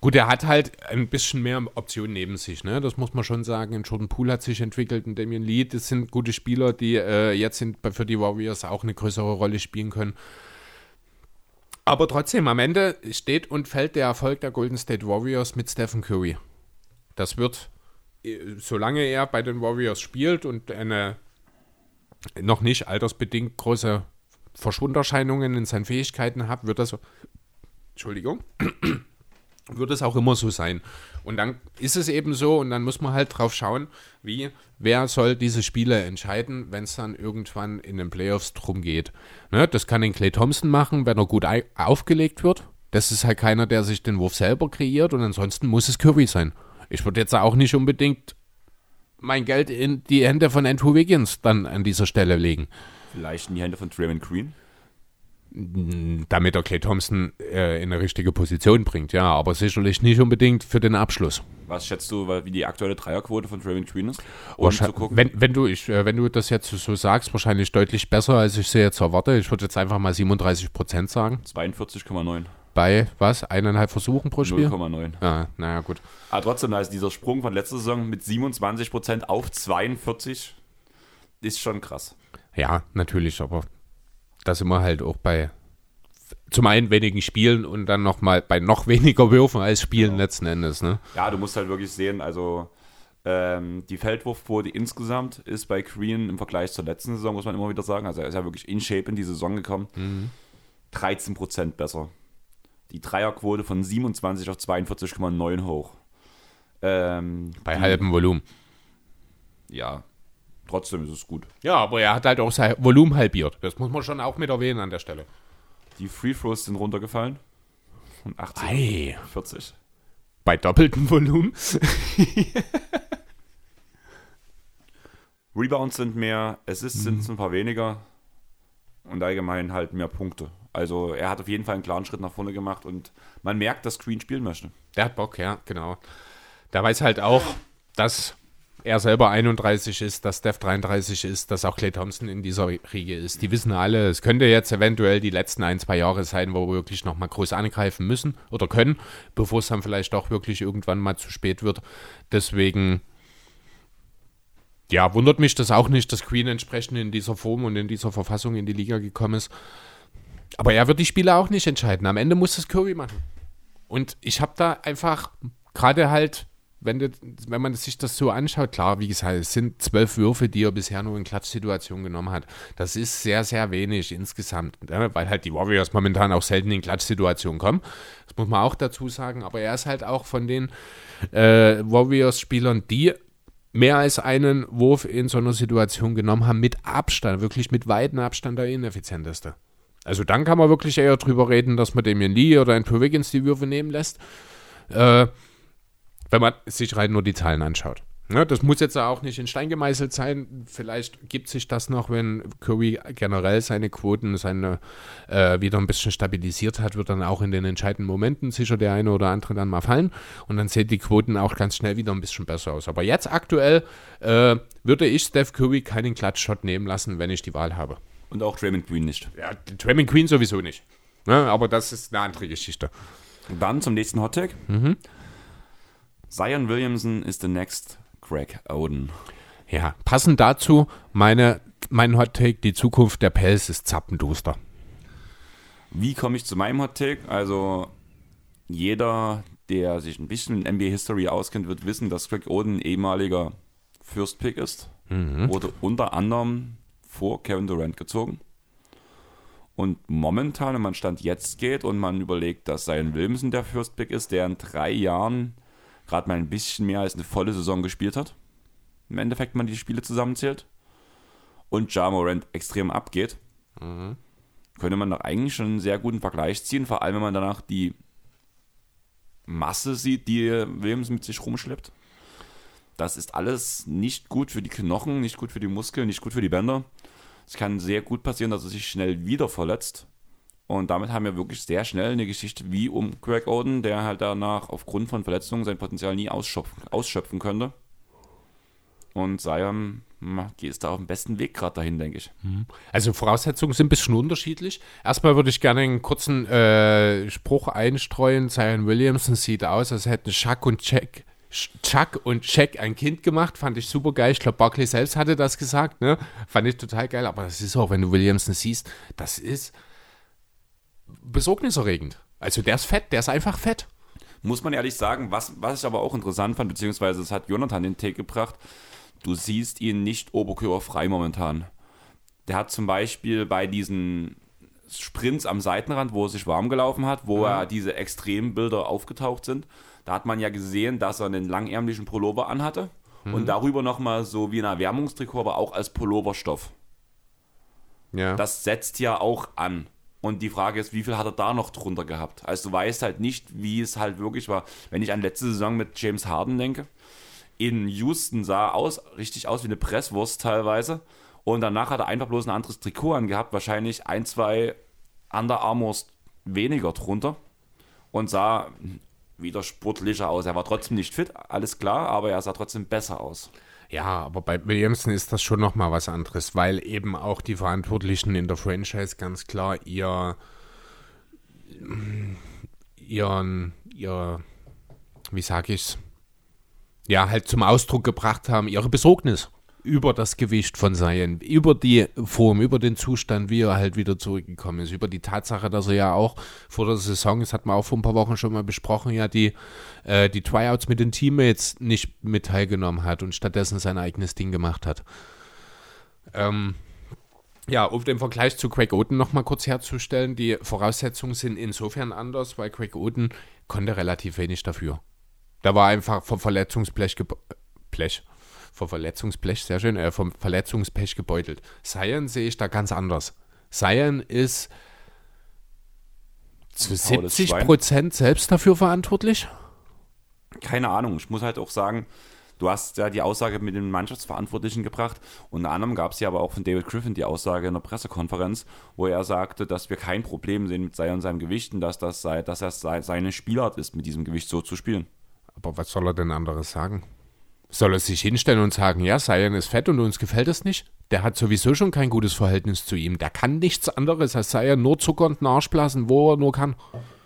Gut, er hat halt ein bisschen mehr Optionen neben sich, ne? Das muss man schon sagen. Ein Jordan Poole hat sich entwickelt, ein Damien Lee, das sind gute Spieler, die äh, jetzt sind für die Warriors auch eine größere Rolle spielen können. Aber trotzdem, am Ende steht und fällt der Erfolg der Golden State Warriors mit Stephen Curry. Das wird, solange er bei den Warriors spielt und eine noch nicht altersbedingt große Verschwunderscheinungen in seinen Fähigkeiten hat, wird das, Entschuldigung, wird es auch immer so sein. Und dann ist es eben so und dann muss man halt drauf schauen, wie, wer soll diese Spiele entscheiden, wenn es dann irgendwann in den Playoffs drum geht. Ne, das kann den Clay Thompson machen, wenn er gut aufgelegt wird. Das ist halt keiner, der sich den Wurf selber kreiert und ansonsten muss es Curry sein. Ich würde jetzt auch nicht unbedingt mein Geld in die Hände von Andrew Wiggins dann an dieser Stelle legen. Vielleicht in die Hände von Draymond Green? Damit er Clay Thompson äh, in eine richtige Position bringt, ja, aber sicherlich nicht unbedingt für den Abschluss. Was schätzt du, wie die aktuelle Dreierquote von Draymond Green ist? Um wenn, wenn, du, ich, äh, wenn du das jetzt so sagst, wahrscheinlich deutlich besser, als ich sie jetzt erwarte. Ich würde jetzt einfach mal 37 Prozent sagen. 42,9. Bei was? Eineinhalb Versuchen pro Spiel? 0,9. Ja, naja, gut. Aber trotzdem, ist dieser Sprung von letzter Saison mit 27 Prozent auf 42 ist schon krass. Ja, natürlich, aber da sind wir halt auch bei zum einen wenigen Spielen und dann nochmal bei noch weniger Würfen als Spielen genau. letzten Endes. Ne? Ja, du musst halt wirklich sehen, also ähm, die Feldwurfquote insgesamt ist bei Green im Vergleich zur letzten Saison, muss man immer wieder sagen, also er ist ja wirklich in Shape in die Saison gekommen, mhm. 13% besser. Die Dreierquote von 27 auf 42,9 hoch. Ähm, bei die, halbem Volumen. Ja, trotzdem ist es gut. Ja, aber er hat halt auch sein Volumen halbiert. Das muss man schon auch mit erwähnen an der Stelle. Die Free Throws sind runtergefallen. Von 80 Ei. 40. Bei doppeltem Volumen. Rebounds sind mehr, Assists sind ein paar weniger und allgemein halt mehr Punkte. Also er hat auf jeden Fall einen klaren Schritt nach vorne gemacht und man merkt, dass Green spielen möchte. Der hat Bock, ja, genau. Der weiß halt auch, dass er selber 31 ist, dass Steph 33 ist, dass auch Clay Thompson in dieser Riege ist. Die wissen alle, es könnte jetzt eventuell die letzten ein, zwei Jahre sein, wo wir wirklich nochmal groß angreifen müssen oder können, bevor es dann vielleicht auch wirklich irgendwann mal zu spät wird. Deswegen, ja, wundert mich das auch nicht, dass Queen entsprechend in dieser Form und in dieser Verfassung in die Liga gekommen ist. Aber er wird die Spiele auch nicht entscheiden. Am Ende muss das Curry machen. Und ich habe da einfach gerade halt wenn, du, wenn man sich das so anschaut, klar, wie gesagt, es sind zwölf Würfe, die er bisher nur in Klatschsituationen genommen hat. Das ist sehr, sehr wenig insgesamt, ne? weil halt die Warriors momentan auch selten in Klatschsituationen kommen. Das muss man auch dazu sagen. Aber er ist halt auch von den äh, Warriors-Spielern, die mehr als einen Wurf in so einer Situation genommen haben, mit Abstand, wirklich mit weitem Abstand der ineffizienteste. Also dann kann man wirklich eher drüber reden, dass man dem Lee oder Andrew Wiggins die Würfe nehmen lässt. Äh, wenn man sich rein nur die Zahlen anschaut. Ja, das muss jetzt auch nicht in Stein gemeißelt sein. Vielleicht gibt sich das noch, wenn Curry generell seine Quoten seine, äh, wieder ein bisschen stabilisiert hat, wird dann auch in den entscheidenden Momenten sicher der eine oder andere dann mal fallen. Und dann sehen die Quoten auch ganz schnell wieder ein bisschen besser aus. Aber jetzt aktuell äh, würde ich Steph Curry keinen Klatschshot nehmen lassen, wenn ich die Wahl habe. Und auch Draymond Green nicht. Ja, Draymond Green sowieso nicht. Ja, aber das ist eine andere Geschichte. Dann zum nächsten Hottag. Mhm. Zion Williamson ist the next Greg Oden. Ja, passend dazu meine, mein Hot Take, die Zukunft der Pels ist zappenduster. Wie komme ich zu meinem Hot Take? Also jeder, der sich ein bisschen in NBA History auskennt, wird wissen, dass Greg Oden ehemaliger First Pick ist. Mhm. Wurde unter anderem vor Kevin Durant gezogen. Und momentan, wenn man Stand jetzt geht und man überlegt, dass Zion Williamson der First Pick ist, der in drei Jahren gerade mal ein bisschen mehr als eine volle Saison gespielt hat. Im Endeffekt, wenn man die Spiele zusammenzählt. Und Ja Morant extrem abgeht. Mhm. Könnte man doch eigentlich schon einen sehr guten Vergleich ziehen, vor allem wenn man danach die Masse sieht, die Williams mit sich rumschleppt. Das ist alles nicht gut für die Knochen, nicht gut für die Muskeln, nicht gut für die Bänder. Es kann sehr gut passieren, dass er sich schnell wieder verletzt. Und damit haben wir wirklich sehr schnell eine Geschichte wie um Greg Oden, der halt danach aufgrund von Verletzungen sein Potenzial nie ausschöpfen, ausschöpfen könnte. Und Sion ist da auf dem besten Weg gerade dahin, denke ich. Mhm. Also Voraussetzungen sind ein bisschen unterschiedlich. Erstmal würde ich gerne einen kurzen äh, Spruch einstreuen. Zion Williamson sieht aus, als hätten Chuck und Jack Chuck und Jack ein Kind gemacht, fand ich super geil. Ich glaube, Barkley selbst hatte das gesagt, ne? Fand ich total geil. Aber das ist auch, wenn du Williamson siehst, das ist, besorgniserregend. Also der ist fett, der ist einfach fett. Muss man ehrlich sagen, was, was ich aber auch interessant fand, beziehungsweise es hat Jonathan den Take gebracht, du siehst ihn nicht oberkörperfrei momentan. Der hat zum Beispiel bei diesen Sprints am Seitenrand, wo er sich warm gelaufen hat, wo mhm. er diese Extrembilder aufgetaucht sind, da hat man ja gesehen, dass er einen langärmlichen Pullover anhatte mhm. und darüber nochmal so wie ein Erwärmungstrikot, aber auch als Pulloverstoff. Ja. Das setzt ja auch an. Und die Frage ist, wie viel hat er da noch drunter gehabt? Also du weißt halt nicht, wie es halt wirklich war. Wenn ich an letzte Saison mit James Harden denke, in Houston sah aus, richtig aus wie eine Presswurst teilweise. Und danach hat er einfach bloß ein anderes Trikot angehabt, wahrscheinlich ein, zwei Under Armours weniger drunter. Und sah wieder sportlicher aus. Er war trotzdem nicht fit, alles klar, aber er sah trotzdem besser aus. Ja, aber bei Williamson ist das schon nochmal was anderes, weil eben auch die Verantwortlichen in der Franchise ganz klar ihr, ihren, ihr, wie sag ich's, ja, halt zum Ausdruck gebracht haben, ihre Besorgnis über das Gewicht von Zion, über die Form, über den Zustand, wie er halt wieder zurückgekommen ist, über die Tatsache, dass er ja auch vor der Saison, das hat man auch vor ein paar Wochen schon mal besprochen, ja die, äh, die Tryouts mit den Teammates nicht mit teilgenommen hat und stattdessen sein eigenes Ding gemacht hat. Ähm, ja, um den Vergleich zu Craig Oden nochmal kurz herzustellen, die Voraussetzungen sind insofern anders, weil Craig Oden konnte relativ wenig dafür. Da war einfach vom Verletzungsblech Blech, vor Verletzungsblech, sehr schön, äh, vom Verletzungspech gebeutelt. Sion sehe ich da ganz anders. Sion ist zu 70 Prozent selbst dafür verantwortlich? Keine Ahnung. Ich muss halt auch sagen, du hast ja die Aussage mit den Mannschaftsverantwortlichen gebracht. Unter anderem gab es ja aber auch von David Griffin die Aussage in der Pressekonferenz, wo er sagte, dass wir kein Problem sehen mit Sion und seinem Gewicht und dass das sei, dass er seine Spielart ist, mit diesem Gewicht so zu spielen. Aber was soll er denn anderes sagen? Soll er sich hinstellen und sagen, ja, Sion ist fett und uns gefällt es nicht? Der hat sowieso schon kein gutes Verhältnis zu ihm. Der kann nichts anderes als Sion nur Zucker und Arschblasen, wo er nur kann.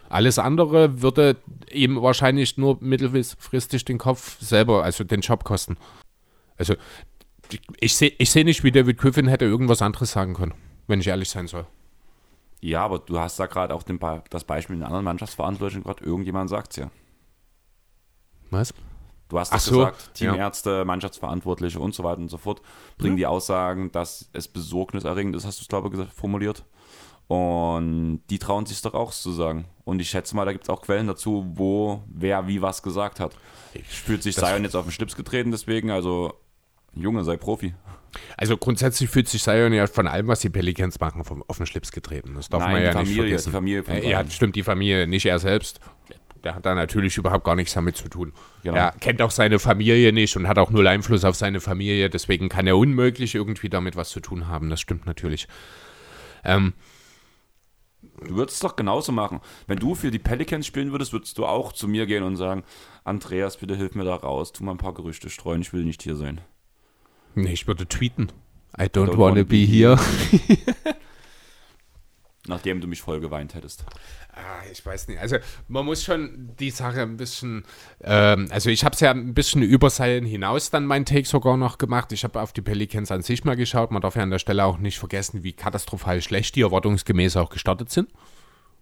Alles andere würde ihm wahrscheinlich nur mittelfristig den Kopf selber, also den Job kosten. Also ich sehe ich seh nicht, wie David Griffin hätte irgendwas anderes sagen können, wenn ich ehrlich sein soll. Ja, aber du hast da gerade auch den, das Beispiel in anderen Mannschaftsverantwortlichen gerade, irgendjemand sagt es ja. Was? Du hast es so, gesagt, Teamärzte, ja. Mannschaftsverantwortliche und so weiter und so fort bringen ja. die Aussagen, dass es besorgniserregend ist, hast du es, glaube ich, formuliert. Und die trauen sich doch auch zu sagen. Und ich schätze mal, da gibt es auch Quellen dazu, wo wer wie was gesagt hat. Ich Fühlt sich Zion jetzt auf den Schlips getreten, deswegen, also Junge, sei Profi. Also grundsätzlich fühlt sich Zion ja von allem, was die Pelicans machen, vom, auf den Schlips getreten. Das darf Nein, man ja Familie, nicht vergessen. Die Familie von ja, stimmt, die Familie, nicht er selbst. Der hat da natürlich überhaupt gar nichts damit zu tun. Genau. Er kennt auch seine Familie nicht und hat auch null Einfluss auf seine Familie. Deswegen kann er unmöglich irgendwie damit was zu tun haben. Das stimmt natürlich. Ähm, Du würdest es doch genauso machen. Wenn du für die Pelicans spielen würdest, würdest du auch zu mir gehen und sagen, Andreas, bitte hilf mir da raus, tu mal ein paar Gerüchte streuen, ich will nicht hier sein. Nee, ich würde tweeten. I don't, don't wanna be here. Nachdem du mich voll geweint hättest. Ah, ich weiß nicht. Also man muss schon die Sache ein bisschen, ähm, also ich habe es ja ein bisschen über Seilen hinaus dann mein Take sogar noch gemacht. Ich habe auf die Pelicans an sich mal geschaut. Man darf ja an der Stelle auch nicht vergessen, wie katastrophal schlecht die erwartungsgemäß auch gestartet sind.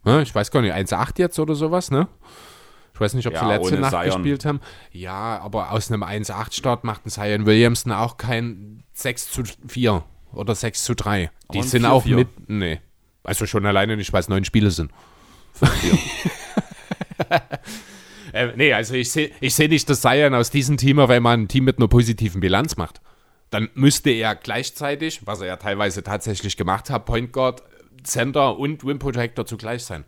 Ja, ich weiß gar nicht, 1-8 jetzt oder sowas, ne? Ich weiß nicht, ob ja, sie letzte Nacht Zion. gespielt haben. Ja, aber aus einem 1-8-Start macht ein Zion Williamson auch kein 6 zu 4 oder 6 zu 3. Die sind 4, auch 4. mit. Nee. Also schon alleine nicht, weil es neun Spiele sind. äh, nee, also ich sehe ich seh nicht das Zion aus diesem Team, weil man ein Team mit einer positiven Bilanz macht. Dann müsste er gleichzeitig, was er ja teilweise tatsächlich gemacht hat, Point Guard, Center und Wim Protector zugleich sein.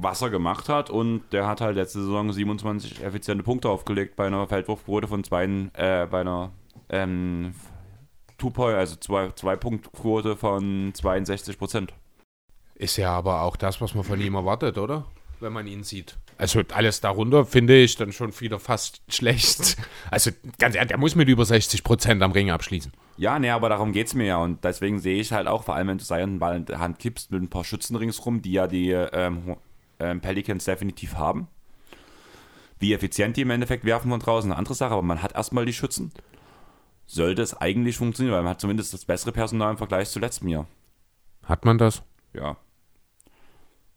Was er gemacht hat und der hat halt letzte Saison 27 effiziente Punkte aufgelegt bei einer Feldwurfquote von zwei, äh, bei einer ähm, Two-Point, also zwei, zwei Punktquote von 62 Prozent. Ist ja aber auch das, was man von ihm erwartet, oder? Wenn man ihn sieht. Also alles darunter finde ich dann schon wieder fast schlecht. Also ganz ehrlich, der muss mit über 60 Prozent am Ring abschließen. Ja, nee, aber darum geht es mir ja. Und deswegen sehe ich halt auch, vor allem wenn du seinen Ball in der Hand kippst mit ein paar Schützen ringsrum, die ja die ähm, ähm, Pelicans definitiv haben. Wie effizient die im Endeffekt werfen von draußen, eine andere Sache, aber man hat erstmal die Schützen. Sollte es eigentlich funktionieren, weil man hat zumindest das bessere Personal im Vergleich zu letztem Jahr. Hat man das? Ja.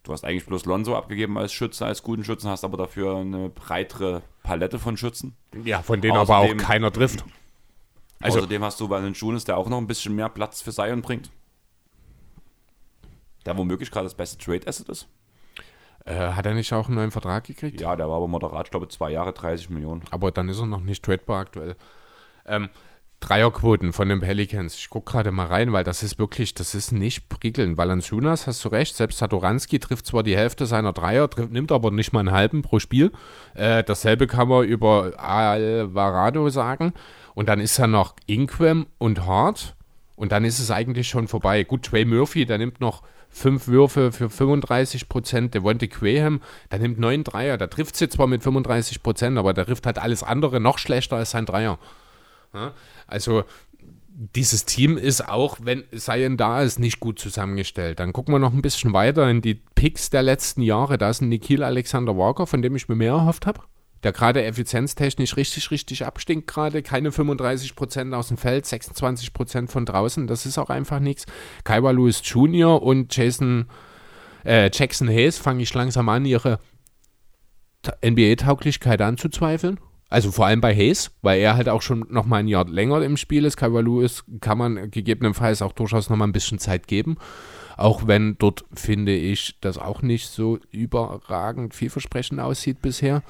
Du hast eigentlich bloß Lonzo abgegeben als Schütze, als guten Schützen, hast aber dafür eine breitere Palette von Schützen. Ja, von denen außerdem, aber auch keiner trifft. Also, außerdem hast du Valanciunas, der auch noch ein bisschen mehr Platz für Zion bringt. Der womöglich gerade das beste Trade-Asset ist. Äh, hat er nicht auch einen neuen Vertrag gekriegt? Ja, der war aber moderat, ich glaube zwei Jahre, 30 Millionen. Aber dann ist er noch nicht tradebar aktuell. Ähm, Dreierquoten von den Pelicans. Ich gucke gerade mal rein, weil das ist wirklich, das ist nicht prickelnd. Valanciunas, hast du recht, selbst Satoranski trifft zwar die Hälfte seiner Dreier, trifft, nimmt aber nicht mal einen halben pro Spiel. Äh, dasselbe kann man über Alvarado sagen. Und dann ist er noch Inquem und Hart. Und dann ist es eigentlich schon vorbei. Gut, Trey Murphy, der nimmt noch fünf Würfe für 35 Prozent. Devonte Quaham, der nimmt neun Dreier. Der trifft sie zwar mit 35 Prozent, aber der trifft halt alles andere noch schlechter als sein Dreier. Also dieses Team ist auch, wenn Zion da ist, nicht gut zusammengestellt. Dann gucken wir noch ein bisschen weiter in die Picks der letzten Jahre. Da ist ein Nikhil Alexander Walker, von dem ich mir mehr erhofft habe. Der gerade effizienztechnisch richtig, richtig abstinkt gerade. Keine 35% aus dem Feld, 26% von draußen. Das ist auch einfach nichts. Kaiwa Lewis Jr. und Jason äh, Jackson Hayes fange ich langsam an, ihre NBA-Tauglichkeit anzuzweifeln. Also vor allem bei Hayes, weil er halt auch schon noch mal ein Jahr länger im Spiel ist. Kyra Lewis kann man gegebenenfalls auch durchaus noch mal ein bisschen Zeit geben. Auch wenn dort, finde ich, das auch nicht so überragend vielversprechend aussieht bisher.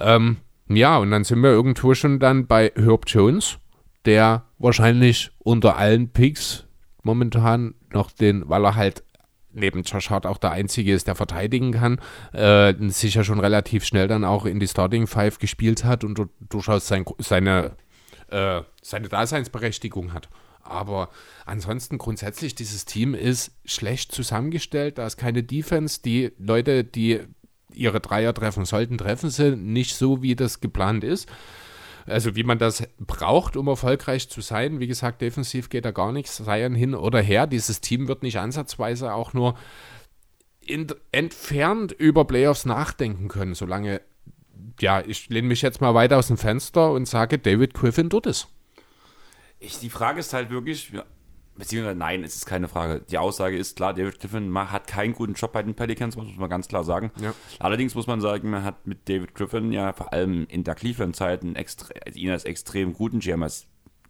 Ähm, ja, und dann sind wir irgendwo schon dann bei Herb Jones, der wahrscheinlich unter allen Picks momentan noch den, weil er halt neben Josh Hart auch der Einzige ist, der verteidigen kann, äh, sicher schon relativ schnell dann auch in die Starting Five gespielt hat und durchaus sein, seine, äh, seine Daseinsberechtigung hat. Aber ansonsten grundsätzlich, dieses Team ist schlecht zusammengestellt. Da ist keine Defense. Die Leute, die ihre Dreier treffen sollten, treffen sie nicht so, wie das geplant ist. Also wie man das braucht, um erfolgreich zu sein. Wie gesagt, defensiv geht da gar nichts, seien hin oder her. Dieses Team wird nicht ansatzweise auch nur in, entfernt über Playoffs nachdenken können, solange, ja, ich lehne mich jetzt mal weiter aus dem Fenster und sage, David Griffin tut es. Ich, die Frage ist halt wirklich, beziehungsweise nein, es ist keine Frage. Die Aussage ist klar, David Griffin hat keinen guten Job bei den Pelicans, muss man ganz klar sagen. Ja. Allerdings muss man sagen, man hat mit David Griffin ja vor allem in der Cleveland-Zeit also ihn als extrem guten GM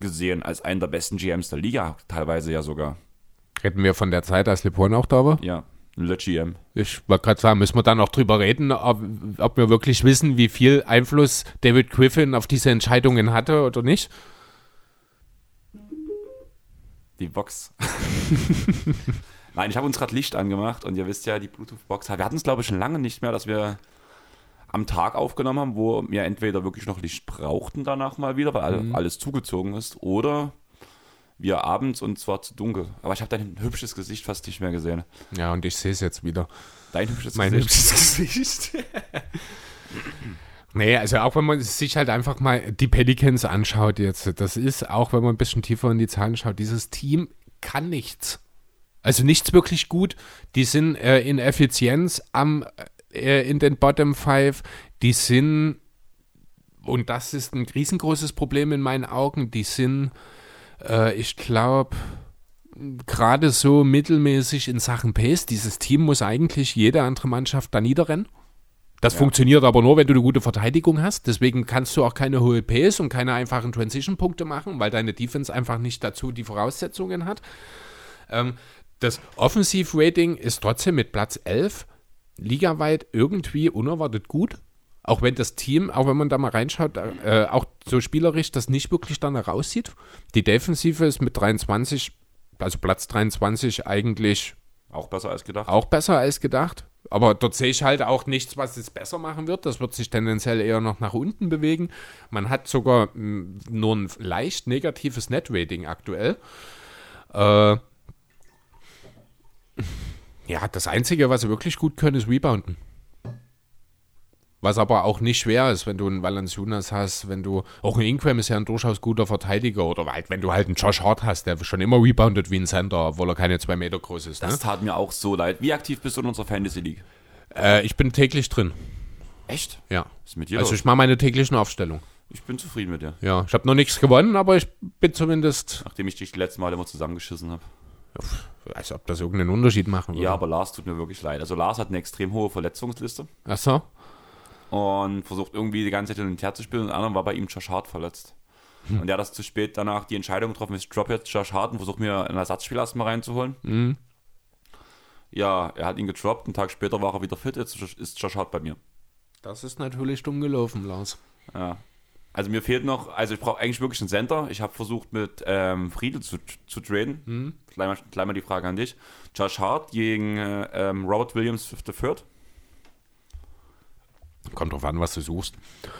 gesehen, als einen der besten GMs der Liga, teilweise ja sogar. Reden wir von der Zeit, als LeBron auch da war? Ja. Le GM. Ich wollte gerade sagen, müssen wir dann noch drüber reden, ob, ob wir wirklich wissen, wie viel Einfluss David Griffin auf diese Entscheidungen hatte oder nicht die Box. Nein, ich habe uns gerade Licht angemacht und ihr wisst ja, die Bluetooth-Box. Wir hatten es, glaube ich, schon lange nicht mehr, dass wir am Tag aufgenommen haben, wo wir entweder wirklich noch Licht brauchten danach mal wieder, weil mhm. alles zugezogen ist, oder wir abends und zwar zu dunkel. Aber ich habe dein hübsches Gesicht fast nicht mehr gesehen. Ja, und ich sehe es jetzt wieder. Dein hübsches mein Gesicht. hübsches Gesicht. Nee, also auch wenn man sich halt einfach mal die Pelicans anschaut jetzt, das ist, auch wenn man ein bisschen tiefer in die Zahlen schaut, dieses Team kann nichts. Also nichts wirklich gut. Die sind äh, in Effizienz am, äh, in den Bottom Five. Die sind, und das ist ein riesengroßes Problem in meinen Augen, die sind, äh, ich glaube, gerade so mittelmäßig in Sachen Pace. Dieses Team muss eigentlich jede andere Mannschaft da niederrennen. Das ja. funktioniert aber nur, wenn du eine gute Verteidigung hast. Deswegen kannst du auch keine hohe Pace und keine einfachen Transition-Punkte machen, weil deine Defense einfach nicht dazu die Voraussetzungen hat. Ähm, das Offensiv-Rating ist trotzdem mit Platz 11 ligaweit irgendwie unerwartet gut. Auch wenn das Team, auch wenn man da mal reinschaut, äh, auch so spielerisch das nicht wirklich danach aussieht. Die Defensive ist mit 23, also Platz 23 eigentlich auch besser als gedacht. Auch besser als gedacht. Aber dort sehe ich halt auch nichts, was es besser machen wird. Das wird sich tendenziell eher noch nach unten bewegen. Man hat sogar hm, nur ein leicht negatives Net-Rating aktuell. Äh, ja, das Einzige, was sie wirklich gut können, ist Rebounden. Was aber auch nicht schwer ist, wenn du einen Valanciunas hast, wenn du, auch ein Ingram ist ja ein durchaus guter Verteidiger oder halt, wenn du halt einen Josh Hart hast, der schon immer reboundet wie ein Center, obwohl er keine zwei Meter groß ist. Das ne? tat mir auch so leid. Wie aktiv bist du in unserer Fantasy League? Äh, ich bin täglich drin. Echt? Ja. Ist mit dir also ich mache meine täglichen Aufstellungen. Ich bin zufrieden mit dir. Ja, ich habe noch nichts gewonnen, aber ich bin zumindest. Nachdem ich dich die letzten Mal immer zusammengeschissen habe. Ja, als ob das irgendeinen Unterschied machen würde. Ja, aber Lars tut mir wirklich leid. Also Lars hat eine extrem hohe Verletzungsliste. Ach so und versucht irgendwie die ganze Zeit hin und her zu spielen. Und anderen war bei ihm Josh Hart verletzt. Hm. Und der hat das zu spät danach die Entscheidung getroffen, ich drop jetzt Josh Hart und versuche mir ein Ersatzspiel erstmal reinzuholen. Mhm. Ja, er hat ihn gedroppt, einen Tag später war er wieder fit, jetzt ist Josh Hart bei mir. Das ist natürlich dumm gelaufen, Lars. Ja. Also mir fehlt noch, also ich brauche eigentlich wirklich einen Center. Ich habe versucht mit ähm, Friedel zu, zu traden. Mhm. Gleich, mal, die Frage an dich. Josh Hart gegen äh, ähm, Robert Williams III. Kommt drauf an, was du suchst.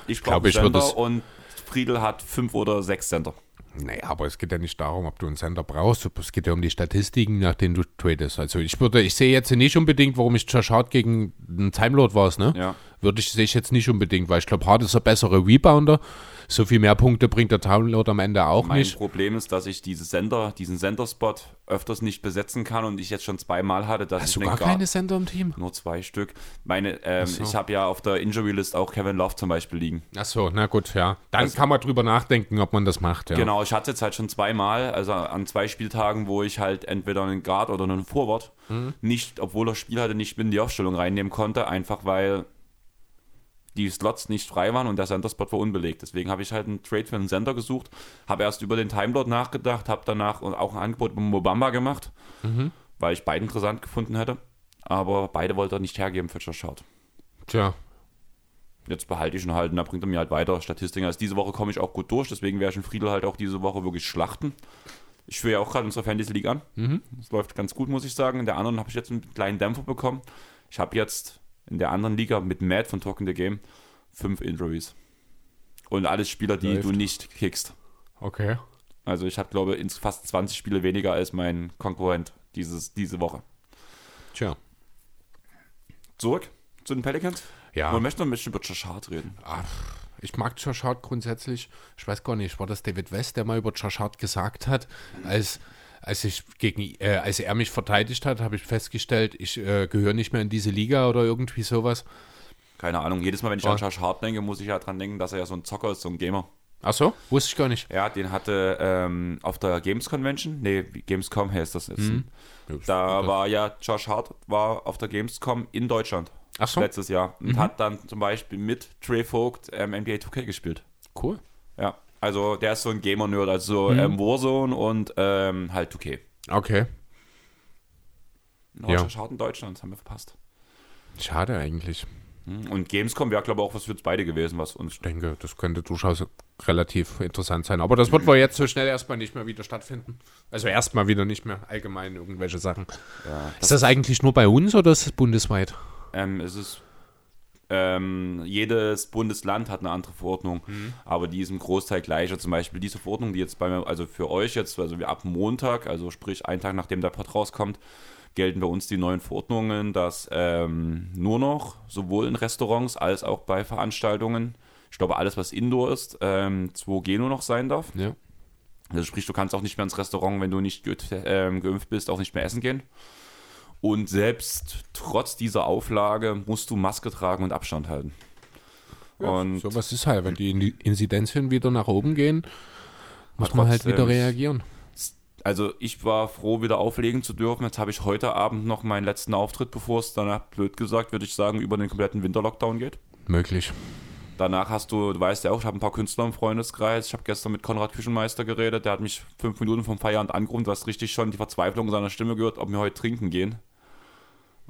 Ich glaube, ich würde es. Und Friedel hat fünf oder sechs Center. Naja, aber es geht ja nicht darum, ob du einen Center brauchst. Es geht ja um die Statistiken, nach denen du tradest. Also ich würde, ich sehe jetzt nicht unbedingt, warum ich Josh Hart gegen einen Timelord war, ne? Ja. Würde ich, sehe ich jetzt nicht unbedingt, weil ich glaube, Hart ist ein besserer Rebounder so viel mehr Punkte bringt der Download am Ende auch mein nicht. Mein Problem ist, dass ich diese Sender, diesen Senderspot öfters nicht besetzen kann und ich jetzt schon zweimal hatte, dass Hast ich du gar keine Sender im Team? Nur zwei Stück. Meine, ähm, so. ich habe ja auf der Injury List auch Kevin Love zum Beispiel liegen. Ach so, na gut, ja. Dann also, kann man drüber nachdenken, ob man das macht. Ja. Genau, ich hatte es jetzt halt schon zweimal, also an zwei Spieltagen, wo ich halt entweder einen Guard oder einen Forward mhm. nicht, obwohl das Spiel hatte, nicht in die Aufstellung reinnehmen konnte, einfach weil die Slots nicht frei waren und der Center-Spot war unbelegt. Deswegen habe ich halt einen Trade für einen Center gesucht, habe erst über den Timelord nachgedacht, habe danach auch ein Angebot mit Mobamba gemacht, mhm. weil ich beide interessant gefunden hätte. Aber beide wollte er nicht hergeben für Josh Hart. Tja. Jetzt behalte ich ihn halt und da bringt er mir halt weiter Statistiken. Also diese Woche komme ich auch gut durch, deswegen werde ich in Friedel halt auch diese Woche wirklich schlachten. Ich führe ja auch gerade unsere Fantasy League an. Mhm. Das läuft ganz gut, muss ich sagen. In der anderen habe ich jetzt einen kleinen Dämpfer bekommen. Ich habe jetzt in der anderen Liga mit Matt von Talking the Game fünf Injuries. Und alles Spieler, die Läuft. du nicht kickst. Okay. Also ich habe, glaube ich, fast 20 Spiele weniger als mein Konkurrent dieses, diese Woche. Tja. Zurück zu den Pelicans. Ja. Wir möchten noch ein bisschen über Josh Hart reden. Ah, Ich mag Josh Hart grundsätzlich. Ich weiß gar nicht, war das David West, der mal über Josh Hart gesagt hat, als, als, ich gegen, äh, als er mich verteidigt hat, habe ich festgestellt, ich äh, gehöre nicht mehr in diese Liga oder irgendwie sowas. Keine Ahnung. Jedes Mal, wenn ich an Josh Hart denke, muss ich ja dran denken, dass er ja so ein Zocker ist, so ein Gamer. Ach so? Wusste ich gar nicht. Ja, den hatte ähm, auf der Games Convention, nee, Gamescom heißt das jetzt. Mhm. Da war ja Josh Hart war auf der Gamescom in Deutschland Ach so? letztes Jahr und hat dann zum Beispiel mit Trey Vogt ähm, NBA 2K gespielt. Cool. Ja, also der ist so ein Gamer-Nerd, also Mhm. ähm, Warzone und ähm, halt 2K. Okay. Ja. In Deutschland, das haben wir verpasst. Schade eigentlich. Hm, Und Gamescom wäre, glaube ich, auch was für uns beide gewesen, was uns Ich denke, das könnte durchaus relativ interessant sein. Aber das wird wohl jetzt so schnell erstmal nicht mehr wieder stattfinden. Also erstmal wieder nicht mehr allgemein irgendwelche Sachen. ja, Ist das eigentlich nur bei uns oder ist es bundesweit? Ähm, es ist ähm, jedes Bundesland hat eine andere Verordnung, aber die ist im Großteil gleicher. Zum Beispiel diese Verordnung, die jetzt bei mir, also für euch jetzt, also wir ab Montag, also sprich einen Tag nachdem der Pod rauskommt, gelten bei uns die neuen Verordnungen, dass ähm, nur noch sowohl in Restaurants als auch bei Veranstaltungen, ich glaube alles was Indoor ist, ähm, 2G nur noch sein darf. Ja. Also sprich, du kannst auch nicht mehr ins Restaurant, wenn du nicht ge ähm, geimpft bist, auch nicht mehr essen gehen. Und selbst trotz dieser Auflage musst du Maske tragen und Abstand halten. und So was ist halt, wenn die In- Inzidenzien wieder nach oben gehen, muss man halt wieder reagieren. also ich war froh, wieder auflegen zu dürfen. Jetzt habe ich heute Abend noch meinen letzten Auftritt, bevor es danach, blöd gesagt, würde ich sagen, über den kompletten Winterlockdown geht. Möglich. Danach hast du, du weißt ja auch, ich habe ein paar Künstler im Freundeskreis. Ich habe gestern mit Konrad Küchenmeister geredet. Der hat mich fünf Minuten vom Feierabend angerufen. Du hast richtig schon die Verzweiflung seiner Stimme gehört, ob wir heute trinken gehen.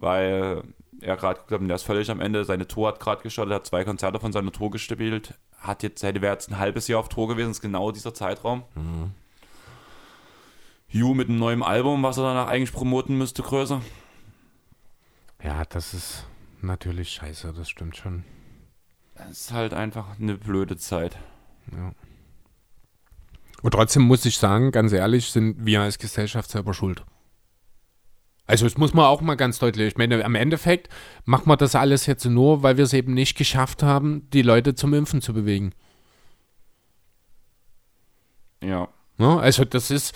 Weil er gerade gesagt hat, der ist völlig am Ende. Seine Tour hat gerade gestartet, hat zwei Konzerte von seiner Tour gespielt. Hat jetzt, hätte wäre jetzt ein halbes Jahr auf Tour gewesen, ist genau dieser Zeitraum. Hugh mit einem neuen Album, was er danach eigentlich promoten müsste, größer. Ja, das ist natürlich scheiße, das stimmt schon. Es ist halt einfach eine blöde Zeit. Und trotzdem muss ich sagen, ganz ehrlich, sind wir als Gesellschaft selber schuld. Also das muss man auch mal ganz deutlich, ich meine, am Endeffekt machen wir das alles jetzt nur, weil wir es eben nicht geschafft haben, die Leute zum Impfen zu bewegen. Ja. Ne? Also das ist,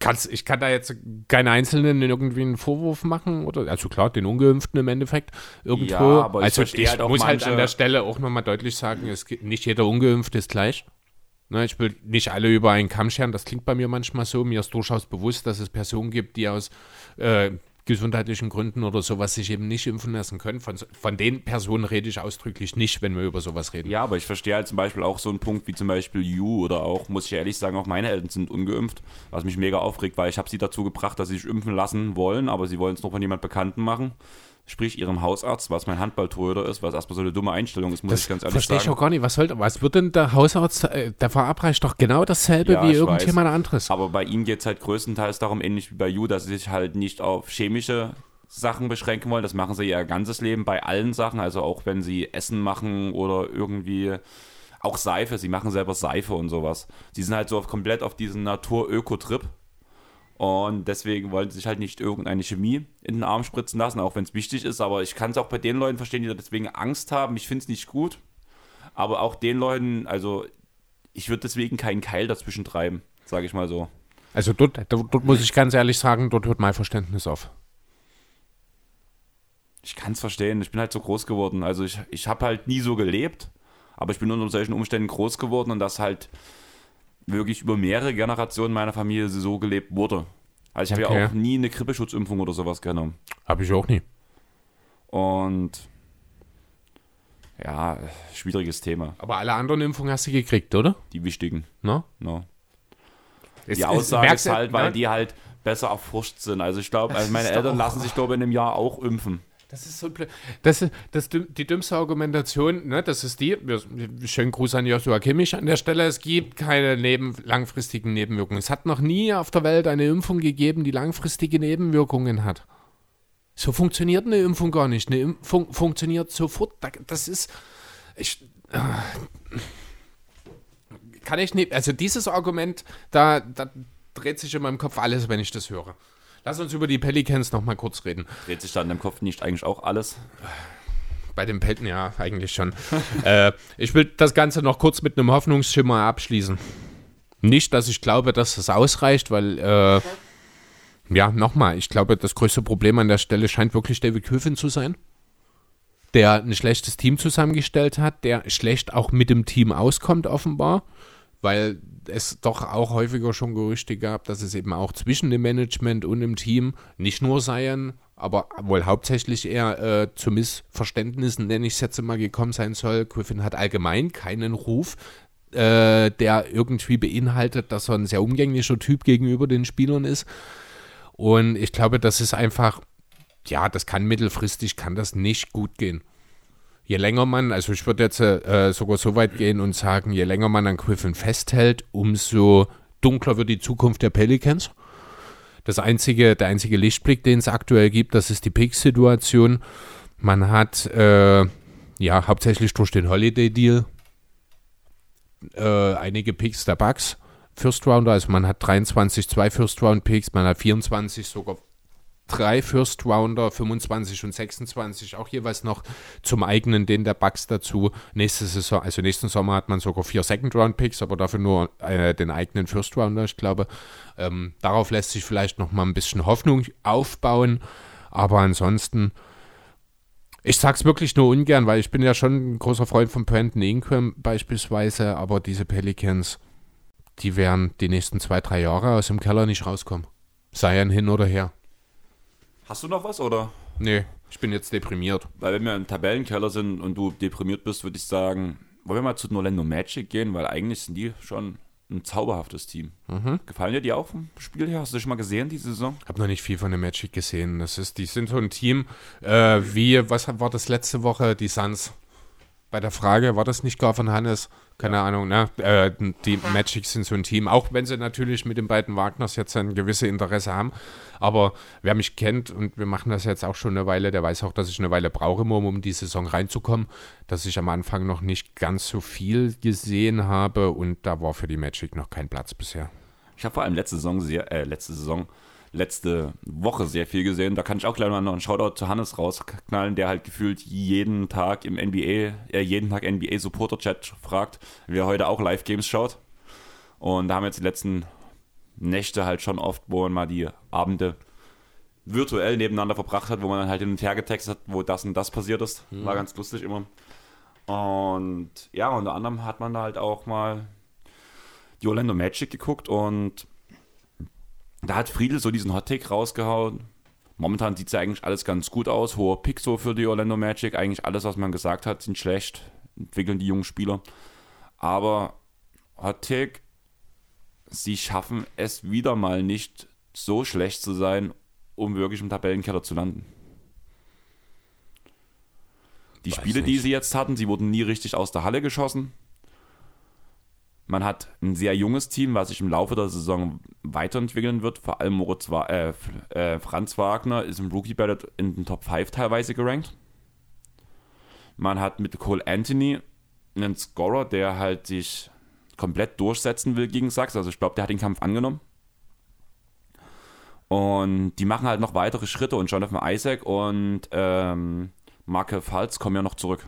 kann's, ich kann da jetzt keinen Einzelnen irgendwie einen Vorwurf machen, oder, also klar, den Ungeimpften im Endeffekt irgendwo. Ja, aber ich also ich halt muss halt manche- an der Stelle auch nochmal deutlich sagen, es nicht jeder Ungeimpfte ist gleich. Ne, ich will nicht alle über einen Kamm scheren, das klingt bei mir manchmal so. Mir ist durchaus bewusst, dass es Personen gibt, die aus äh, gesundheitlichen Gründen oder sowas sich eben nicht impfen lassen können. Von, von den Personen rede ich ausdrücklich nicht, wenn wir über sowas reden. Ja, aber ich verstehe halt zum Beispiel auch so einen Punkt wie zum Beispiel You oder auch, muss ich ehrlich sagen, auch meine Eltern sind ungeimpft, was mich mega aufregt, weil ich habe sie dazu gebracht, dass sie sich impfen lassen wollen, aber sie wollen es noch von jemand Bekannten machen. Sprich ihrem Hausarzt, was mein Handballtorhüter ist, was erstmal so eine dumme Einstellung ist, muss Das ich ganz ehrlich verstehe ich sagen. auch gar nicht. Was, soll, was wird denn der Hausarzt, äh, der verabreicht doch genau dasselbe Ja, wie ich irgendjemand anderes. Aber bei ihm geht es halt größtenteils darum, ähnlich wie bei You, dass sie sich halt nicht auf chemische Sachen beschränken wollen. Das machen sie ihr ganzes Leben bei allen Sachen, also auch wenn sie Essen machen oder irgendwie auch Seife. Sie machen selber Seife und sowas. Sie sind halt so auf, komplett auf diesen Natur-Öko-Trip. Und deswegen wollen sie sich halt nicht irgendeine Chemie in den Arm spritzen lassen, auch wenn es wichtig ist. Aber ich kann es auch bei den Leuten verstehen, die deswegen Angst haben. Ich finde es nicht gut. Aber auch den Leuten, also ich würde deswegen keinen Keil dazwischen treiben, sage ich mal so. Also dort, dort, dort muss ich ganz ehrlich sagen, dort hört mein Verständnis auf. Ich kann es verstehen. Ich bin halt so groß geworden. Also ich, ich habe halt nie so gelebt, aber ich bin unter solchen Umständen groß geworden und das halt wirklich über mehrere Generationen meiner Familie so gelebt wurde. Also ich habe Okay. ja auch nie eine Grippeschutzimpfung oder sowas genommen. Habe ich auch nie. Und ja, schwieriges Thema. Aber alle anderen Impfungen hast du gekriegt, oder? Die wichtigen. No? No. Es- Die Aussage ist halt, weil ne? die halt besser erforscht sind. Also ich glaube, also meine Eltern lassen sich, glaube ich, in einem Jahr auch impfen. Das ist so blöd. Das ist, das, die dümmste Argumentation, ne, das ist die, schönen Gruß an Joshua Kimmich an der Stelle, es gibt keine neben, langfristigen Nebenwirkungen. Es hat noch nie auf der Welt eine Impfung gegeben, die langfristige Nebenwirkungen hat. So funktioniert eine Impfung gar nicht. Eine Impfung funktioniert sofort. Das ist. Ich, äh, kann ich nicht. Also dieses Argument, da, da dreht sich in meinem Kopf alles, wenn ich das höre. Lass uns über die Pelicans noch mal kurz reden. Dreht sich da in deinem Kopf nicht eigentlich auch alles? Bei den Pelten, ja, eigentlich schon. äh, ich will das Ganze noch kurz mit einem Hoffnungsschimmer abschließen. Nicht, dass ich glaube, dass das ausreicht, weil, äh, ja, nochmal, ich glaube, das größte Problem an der Stelle scheint wirklich David Griffin zu sein, der ein schlechtes Team zusammengestellt hat, der schlecht auch mit dem Team auskommt, offenbar weil es doch auch häufiger schon Gerüchte gab, dass es eben auch zwischen dem Management und dem Team nicht nur seien, aber wohl hauptsächlich eher äh, zu Missverständnissen, nenne ich es jetzt mal, gekommen sein soll. Griffin hat allgemein keinen Ruf, äh, der irgendwie beinhaltet, dass er ein sehr umgänglicher Typ gegenüber den Spielern ist. Und ich glaube, das ist einfach, ja, das kann mittelfristig, kann das nicht gut gehen je länger man, also ich würde jetzt äh, sogar so weit gehen und sagen, je länger man an Griffin festhält, umso dunkler wird die Zukunft der Pelicans. Das einzige, der einzige Lichtblick, den es aktuell gibt, das ist die Pick-Situation. Man hat äh, ja hauptsächlich durch den Holiday-Deal äh, einige Picks der Bucks. First Rounder, also man hat 23 zwei First Round Picks, man hat 24 sogar drei First Rounder, 25 und 26, auch jeweils noch zum eigenen, den der Bucks dazu. Nächste Saison, also nächsten Sommer hat man sogar vier Second Round Picks, aber dafür nur äh, den eigenen First Rounder, ich glaube. Ähm, darauf lässt sich vielleicht noch mal ein bisschen Hoffnung aufbauen, aber ansonsten. Ich sag's wirklich nur ungern, weil ich bin ja schon ein großer Freund von Brandon Ingram beispielsweise, aber diese Pelicans, die werden die nächsten zwei, drei Jahre aus dem Keller nicht rauskommen. Sei ein hin oder her. Hast du noch was oder? Nee, ich bin jetzt deprimiert. Weil wenn wir im Tabellenkeller sind und du deprimiert bist, würde ich sagen, wollen wir mal zu Orlando Magic gehen, weil eigentlich sind die schon ein zauberhaftes Team. Mhm. Gefallen dir die auch vom Spiel her? Hast du schon mal gesehen, die Saison? Ich habe noch nicht viel von der Magic gesehen. Das ist, die sind so ein Team äh, wie, was war das letzte Woche? Die Suns. Bei der Frage, war das nicht gar von Hannes? keine ja. Ahnung, ne? Äh, die Magic sind so ein Team, auch wenn sie natürlich mit den beiden Wagners jetzt ein gewisses Interesse haben. Aber wer mich kennt, und wir machen das jetzt auch schon eine Weile, der weiß auch, dass ich eine Weile brauche, um in die Saison reinzukommen, dass ich am Anfang noch nicht ganz so viel gesehen habe und da war für die Magic noch kein Platz bisher. Ich habe vor allem letzte Saison sehr, äh, letzte Saison letzte Woche sehr viel gesehen. Da kann ich auch gleich mal noch einen Shoutout zu Hannes rausknallen, der halt gefühlt jeden Tag im NBA, äh, jeden Tag NBA Supporter Chat fragt, wer heute auch Live Games schaut. Und da haben wir jetzt die letzten Nächte halt schon oft, wo man mal die Abende virtuell nebeneinander verbracht hat, wo man dann halt hin und her getextet hat, wo das und das passiert ist. Mhm. War ganz lustig immer. Und ja, unter anderem hat man da halt auch mal die Orlando Magic geguckt und da hat Friedel so diesen Hot-Take rausgehauen. Momentan sieht es ja eigentlich alles ganz gut aus. Hoher Pick so für die Orlando Magic. Eigentlich alles, was man gesagt hat, sind schlecht. Entwickeln die jungen Spieler. Aber Hot-Take, sie schaffen es wieder mal nicht so schlecht zu sein, um wirklich im Tabellenkeller zu landen. Die Weiß Spiele, nicht. die sie jetzt hatten, sie wurden nie richtig aus der Halle geschossen. Man hat ein sehr junges Team, was sich im Laufe der Saison weiterentwickeln wird. Vor allem Moritz, äh, äh, Franz Wagner ist im Rookie Ballot in den Top 5 teilweise gerankt. Man hat mit Cole Anthony einen Scorer, der halt sich komplett durchsetzen will gegen Sachs. Also ich glaube, der hat den Kampf angenommen. Und die machen halt noch weitere Schritte und Jonathan Isaac und ähm, Marke Falz kommen ja noch zurück.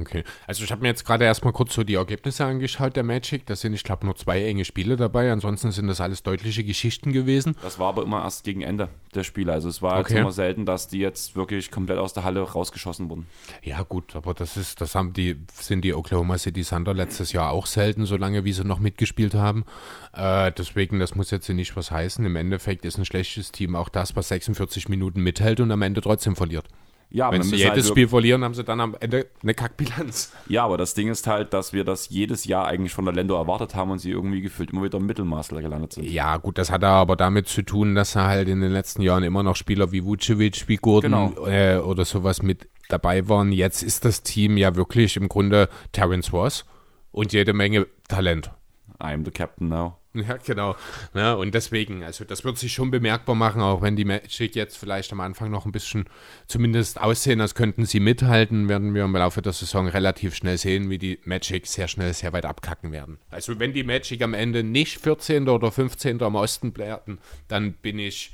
Okay, also ich habe mir jetzt gerade erstmal kurz so die Ergebnisse angeschaut der Magic. Da sind, ich glaube, nur zwei enge Spiele dabei. Ansonsten sind das alles deutliche Geschichten gewesen. Das war aber immer erst gegen Ende der Spiele. Also es war okay. jetzt immer selten, dass die jetzt wirklich komplett aus der Halle rausgeschossen wurden. Ja gut, aber das ist, das haben die, sind die Oklahoma City Thunder letztes Jahr auch selten, solange wie sie noch mitgespielt haben. Äh, deswegen, das muss jetzt nicht was heißen. Im Endeffekt ist ein schlechtes Team auch das, was 46 Minuten mithält und am Ende trotzdem verliert. Ja, Wenn sie müssen jedes halt Spiel verlieren, haben sie dann am Ende eine Kackbilanz. Ja, aber das Ding ist halt, dass wir das jedes Jahr eigentlich von der Lendo erwartet haben und sie irgendwie gefühlt immer wieder im Mittelmaß gelandet sind. Ja, gut, das hat aber damit zu tun, dass er halt in den letzten Jahren immer noch Spieler wie Vucevic, wie Gordon Genau. äh, oder sowas mit dabei waren. Jetzt ist das Team ja wirklich im Grunde Terrence Ross und jede Menge Talent. I'm the captain now. Ja, genau. Ja, und deswegen, also das wird sich schon bemerkbar machen, auch wenn die Magic jetzt vielleicht am Anfang noch ein bisschen zumindest aussehen, als könnten sie mithalten, werden wir im Laufe der Saison relativ schnell sehen, wie die Magic sehr schnell sehr weit abkacken werden. Also wenn die Magic am Ende nicht 14. oder 15. am Osten bleiben, dann bin ich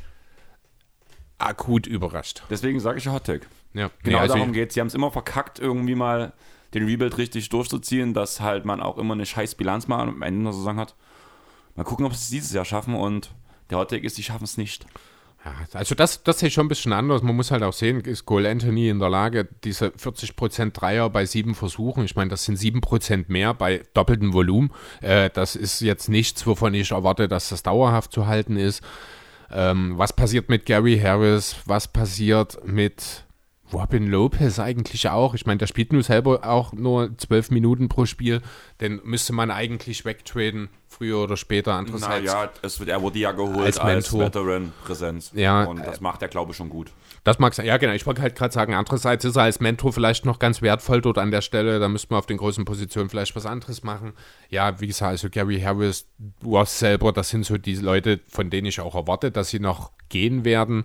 akut überrascht. Deswegen sage ich Hot Take. Ja, Genau nee, also darum geht es. Sie haben es immer verkackt, irgendwie mal den Rebuild richtig durchzuziehen, dass halt man auch immer eine scheiß Bilanz mal am Ende der Saison hat. Mal gucken, ob sie es dieses Jahr schaffen und der Hot ist, sie schaffen es nicht. Ja, also das, das ich schon ein bisschen anders. Man muss halt auch sehen, ist Cole Anthony in der Lage, diese 40% Dreier bei sieben Versuchen, ich meine, das sind 7% mehr bei doppeltem Volumen. Äh, das ist jetzt nichts, wovon ich erwarte, dass das dauerhaft zu halten ist. Ähm, was passiert mit Gary Harris? Was passiert mit Robin Lopez eigentlich auch? Ich meine, der spielt nur selber auch nur 12 Minuten pro Spiel. Den müsste man eigentlich wegtraden, früher oder später. Andererseits Naja, es wird, er wurde ja geholt Als als. Veteran-Präsenz. Ja, und das macht er, glaube ich, schon gut. Das mag sein. Ja, genau. Ich wollte halt gerade sagen, andererseits ist er als Mentor vielleicht noch ganz wertvoll dort an der Stelle. Da müsste man auf den großen Positionen vielleicht was anderes machen. Ja, wie gesagt, also Gary Harris, du hast selber, das sind so die Leute, von denen ich auch erwarte, dass sie noch gehen werden.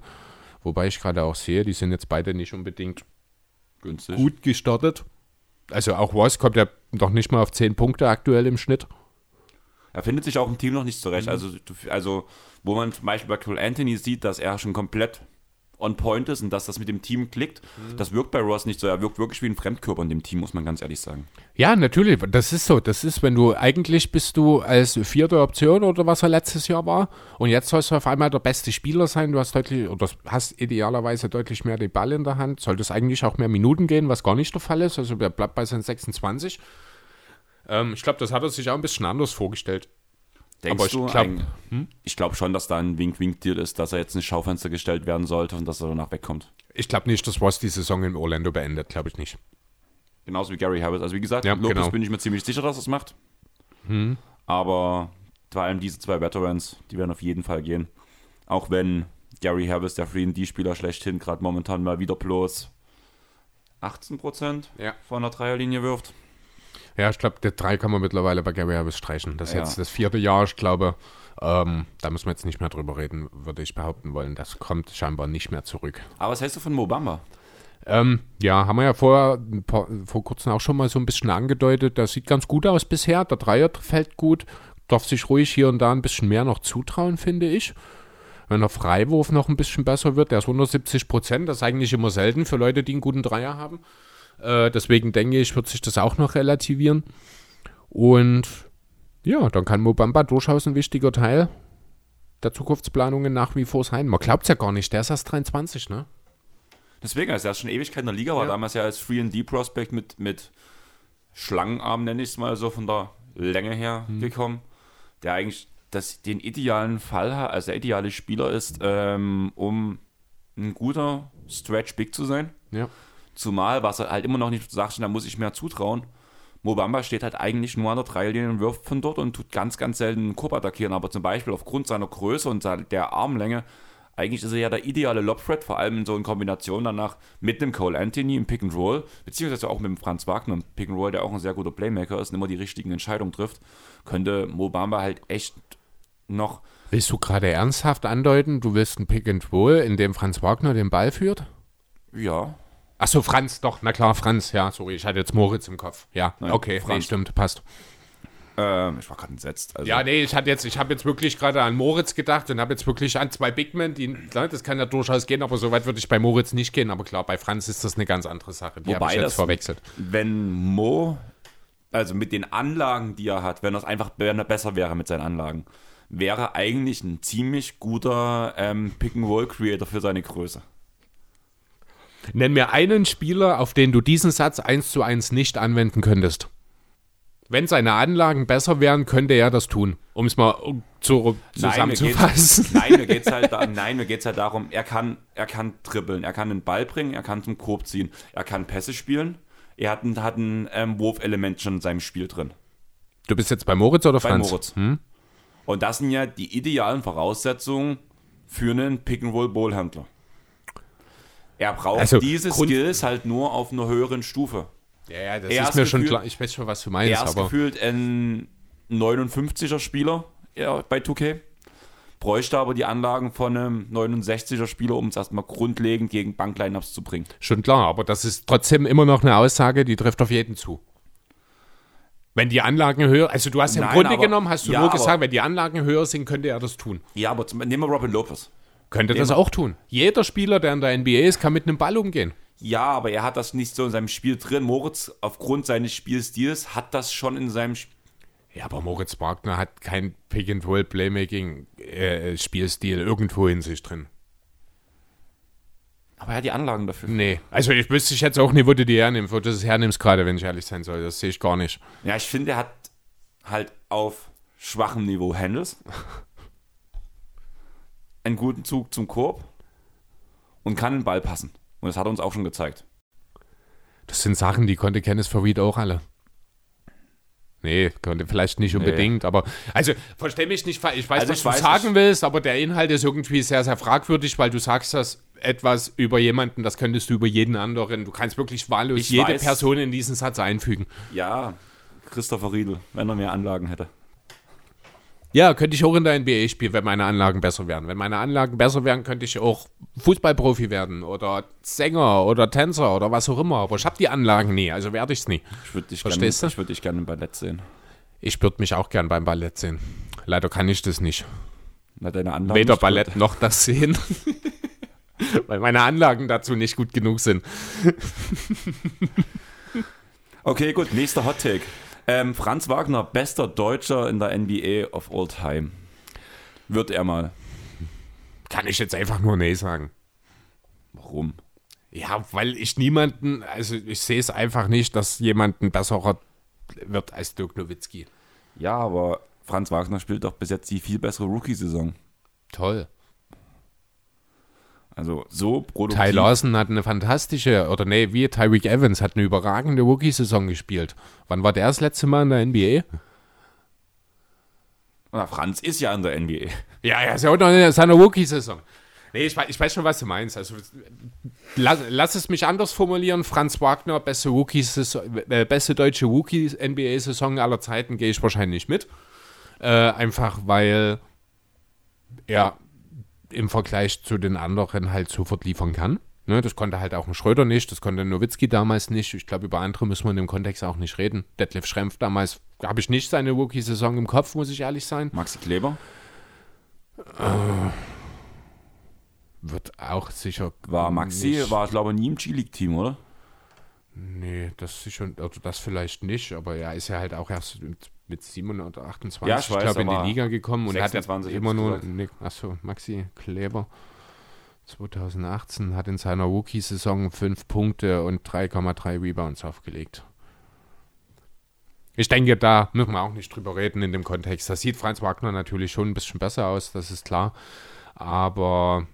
Wobei ich gerade auch sehe, die sind jetzt beide nicht unbedingt Günstig. gut gestartet. Also auch Ross kommt ja noch nicht mal auf 10 Punkte aktuell im Schnitt. Er findet sich auch im Team noch nicht zurecht. Mhm. Also, also, wo man zum Beispiel bei Cole Anthony sieht, dass er schon komplett on point ist und dass das mit dem Team klickt, Mhm. das wirkt bei Ross nicht so. Er wirkt wirklich wie ein Fremdkörper in dem Team, muss man ganz ehrlich sagen. Ja, natürlich. Das ist so. Das ist, wenn du eigentlich bist du als vierte Option oder was er letztes Jahr war und jetzt sollst du auf einmal der beste Spieler sein. Du hast deutlich oder hast idealerweise deutlich mehr den Ball in der Hand. Solltest eigentlich auch mehr Minuten gehen, was gar nicht der Fall ist. Also er bleibt bei seinen 26. Ähm, ich glaube, das hat er sich auch ein bisschen anders vorgestellt. Denkst Aber ich du, glaub- ein- ich glaube schon, dass da ein Wink-Wink-Deal ist, dass er jetzt ins Schaufenster gestellt werden sollte und dass er danach wegkommt. Ich glaube nicht, dass Ross die Saison in Orlando beendet. Glaube ich nicht. Genauso wie Gary Harris. Also wie gesagt, Ja, Lopez genau. bin ich mir ziemlich sicher, dass er es macht. Aber vor allem diese zwei Veterans, die werden auf jeden Fall gehen. Auch wenn Gary Harris, der 3D-Spieler schlechthin, gerade momentan mal wieder bloß 18% Ja. von der Dreierlinie wirft. Ja, ich glaube, der 3 kann man mittlerweile bei Gary Harris streichen. Das ist Ja. jetzt das vierte Jahr, ich glaube. Ähm, da müssen wir jetzt nicht mehr drüber reden, würde ich behaupten wollen. Das kommt scheinbar nicht mehr zurück. Aber was hältst du von Mobamba? Ähm, ja, haben wir ja vor, paar, vor kurzem auch schon mal so ein bisschen angedeutet. Das sieht ganz gut aus bisher. Der Dreier fällt gut. Darf sich ruhig hier und da ein bisschen mehr noch zutrauen, finde ich. Wenn der Freiwurf noch ein bisschen besser wird, der ist 170 Prozent. Das ist eigentlich immer selten für Leute, die einen guten Dreier haben. Äh, deswegen denke ich, wird sich das auch noch relativieren. Und ja, dann kann Mobamba durchaus ein wichtiger Teil der Zukunftsplanungen nach wie vor sein. Man glaubt es ja gar nicht, der ist erst 23, ne? Deswegen, also er ist schon Ewigkeit in der Liga, war Ja. damals ja als 3D-Prospect mit, mit Schlangenarm, nenne ich es mal so, von der Länge her Mhm. gekommen. Der eigentlich das, den idealen Fall hat, also der ideale Spieler ist, ähm, um ein guter Stretch-Big zu sein. Ja. Zumal, was er halt immer noch nicht sagt, da muss ich mehr zutrauen. Mobamba steht halt eigentlich nur an der Dreilinie und wirft von dort und tut ganz, ganz selten einen Korb attackieren. Aber zum Beispiel aufgrund seiner Größe und der Armlänge, eigentlich ist er ja der ideale Lob-Threat, vor allem in so in Kombination danach mit dem Cole Anthony im Pick and Roll, beziehungsweise auch mit dem Franz Wagner im Pick and Roll, der auch ein sehr guter Playmaker ist und immer die richtigen Entscheidungen trifft, könnte Mobamba halt echt noch Willst du gerade ernsthaft andeuten, du willst ein Pick and Roll, in dem Franz Wagner den Ball führt? ja, Achso, Franz, doch, na klar, Franz, ja, sorry, ich hatte jetzt Moritz im Kopf. Ja, Nein, okay, nee, Franz. stimmt, passt. ähm, ich war gerade entsetzt. Also, Ja, nee, ich hatte jetzt, ich habe jetzt wirklich gerade an Moritz gedacht und habe jetzt wirklich an zwei Big Men, die, klar, das kann ja durchaus gehen, aber so weit würde ich bei Moritz nicht gehen, aber klar, bei Franz ist das eine ganz andere Sache. Die Wobei ich jetzt das- verwechselt. wenn Mo, also mit den Anlagen, die er hat, wenn er es einfach wenn er besser wäre mit seinen Anlagen, wäre eigentlich ein ziemlich guter ähm, Pick-and-Roll-Creator für seine Größe. Nenn mir einen Spieler, auf den du diesen Satz eins zu eins nicht anwenden könntest. Wenn seine Anlagen besser wären, könnte er das tun. Um es mal zu, zusammenzufassen. Nein, mir geht's halt, da, nein, mir geht's halt darum, er kann, er kann dribbeln, er kann den Ball bringen, er kann zum Korb ziehen, er kann Pässe spielen, er hat ein, hat ein ähm, Wurfelement schon in seinem Spiel drin. Du bist jetzt bei Moritz oder Bei Franz? Moritz. Hm? Und das sind ja die idealen Voraussetzungen für einen Pick-and-Roll-Ballhändler. Er braucht Also, diese Grund- Skills halt nur auf einer höheren Stufe. Ja, ja, das Er ist ist mir schon klar. Ich weiß schon, was du meinst, Er ist aber gefühlt ein 59er Spieler ja, bei 2K. Bräuchte aber die Anlagen von einem 69er Spieler, um es erstmal grundlegend gegen Banklineups zu bringen. schon klar. Aber das ist trotzdem immer noch eine Aussage, die trifft auf jeden zu. Wenn die Anlagen höher, also du hast ja im Nein, Grunde aber- genommen, hast du ja, nur aber- gesagt, wenn die Anlagen höher sind, könnte er das tun. Ja, aber zum, nehmen wir Robin Lopez. Könnte das auch tun. Jeder Spieler, der in der NBA ist, kann mit einem Ball umgehen. Ja, aber er hat das nicht so in seinem Spiel drin. Moritz, aufgrund seines Spielstils, hat das schon in seinem Spiel. Ja, aber Moritz Wagner hat kein Pick-and-Roll-Playmaking-Spielstil irgendwo in sich drin. Aber er hat die Anlagen dafür. Nee, also ich wüsste ich jetzt auch nicht, wo du die hernimmst, wo du das hernimmst gerade, wenn ich ehrlich sein soll. Das sehe ich gar nicht. Ja, ich finde, er hat halt auf schwachem Niveau Handles. einen guten Zug zum Korb und kann den Ball passen. Und das hat er uns auch schon gezeigt. Das sind Sachen, die konnte Kenneth Farid auch alle. Nee, konnte vielleicht nicht unbedingt, aber also versteh mich nicht. Ich weiß, Also was ich du weiß, sagen willst, aber der Inhalt ist irgendwie sehr, sehr fragwürdig, weil du sagst das etwas über jemanden, das könntest du über jeden anderen. Du kannst wirklich wahllos jede weiß. Person in diesen Satz einfügen. Ja, Christopher Riedel, wenn er mehr Anlagen hätte. Ja, könnte ich auch in der NBA spielen, wenn meine Anlagen besser wären. Wenn meine Anlagen besser wären, könnte ich auch Fußballprofi werden oder Sänger oder Tänzer oder was auch immer. Aber ich habe die Anlagen nie, also werde ich es nie. Ich würde dich gerne Verstehst du? ich würd dich gerne im Ballett sehen. Ich würde mich auch gern beim Ballett sehen. Leider kann ich das nicht. Na, deine Anlagen Weder Ballett gut. noch das sehen. Weil meine Anlagen dazu nicht gut genug sind. Okay, gut, nächster Hot Take. Ähm, Franz Wagner, bester Deutscher in der NBA of all time. Wird er mal. Kann ich jetzt einfach nur nee sagen. Warum? Ja, weil ich niemanden, also ich sehe es einfach nicht, dass jemand ein besserer wird als Dirk Nowitzki. Ja, aber Franz Wagner spielt doch bis jetzt die viel bessere Rookie-Saison. Toll. Also so produktiv. Ty Lawson hat eine fantastische, oder nee, wie Tyreek Evans hat eine überragende Rookie-Saison gespielt. Wann war der das letzte Mal in der NBA? Na, Franz ist ja in der NBA. Ja, er ist ja auch noch in seiner Rookie-Saison. Nee, ich, ich weiß schon, was du meinst. Also, lass, lass es mich anders formulieren. Franz Wagner, beste, Rookie äh, beste deutsche Rookie-NBA-Saison aller Zeiten, gehe ich wahrscheinlich mit. Äh, einfach weil er im Vergleich zu den anderen halt sofort liefern kann. Ne, das konnte halt auch ein Schröder nicht, das konnte Nowitzki damals nicht. Ich glaube, über andere müssen wir in dem Kontext auch nicht reden. Detlef Schrempf damals habe ich nicht seine Rookie-Saison im Kopf, muss ich ehrlich sein. Maxi Kleber Wird auch sicher. war Maxi, nicht- war glaube ich nie im G-League-Team, oder? Nee, das sicher, also das vielleicht nicht, aber er ist ja halt auch erst mit, mit 7 oder 28, Ja, ich glaube in die Liga gekommen und hat 26 immer nur, nee, achso, Maxi Kleber 2018 hat in seiner Rookie-Saison 5 Punkte und 3,3 Rebounds aufgelegt. Ich denke, da müssen wir auch nicht drüber reden in dem Kontext. Das sieht Franz Wagner natürlich schon ein bisschen besser aus, das ist klar. Aber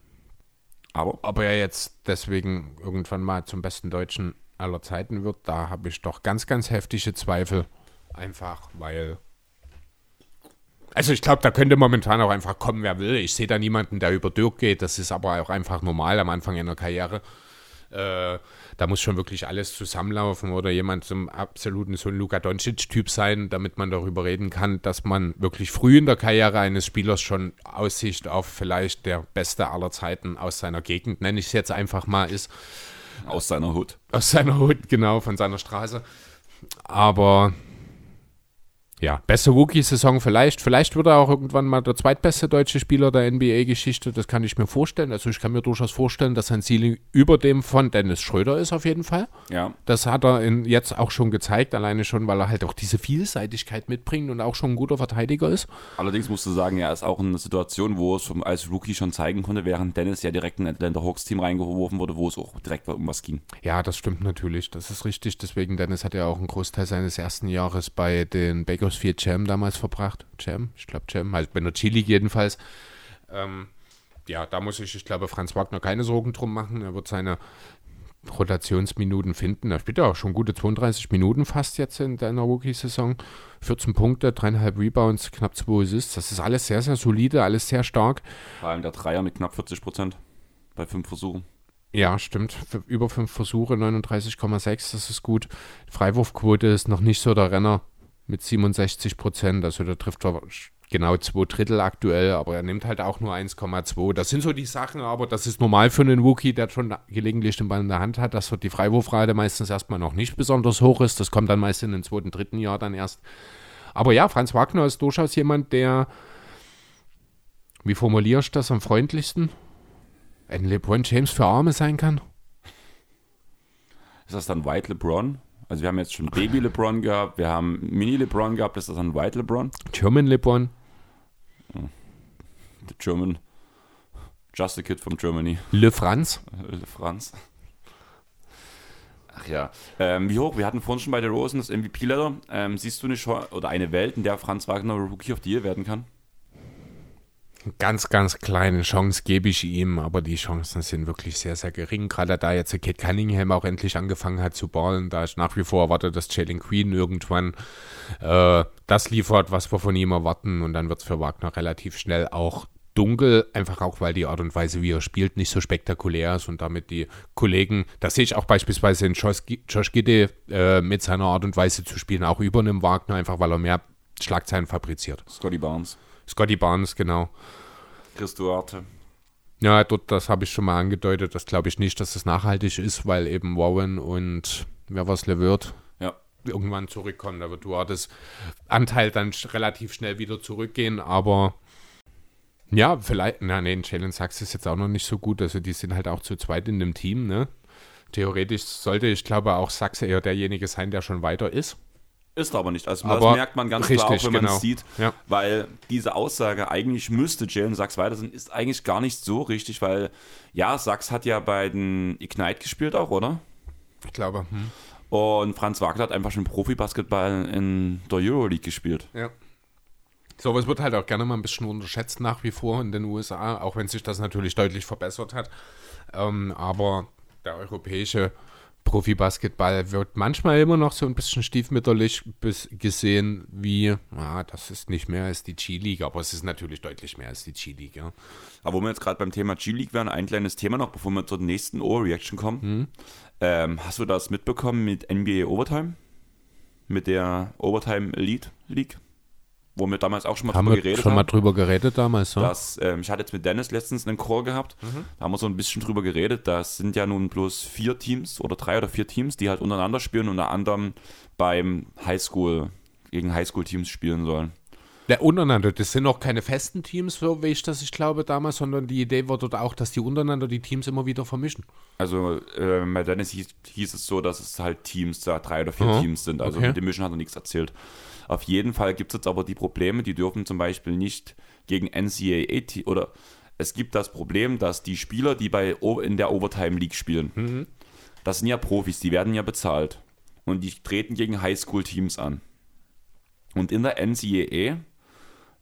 Aber ob er jetzt deswegen irgendwann mal zum besten Deutschen aller Zeiten wird, da habe ich doch ganz, ganz heftige Zweifel. Einfach, weil. Also ich glaube, da könnte momentan auch einfach kommen, wer will. Ich sehe da niemanden, der über Dirk geht. Das ist aber auch einfach normal am Anfang einer Karriere. Äh, da muss schon wirklich alles zusammenlaufen oder jemand zum absoluten so ein Luka Doncic-Typ sein, damit man darüber reden kann, dass man wirklich früh in der Karriere eines Spielers schon Aussicht auf vielleicht der Beste aller Zeiten aus seiner Gegend, nenne ich es jetzt einfach mal, ist. aus seiner Hut. Aus seiner Hut, genau, von seiner Straße. Aber Ja, beste Rookie-Saison vielleicht. Vielleicht wird er auch irgendwann mal der zweitbeste deutsche Spieler der NBA-Geschichte. Das kann ich mir vorstellen. Also ich kann mir durchaus vorstellen, dass sein Ceiling über dem von Dennis Schröder ist auf jeden Fall. Ja. Das hat er in, jetzt auch schon gezeigt, alleine schon, weil er halt auch diese Vielseitigkeit mitbringt und auch schon ein guter Verteidiger ist. Allerdings musst du sagen, er ist auch in einer Situation, wo es als Rookie schon zeigen konnte, während Dennis ja direkt in ein Atlanta Hawks-Team reingeworfen wurde, wo es auch direkt um was ging. Ja, das stimmt natürlich. Das ist richtig. Deswegen, Dennis hat ja auch einen Großteil seines ersten Jahres bei den Bakers 4 Jam damals verbracht. Jam, ich glaube Jam, halt bei der G-League jedenfalls. Ähm, ja, da muss ich, ich glaube, Franz Wagner keine Sorgen drum machen. Er wird seine Rotationsminuten finden. Er spielt ja auch schon gute 32 Minuten fast jetzt in deiner Rookie-Saison. 14 Punkte, 3,5 Rebounds, knapp 2 Assists. Das ist alles sehr, sehr solide, alles sehr stark. Vor allem der Dreier mit knapp 40 Prozent bei fünf Versuchen. Ja, stimmt. Für über fünf Versuche, 39,6, das ist gut. Freiwurfquote ist noch nicht so der Renner mit 67 Prozent. Also der trifft zwar genau zwei Drittel aktuell, aber er nimmt halt auch nur 1,2. Das sind so die Sachen, aber das ist normal für einen Rookie, der schon gelegentlich den Ball in der Hand hat, dass die Freiwurfrate meistens erstmal noch nicht besonders hoch ist. Das kommt dann meist in den zweiten, dritten Jahr dann erst. Aber ja, Franz Wagner ist durchaus jemand, der, wie formulierst du das am freundlichsten? Ein LeBron James für Arme sein kann? Ist das dann White LeBron? Also wir haben jetzt schon Baby LeBron gehabt, wir haben Mini LeBron gehabt, ist das dann White LeBron? German LeBron? The German. Just a Kid from Germany. Le Franz? Le Franz. Ach ja. Ähm, wie hoch? Wir hatten vorhin schon bei der Rosen das MVP-Letter. Ähm, siehst du eine Chance oder eine Welt, in der Franz Wagner Rookie of the Year werden kann? Ganz, ganz kleine Chance gebe ich ihm, aber die Chancen sind wirklich sehr, sehr gering. Gerade da jetzt Kate Cunningham auch endlich angefangen hat zu ballen, da ich nach wie vor erwarte, dass Jalen Queen irgendwann äh, das liefert, was wir von ihm erwarten und dann wird es für Wagner relativ schnell auch dunkel, einfach auch, weil die Art und Weise, wie er spielt, nicht so spektakulär ist und damit die Kollegen, das sehe ich auch beispielsweise in Josh, Josh Gidde äh, mit seiner Art und Weise zu spielen, auch über einem Wagner, einfach weil er mehr Schlagzeilen fabriziert. Scotty Barnes. Scotty Barnes, genau. Chris Duarte. Ja, dort, das habe ich schon mal angedeutet. Das glaube ich nicht, dass das nachhaltig ist, weil eben Warren und wer was Levert Ja. irgendwann zurückkommen. Da wird Duartes Anteil dann relativ schnell wieder zurückgehen, aber ja, vielleicht, na nee, Jalen Sachs ist jetzt auch noch nicht so gut. Also die sind halt auch zu zweit in dem Team, ne? Theoretisch sollte ich glaube auch Sachs eher derjenige sein, der schon weiter ist. Ist aber nicht. Also Aber das merkt man ganz klar, richtig, auch wenn man genau. es sieht. Ja. Weil diese Aussage, eigentlich müsste Jalen Sachs weiter sind, ist eigentlich gar nicht so richtig, weil ja, Sachs hat ja bei den Ignite gespielt auch, oder? Ich glaube. Hm. Und Franz Wagner hat einfach schon Profi-Basketball in der Euroleague gespielt. Ja. So, aber es wird halt auch gerne mal ein bisschen unterschätzt nach wie vor in den USA, auch wenn sich das natürlich deutlich verbessert hat. Ähm, aber der europäische Profibasketball wird manchmal immer noch so ein bisschen stiefmütterlich bis gesehen, wie, ah, das ist nicht mehr als die G-League, aber es ist natürlich deutlich mehr als die G-League, ja. Aber wo wir jetzt gerade beim Thema G-League wären, ein kleines Thema noch, bevor wir zur nächsten Overreaction kommen. Mhm. Ähm, hast du das mitbekommen mit NBA Overtime? Mit der Overtime Elite League? Wo wir damals auch schon mal Haben drüber wir geredet schon haben. mal drüber geredet damals, ja? dass, ähm, ich hatte jetzt mit Dennis letztens einen Call gehabt, da haben wir so ein bisschen drüber geredet, das sind ja nun bloß vier Teams oder drei oder vier Teams, die halt untereinander spielen, unter anderem beim Highschool, gegen Highschool-Teams spielen sollen. Ja, untereinander. Das sind auch keine festen Teams, so wie ich das ich glaube damals, sondern die Idee war dort auch, dass die untereinander die Teams immer wieder vermischen. Also äh, bei Dennis hieß, hieß es so, dass es halt Teams, da drei oder vier Aha, Teams sind, also okay. mit dem Mischen hat er nichts erzählt. Auf jeden Fall gibt es jetzt aber die Probleme, die dürfen zum Beispiel nicht gegen NCAA oder es gibt das Problem, dass die Spieler, die bei in der Overtime League spielen, Mhm. das sind ja Profis, die werden ja bezahlt und die treten gegen Highschool-Teams an. Und in der NCAA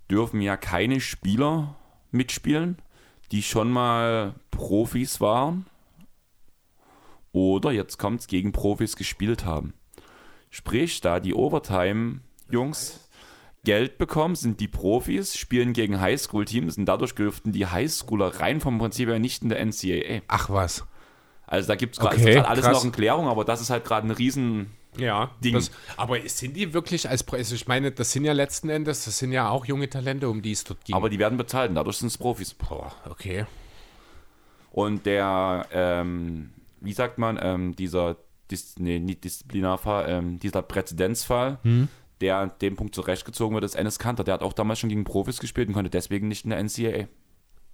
dürfen ja keine Spieler mitspielen, die schon mal Profis waren oder jetzt kommt's gegen Profis gespielt haben. Sprich, da die Overtime-Jungs Geld bekommen, sind die Profis, spielen gegen Highschool-Teams und dadurch dürften die Highschooler rein vom Prinzip her nicht in der NCAA. Ach was. Also da gibt es Okay, alles krass. noch in Klärung, aber das ist halt gerade ein riesen... Ja, Ding. Das, aber sind die wirklich als also ich meine, das sind ja letzten Endes, das sind ja auch junge Talente, um die es dort ging. Aber die werden bezahlt und dadurch sind es Profis. Boah, okay. Und der, ähm, wie sagt man, ähm, dieser, Dis, nee, nicht Disziplinarfall, ähm, dieser Präzedenzfall, der an dem Punkt zurechtgezogen wird, ist Ennis Kanter. Der hat auch damals schon gegen Profis gespielt und konnte deswegen nicht in der NCAA.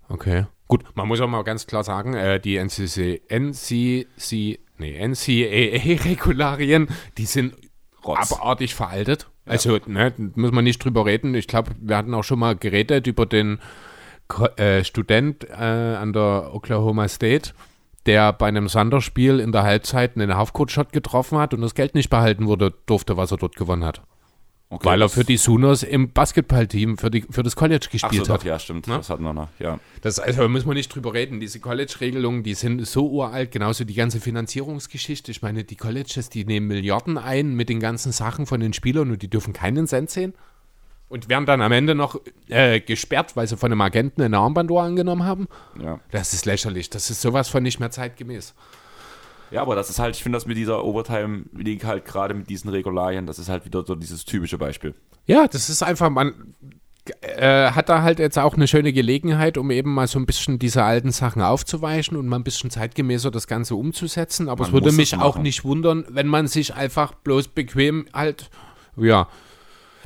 Okay. Gut, man muss auch mal ganz klar sagen, äh, die NCC, NCC, nee, NCAA-Regularien, die sind Rotz. abartig veraltet. Also, ne, muss man nicht drüber reden. Ich glaube, wir hatten auch schon mal geredet über den äh, Student äh, an der Oklahoma State, der bei einem Sander-Spiel in der Halbzeit einen Halfcourt-Shot getroffen hat und das Geld nicht behalten wurde, durfte, was er dort gewonnen hat. Okay, Weil er für die Sooners im Basketballteam für, die, für das College gespielt so, hat. doch, ja, stimmt. Ne? Das hatten wir noch, ja. Das also müssen wir nicht drüber reden. Diese College-Regelungen, die sind so uralt, genauso die ganze Finanzierungsgeschichte. Ich meine, die Colleges, die nehmen Milliarden ein mit den ganzen Sachen von den Spielern und die dürfen keinen Cent sehen. Und werden dann am Ende noch äh, gesperrt, weil sie von einem Agenten eine Armbanduhr angenommen haben. ja. Das ist lächerlich. Das ist sowas von nicht mehr zeitgemäß. Ja, aber das ist halt, ich finde das mit dieser Overtime League halt gerade mit diesen Regularien, das ist halt wieder so dieses typische Beispiel. Ja, das ist einfach, man äh, hat da halt jetzt auch eine schöne Gelegenheit, um eben mal so ein bisschen diese alten Sachen aufzuweichen und mal ein bisschen zeitgemäßer das Ganze umzusetzen. Aber es Man würde muss mich es auch nicht wundern, wenn man sich einfach bloß bequem halt, ja,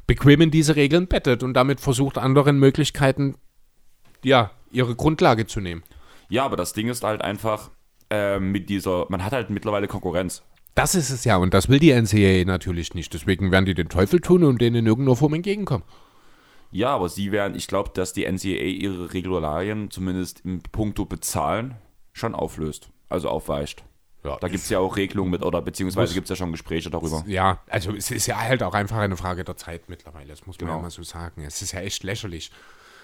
bequem in diese Regeln bettet und damit versucht, anderen Möglichkeiten, ja, ihre Grundlage zu nehmen. Ja, aber das Ding ist halt einfach ähm, mit dieser, man hat halt mittlerweile Konkurrenz. Das ist es ja und das will die NCAA natürlich nicht. Deswegen werden die den Teufel tun und denen in irgendeiner Form entgegenkommen. Ja, aber sie werden, ich glaube, dass die NCAA ihre Regularien zumindest im Punkto bezahlen schon auflöst, also aufweicht. Ja, Da gibt es ja auch Regelungen mit, oder beziehungsweise gibt es ja schon Gespräche darüber. Ja, also es ist ja halt auch einfach eine Frage der Zeit mittlerweile, das muss man Genau. ja mal so sagen. Es ist ja echt lächerlich.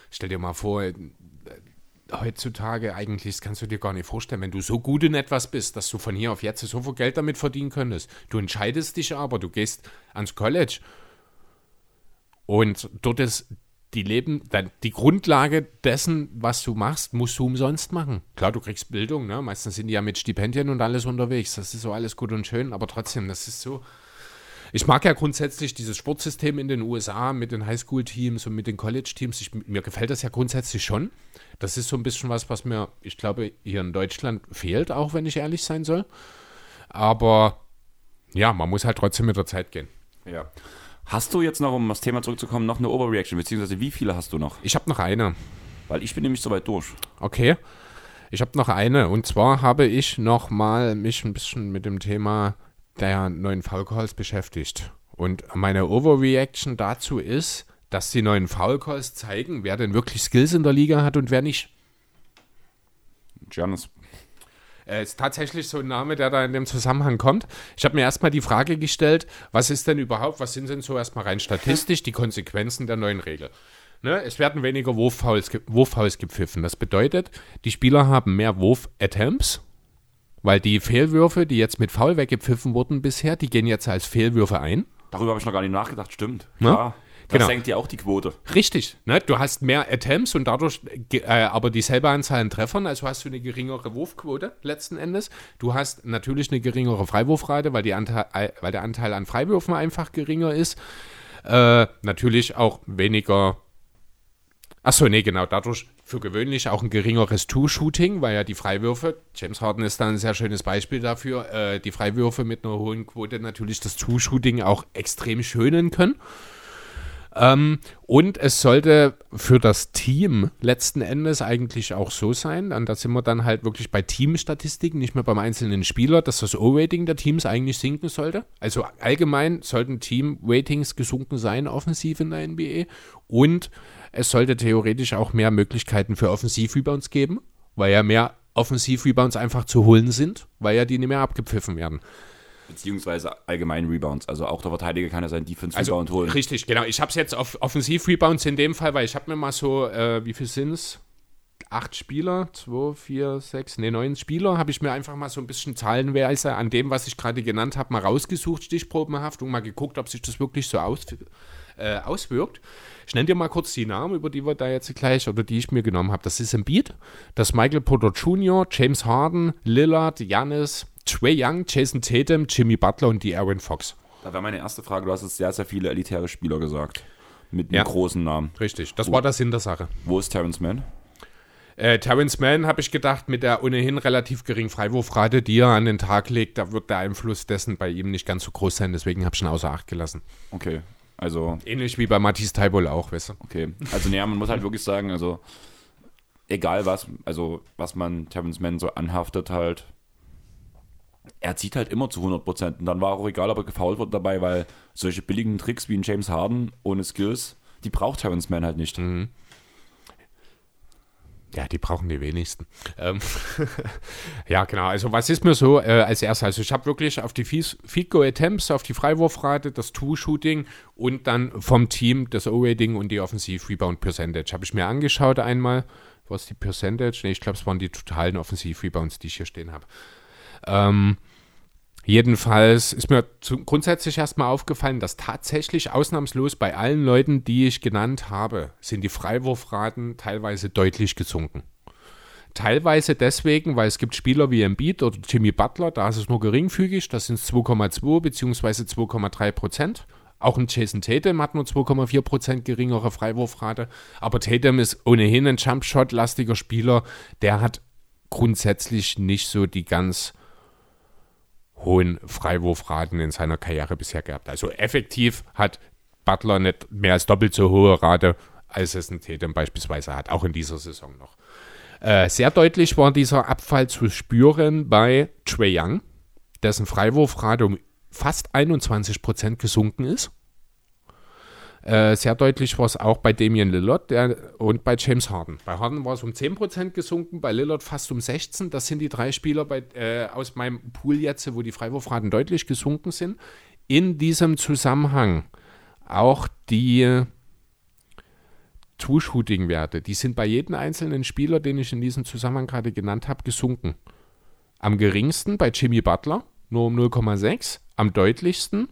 Stell dir mal vor, heutzutage eigentlich, das kannst du dir gar nicht vorstellen, wenn du so gut in etwas bist, dass du von hier auf jetzt so viel Geld damit verdienen könntest. Du entscheidest dich aber, du gehst ans College und dort ist die Leben, die Grundlage dessen, was du machst, musst du umsonst machen. Klar, du kriegst Bildung, ne? Meistens sind die ja mit Stipendien und alles unterwegs. Das ist so alles gut und schön, aber trotzdem, das ist so. Ich mag ja grundsätzlich dieses Sportsystem in den USA mit den Highschool-Teams und mit den College-Teams. Mir gefällt das ja grundsätzlich schon. Das ist so ein bisschen was, was mir, ich glaube, hier in Deutschland fehlt, auch wenn ich ehrlich sein soll. Aber ja, man muss halt trotzdem mit der Zeit gehen. Ja. Hast du jetzt noch, um auf das Thema zurückzukommen, noch eine Overreaction, beziehungsweise wie viele hast du noch? Ich habe noch eine. Weil ich bin nämlich soweit durch. Okay. Ich habe noch eine. Und zwar habe ich noch mal mich ein bisschen mit dem Thema der neuen Calls beschäftigt. Und meine Overreaction dazu ist, dass die neuen Foul Calls zeigen, wer denn wirklich Skills in der Liga hat und wer nicht. Giannis. Äh, ist tatsächlich so ein Name, der da in dem Zusammenhang kommt. Ich habe mir erstmal die Frage gestellt, was ist denn überhaupt, was sind denn so erstmal rein statistisch die Konsequenzen der neuen Regel? Ne, es werden weniger Wurffouls, Wurffouls gepfiffen. Das bedeutet, die Spieler haben mehr Wurf-Attempts, weil die Fehlwürfe, die jetzt mit Foul weggepfiffen wurden bisher, die gehen jetzt als Fehlwürfe ein. Darüber habe ich noch gar nicht nachgedacht, stimmt. Ne? Klar. Das Genau. senkt ja auch die Quote. Richtig, ne? du hast mehr Attempts und dadurch äh, aber dieselbe Anzahl an Treffern, also hast du eine geringere Wurfquote letzten Endes. Du hast natürlich eine geringere Freiwurfrate, weil, die Anteil, äh, weil der Anteil an Freiwürfen einfach geringer ist. Äh, natürlich auch weniger. Achso, nee, genau, dadurch für gewöhnlich auch ein geringeres Two-Shooting, weil ja die Freiwürfe, James Harden ist da ein sehr schönes Beispiel dafür, äh, die Freiwürfe mit einer hohen Quote natürlich das Two-Shooting auch extrem schönen können. Ähm, und es sollte für das Team letzten Endes eigentlich auch so sein, und da sind wir dann halt wirklich bei Teamstatistiken, nicht mehr beim einzelnen Spieler, dass das O-Rating der Teams eigentlich sinken sollte. Also allgemein sollten Team-Ratings gesunken sein, offensiv in der NBA. Und es sollte theoretisch auch mehr Möglichkeiten für Offensiv-Rebounds geben, weil ja mehr Offensiv-Rebounds einfach zu holen sind, weil ja die nicht mehr abgepfiffen werden. Beziehungsweise allgemein Rebounds. Also auch der Verteidiger kann ja seinen Defense Also Rebound holen. richtig, genau. Ich habe es jetzt auf Offensiv-Rebounds in dem Fall, weil ich habe mir mal so, äh, wie viel sind es? Acht Spieler, zwei, vier, sechs, ne, neun Spieler, habe ich mir einfach mal so ein bisschen zahlenweise an dem, was ich gerade genannt habe, mal rausgesucht, stichprobenhaft, und mal geguckt, ob sich das wirklich so aus, äh, auswirkt. Ich nenne dir mal kurz die Namen, über die wir da jetzt gleich, oder die ich mir genommen habe. Das ist Embiid, das Michael Porter Jr., James Harden, Lillard, Giannis, Trey Young, Jason Tatum, Jimmy Butler und die Aaron Fox. Da wäre meine erste Frage. Du hast jetzt sehr, sehr viele elitäre Spieler gesagt. Mit einem Ja. großen Namen. Richtig, das war der Sinn der Sache. Wo ist Terrence Mann? Äh, Terrence Mann, habe ich gedacht, mit der ohnehin relativ geringen Freiwurfrate, die er an den Tag legt, da wird der Einfluss dessen bei ihm nicht ganz so groß sein. Deswegen habe ich ihn außer Acht gelassen. Okay. Also, Ähnlich wie bei Matthias Taibol auch, weißt du. okay. Also, naja, man muss halt wirklich sagen, also, egal was, also, was man Terrence Mann so anhaftet halt, er zieht halt immer zu 100 Prozent. Und dann war auch egal, ob er gefoult wird dabei, weil solche billigen Tricks wie ein James Harden ohne Skills, die braucht Terrence Mann halt nicht. Ja, die brauchen die wenigsten. Ähm, ja, genau. Also was ist mir so äh, als erstes? Also ich habe wirklich auf die Goal Attempts, auf die Freiwurfrate, das Two-Shooting und dann vom Team das O-Rating und die Offensiv-Rebound Percentage. Habe ich mir angeschaut einmal. Was die Percentage? Nee, ich glaube, es waren die totalen Offensiv-Rebounds, die ich hier stehen habe. Ähm, Jedenfalls ist mir zu, grundsätzlich erstmal aufgefallen, dass tatsächlich ausnahmslos bei allen Leuten, die ich genannt habe, sind die Freiwurfraten teilweise deutlich gesunken. Teilweise deswegen, weil es gibt Spieler wie Embiid oder Jimmy Butler, da ist es nur geringfügig, das sind 2,2 bzw. 2,3 Prozent. Auch ein Jason Tatum hat nur 2,4 Prozent geringere Freiwurfrate, aber Tatum ist ohnehin ein Jumpshot-lastiger Spieler, der hat grundsätzlich nicht so die ganz hohen Freiwurfraten in seiner Karriere bisher gehabt. Also effektiv hat Butler nicht mehr als doppelt so hohe Rate, als es ein Tatum beispielsweise hat, auch in dieser Saison noch. Äh, sehr deutlich war dieser Abfall zu spüren bei Trey Young, dessen Freiwurfrate um fast 21% gesunken ist. Äh, sehr deutlich war es auch bei Damian Lillard der, und bei James Harden. Bei Harden war es um 10% gesunken, bei Lillard fast um 16%. Das sind die drei Spieler bei, äh, aus meinem Pool jetzt, wo die Freiwurfraten deutlich gesunken sind. In diesem Zusammenhang auch die Two-Shooting-Werte, die sind bei jedem einzelnen Spieler, den ich in diesem Zusammenhang gerade genannt habe, gesunken. Am geringsten bei Jimmy Butler, nur um 0,6. Am deutlichsten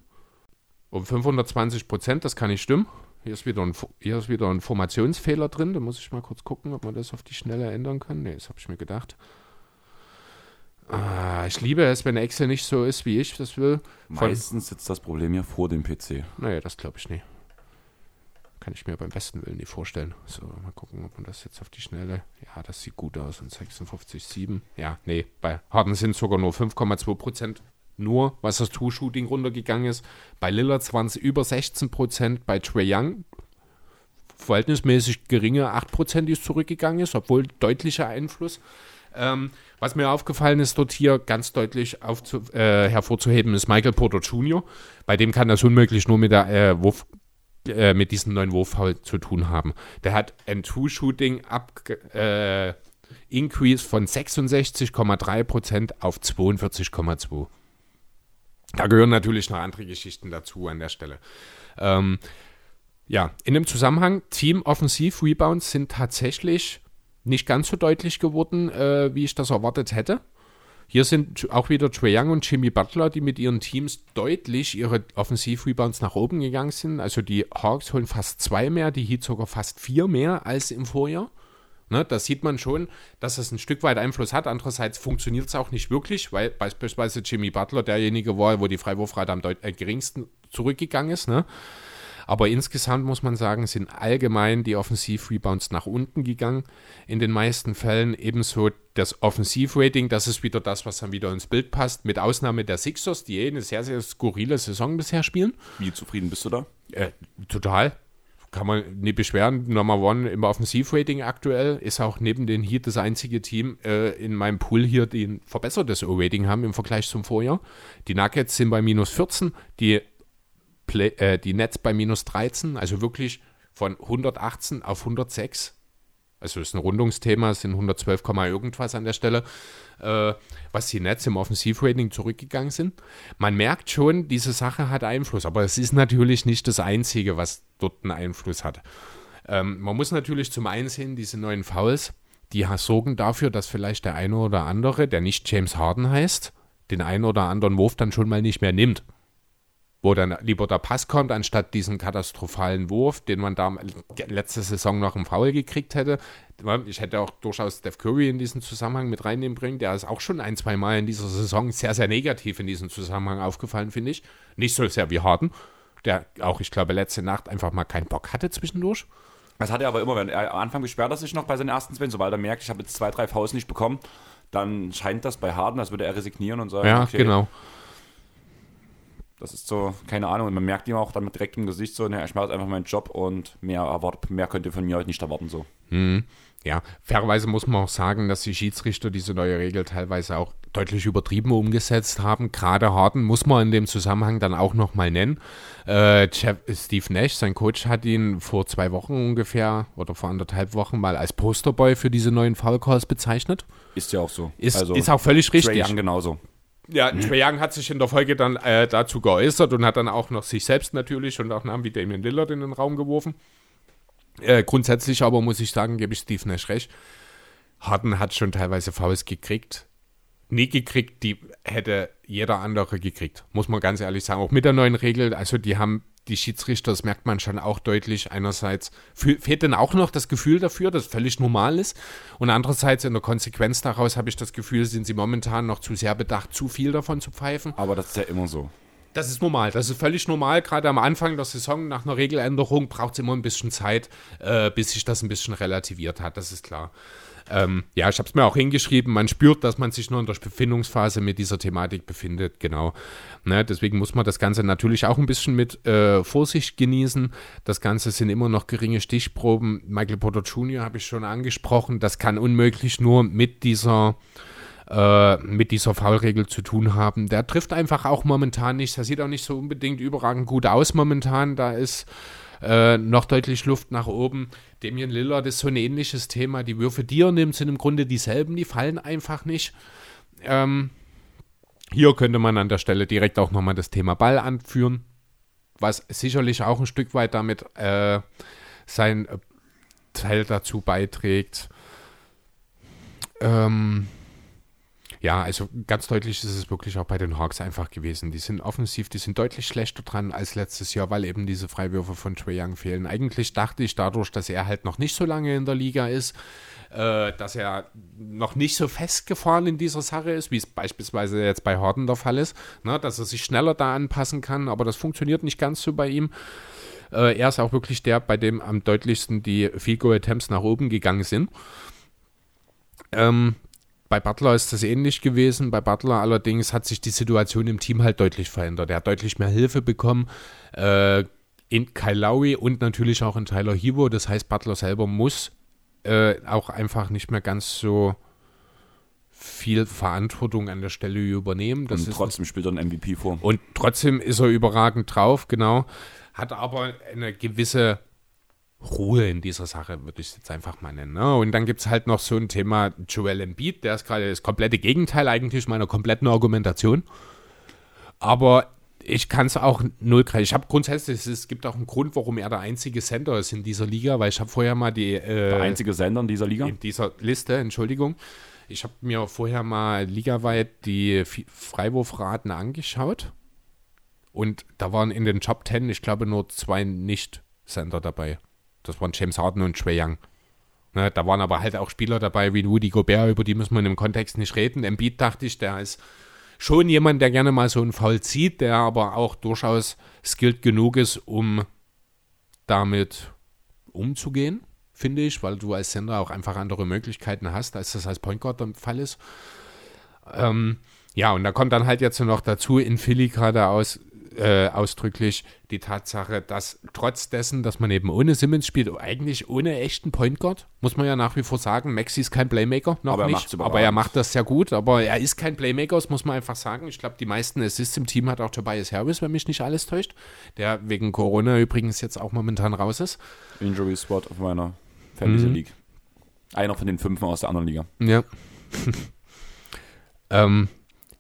um 520 Prozent, das kann nicht stimmen. Hier ist, wieder ein, hier ist wieder ein Formationsfehler drin. Da muss ich mal kurz gucken, ob man das auf die Schnelle ändern kann. Ne, das habe ich mir gedacht. Ah, ich liebe es, wenn Excel nicht so ist, wie ich das will. Von, Meistens sitzt das Problem ja vor dem PC. naja, das glaube ich nicht. Kann ich mir beim besten Willen nicht vorstellen. So, mal gucken, ob man das jetzt auf die Schnelle. Ja, das sieht gut aus. Und 56,7. Ja, nee, bei Harden sind sogar nur 5,2 Prozent. Nur, was das Two-Shooting runtergegangen ist. Bei Lillard waren es über 16 Prozent. Bei Trey Young verhältnismäßig geringe 8 Prozent, die es zurückgegangen ist, obwohl deutlicher Einfluss. Ähm, was mir aufgefallen ist, dort hier ganz deutlich aufzu äh, hervorzuheben, ist Michael Porter Jr. Bei dem kann das unmöglich nur mit der äh, Wurf, äh, mit diesem neuen Wurffoul zu tun haben. Der hat ein Two-Shooting ab äh, Increase von 66,3% auf 42,2%. Da gehören natürlich noch andere Geschichten dazu an der Stelle. Ähm, ja, in dem Zusammenhang, Team-Offensiv-Rebounds sind tatsächlich nicht ganz so deutlich geworden, äh, wie ich das erwartet hätte. Hier sind auch wieder Trae Young und Jimmy Butler, die mit ihren Teams deutlich ihre Offensiv-Rebounds nach oben gegangen sind. Also die Hawks holen fast zwei mehr, die Heat sogar fast vier mehr als im Vorjahr. Ne, da sieht man schon, dass es ein Stück weit Einfluss hat. Andererseits funktioniert es auch nicht wirklich, weil beispielsweise Jimmy Butler derjenige war, wo die Freiwurfrate am äh, geringsten zurückgegangen ist. Ne? Aber insgesamt muss man sagen, sind allgemein die Offensiv-Rebounds nach unten gegangen. In den meisten Fällen ebenso das Offensiv-Rating, das ist wieder das, was dann wieder ins Bild passt, mit Ausnahme der Sixers, die eh eine sehr, sehr skurrile Saison bisher spielen. Wie zufrieden bist du da? Äh, total. Kann man nicht beschweren. Number One im Offensivrating aktuell ist auch neben den Heat das einzige Team äh, in meinem Pool hier, die ein verbessertes O-Rating haben im Vergleich zum Vorjahr. Die Nuggets sind bei minus 14, die, Play, äh, die Nets bei minus 13, also wirklich von 118 auf 106. Also ist ein Rundungsthema, es sind 112, irgendwas an der Stelle, äh, was die Nets im Offensivrating zurückgegangen sind. Man merkt schon, diese Sache hat Einfluss, aber es ist natürlich nicht das Einzige, was dort einen Einfluss hat. Ähm, man muss natürlich zum einen sehen, diese neuen Fouls, die sorgen dafür, dass vielleicht der eine oder andere, der nicht James Harden heißt, den einen oder anderen Wurf dann schon mal nicht mehr nimmt wo dann lieber der Pass kommt, anstatt diesen katastrophalen Wurf, den man da letzte Saison noch im Foul gekriegt hätte. Ich hätte auch durchaus Steph Curry in diesen Zusammenhang mit reinnehmen bringen. Der ist auch schon ein, zwei Mal in dieser Saison sehr, sehr negativ in diesem Zusammenhang aufgefallen, finde ich. Nicht so sehr wie Harden, der auch, ich glaube, letzte Nacht einfach mal keinen Bock hatte zwischendurch. Das hat er aber immer, wenn er am Anfang beschwert er sich noch bei seinen ersten Zwingen, sobald er merkt, ich habe jetzt zwei, drei Fouls nicht bekommen, dann scheint das bei Harden, als würde er resignieren und sagen, Ja, genau. Das ist so, keine Ahnung, und man merkt ihm auch dann direkt im Gesicht so, ne, ich mache einfach meinen Job und mehr erwartet, mehr könnt ihr von mir heute nicht erwarten so. Mhm. Ja, fairerweise muss man auch sagen, dass die Schiedsrichter diese neue Regel teilweise auch deutlich übertrieben umgesetzt haben. Gerade Harden muss man in dem Zusammenhang dann auch nochmal nennen. Äh, Jeff, Steve Nash, sein Coach, hat ihn vor zwei Wochen ungefähr oder vor anderthalb Wochen mal als Posterboy für diese neuen Foul Calls bezeichnet. Ist ja auch so. Ist, also, ist auch völlig richtig. Young genauso. Ja, Trae Young hat sich in der Folge dann äh, dazu geäußert und hat dann auch noch sich selbst natürlich und auch Namen wie Damian Lillard in den Raum geworfen. Äh, grundsätzlich aber muss ich sagen, gebe ich Steve Nash recht. Harden hat schon teilweise Fouls gekriegt. Nie gekriegt, die hätte jeder andere gekriegt. Muss man ganz ehrlich sagen. Auch mit der neuen Regel. Also, die haben die Schiedsrichter, das merkt man schon auch deutlich. Einerseits fehlt dann auch noch das Gefühl dafür, dass es völlig normal ist. Und andererseits in der Konsequenz daraus habe ich das Gefühl, sind sie momentan noch zu sehr bedacht, zu viel davon zu pfeifen. Aber das ist ja immer so. Das ist normal, das ist völlig normal. Gerade am Anfang der Saison nach einer Regeländerung braucht es immer ein bisschen Zeit, äh, bis sich das ein bisschen relativiert hat, das ist klar. Ähm, ja, ich habe es mir auch hingeschrieben, man spürt, dass man sich nur in der Befindungsphase mit dieser Thematik befindet, genau. Ne, deswegen muss man das Ganze natürlich auch ein bisschen mit äh, Vorsicht genießen. Das Ganze sind immer noch geringe Stichproben. Michael Porter Jr. habe ich schon angesprochen, das kann unmöglich nur mit dieser äh, mit dieser Foulregel zu tun haben. Der trifft einfach auch momentan nicht. Der sieht auch nicht so unbedingt überragend gut aus momentan. Da ist äh, noch deutlich Luft nach oben. Damien Lillard ist so ein ähnliches Thema. Die Würfe, die er nimmt, sind im Grunde dieselben. Die fallen einfach nicht. Ähm, hier könnte man an der Stelle direkt auch nochmal das Thema Ball anführen, was sicherlich auch ein Stück weit damit äh, sein Teil dazu beiträgt. Ähm, ja, also ganz deutlich ist es wirklich auch bei den Hawks einfach gewesen. Die sind offensiv, die sind deutlich schlechter dran als letztes Jahr, weil eben diese Freiwürfe von Trae Young fehlen. Eigentlich dachte ich dadurch, dass er halt noch nicht so lange in der Liga ist, äh, dass er noch nicht so festgefahren in dieser Sache ist, wie es beispielsweise jetzt bei Harden der Fall ist, ne, dass er sich schneller da anpassen kann, aber das funktioniert nicht ganz so bei ihm. Äh, er ist auch wirklich der, bei dem am deutlichsten die Field Goal Attempts nach oben gegangen sind. Ähm, bei Butler ist das ähnlich gewesen. Bei Butler allerdings hat sich die Situation im Team halt deutlich verändert. Er hat deutlich mehr Hilfe bekommen. Äh, in Lowry und natürlich auch in Tyler Hero. Das heißt, Butler selber muss äh, auch einfach nicht mehr ganz so viel Verantwortung an der Stelle übernehmen. Das und trotzdem spielt er einen MVP vor. Und trotzdem ist er überragend drauf, genau. Hat aber eine gewisse Ruhe in dieser Sache, würde ich es jetzt einfach mal nennen. Ne? Und dann gibt es halt noch so ein Thema Joel Embiid, der ist gerade das komplette Gegenteil eigentlich meiner kompletten Argumentation. Aber ich kann es auch null kriegen. Ich habe grundsätzlich, es gibt auch einen Grund, warum er der einzige Sender ist in dieser Liga, weil ich habe vorher mal die. Äh, der einzige Sender in dieser Liga? In dieser Liste, Entschuldigung. Ich habe mir vorher mal ligaweit die Freiwurfraten angeschaut. Und da waren in den Top 10, ich glaube, nur zwei Nicht-Sender dabei. Das waren James Harden und Trae Young. Ne, da waren aber halt auch Spieler dabei wie Rudy Gobert, über die müssen wir dem Kontext nicht reden. Embiid dachte ich, der ist schon jemand, der gerne mal so einen Foul zieht, der aber auch durchaus skilled genug ist, um damit umzugehen, finde ich, weil du als Sender auch einfach andere Möglichkeiten hast, als das als Point Guard der Fall ist. Ähm, ja, und da kommt dann halt jetzt noch dazu, in Philly gerade aus, äh, ausdrücklich die Tatsache, dass trotz dessen, dass man eben ohne Simmons spielt, eigentlich ohne echten Point Guard, muss man ja nach wie vor sagen, Maxi ist kein Playmaker, noch aber nicht, aber er macht das sehr gut, aber er ist kein Playmaker, das muss man einfach sagen. Ich glaube, die meisten Assists im Team hat auch Tobias Harris, wenn mich nicht alles täuscht, der wegen Corona übrigens jetzt auch momentan raus ist. Injury Spot auf meiner Fantasy mhm. League. Einer von den fünf aus der anderen Liga. Ja. ähm,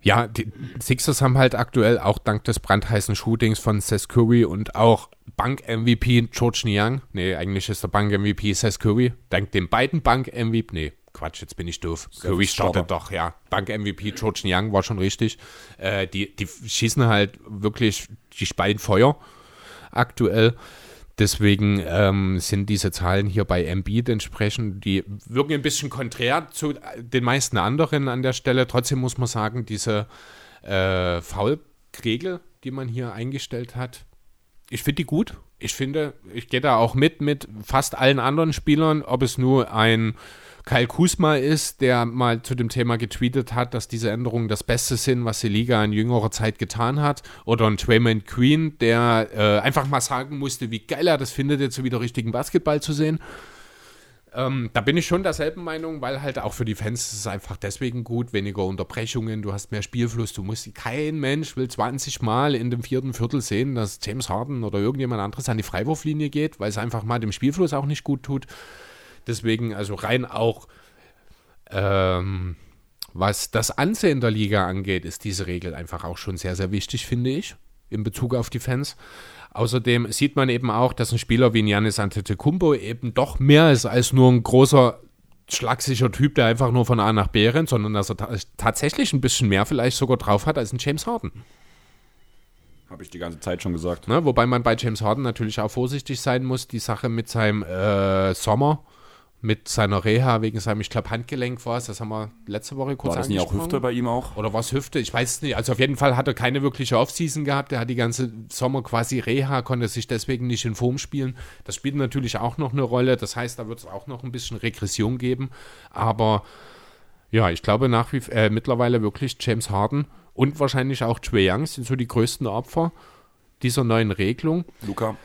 ja, die Sixers haben halt aktuell auch dank des brandheißen Shootings von Seth Curry und auch Bank-MVP George Niang, nee, eigentlich ist der Bank-MVP Seth Curry, dank den beiden Bank-MVP, nee, Quatsch, jetzt bin ich doof. Curry startet doch, ja. Bank-MVP George Niang war schon richtig. Äh, die, die schießen halt wirklich, die speien Feuer aktuell. Deswegen ähm, sind diese Zahlen hier bei Embiid entsprechend, die wirken ein bisschen konträr zu den meisten anderen an der Stelle. Trotzdem muss man sagen, diese äh, Foul-Regel, die man hier eingestellt hat, ich finde die gut. ich finde, ich gehe da auch mit mit fast allen anderen Spielern, ob es nur ein Kyle Kusma ist, der mal zu dem Thema getweetet hat, dass diese Änderungen das Beste sind, was die Liga in jüngerer Zeit getan hat. Oder ein Draymond Queen, der äh, einfach mal sagen musste, wie geil er das findet, jetzt wieder richtigen Basketball zu sehen. Ähm, da bin ich schon derselben Meinung, weil halt auch für die Fans ist es einfach deswegen gut, weniger Unterbrechungen, du hast mehr Spielfluss, du musst, kein Mensch will 20 Mal in dem vierten Viertel sehen, dass James Harden oder irgendjemand anderes an die Freiwurflinie geht, weil es einfach mal dem Spielfluss auch nicht gut tut. Deswegen, also rein auch, ähm, was das Ansehen der Liga angeht, ist diese Regel einfach auch schon sehr, sehr wichtig, finde ich, in Bezug auf die Fans. Außerdem sieht man eben auch, dass ein Spieler wie Giannis Antetokounmpo eben doch mehr ist als nur ein großer, schlagsicher Typ, der einfach nur von A nach B rennt, sondern dass er ta tatsächlich ein bisschen mehr vielleicht sogar drauf hat als ein James Harden. Habe ich die ganze Zeit schon gesagt. Ne? Wobei man bei James Harden natürlich auch vorsichtig sein muss, die Sache mit seinem äh, Sommer mit seiner Reha wegen seinem, ich glaube, Handgelenk war es. Das haben wir letzte Woche kurz War das nicht auch Hüfte bei ihm auch? Oder war es Hüfte? Ich weiß es nicht. Also auf jeden Fall hat er keine wirkliche Offseason gehabt. Er hat die ganze Sommer quasi Reha, konnte sich deswegen nicht in Form spielen. Das spielt natürlich auch noch eine Rolle. Das heißt, da wird es auch noch ein bisschen Regression geben. Aber ja, ich glaube nach wie äh, mittlerweile wirklich James Harden und wahrscheinlich auch Trey Young sind so die größten Opfer dieser neuen Regelung. Luca.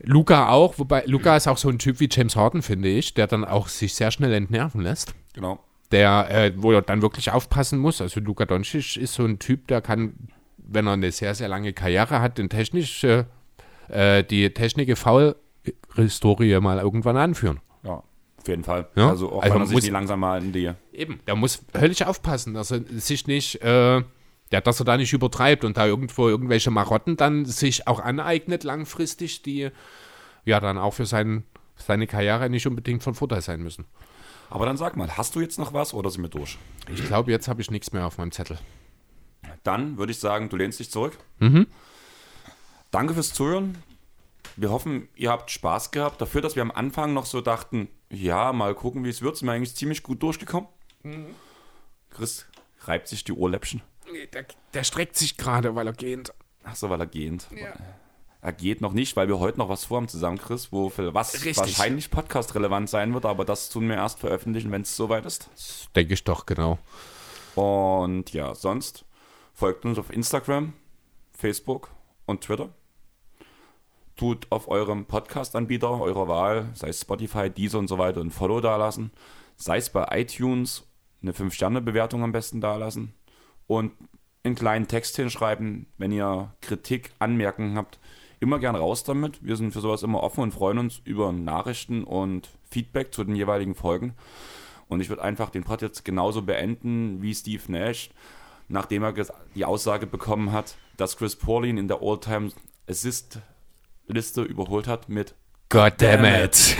Luca auch, wobei Luca ist auch so ein Typ wie James Harden, finde ich, der dann auch sich sehr schnell entnerven lässt. Genau. Der, äh, wo er dann wirklich aufpassen muss. Also Luca Doncic ist so ein Typ, der kann, wenn er eine sehr, sehr lange Karriere hat, den technisch, äh, die technische Foul-Historie mal irgendwann anführen. Ja, auf jeden Fall. Ja? Also auch Also wenn er sich muss- langsam mal in die. Eben, der muss höllisch aufpassen, dass er sich nicht, äh, ja, dass er da nicht übertreibt und da irgendwo irgendwelche Marotten dann sich auch aneignet langfristig, die ja dann auch für seinen, seine Karriere nicht unbedingt von Vorteil sein müssen. Aber dann sag mal, hast du jetzt noch was oder sind wir durch? Ich glaube, jetzt habe ich nichts mehr auf meinem Zettel. Dann würde ich sagen, du lehnst dich zurück. Mhm. Danke fürs Zuhören. Wir hoffen, ihr habt Spaß gehabt. Dafür, dass wir am Anfang noch so dachten, ja, mal gucken, wie es wird, sind wir eigentlich ziemlich gut durchgekommen. Mhm. Chris reibt sich die Ohrläppchen. Der, der streckt sich gerade, weil er gehend. Ach so, weil er gehend. Er geht noch nicht, weil wir heute noch was vorhaben zusammen, Chris, wo für was Richtig. wahrscheinlich podcast-relevant sein wird, aber das tun wir erst veröffentlichen, wenn es soweit ist. Denke ich doch, genau. Und ja, sonst folgt uns auf Instagram, Facebook und Twitter. Tut auf eurem Podcast-Anbieter eurer Wahl, sei es Spotify, Deezer und so weiter, ein Follow dalassen. Sei es bei iTunes eine 5-Sterne-Bewertung am besten dalassen. Und einen kleinen Text hinschreiben, wenn ihr Kritik, Anmerkungen habt. Immer gern raus damit. Wir sind für sowas immer offen und freuen uns über Nachrichten und Feedback zu den jeweiligen Folgen. Und ich würde einfach den Pod jetzt genauso beenden wie Steve Nash, nachdem er die Aussage bekommen hat, dass Chris Paulin in der All-Time-Assist-Liste überholt hat mit God damn it.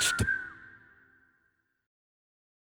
Stop.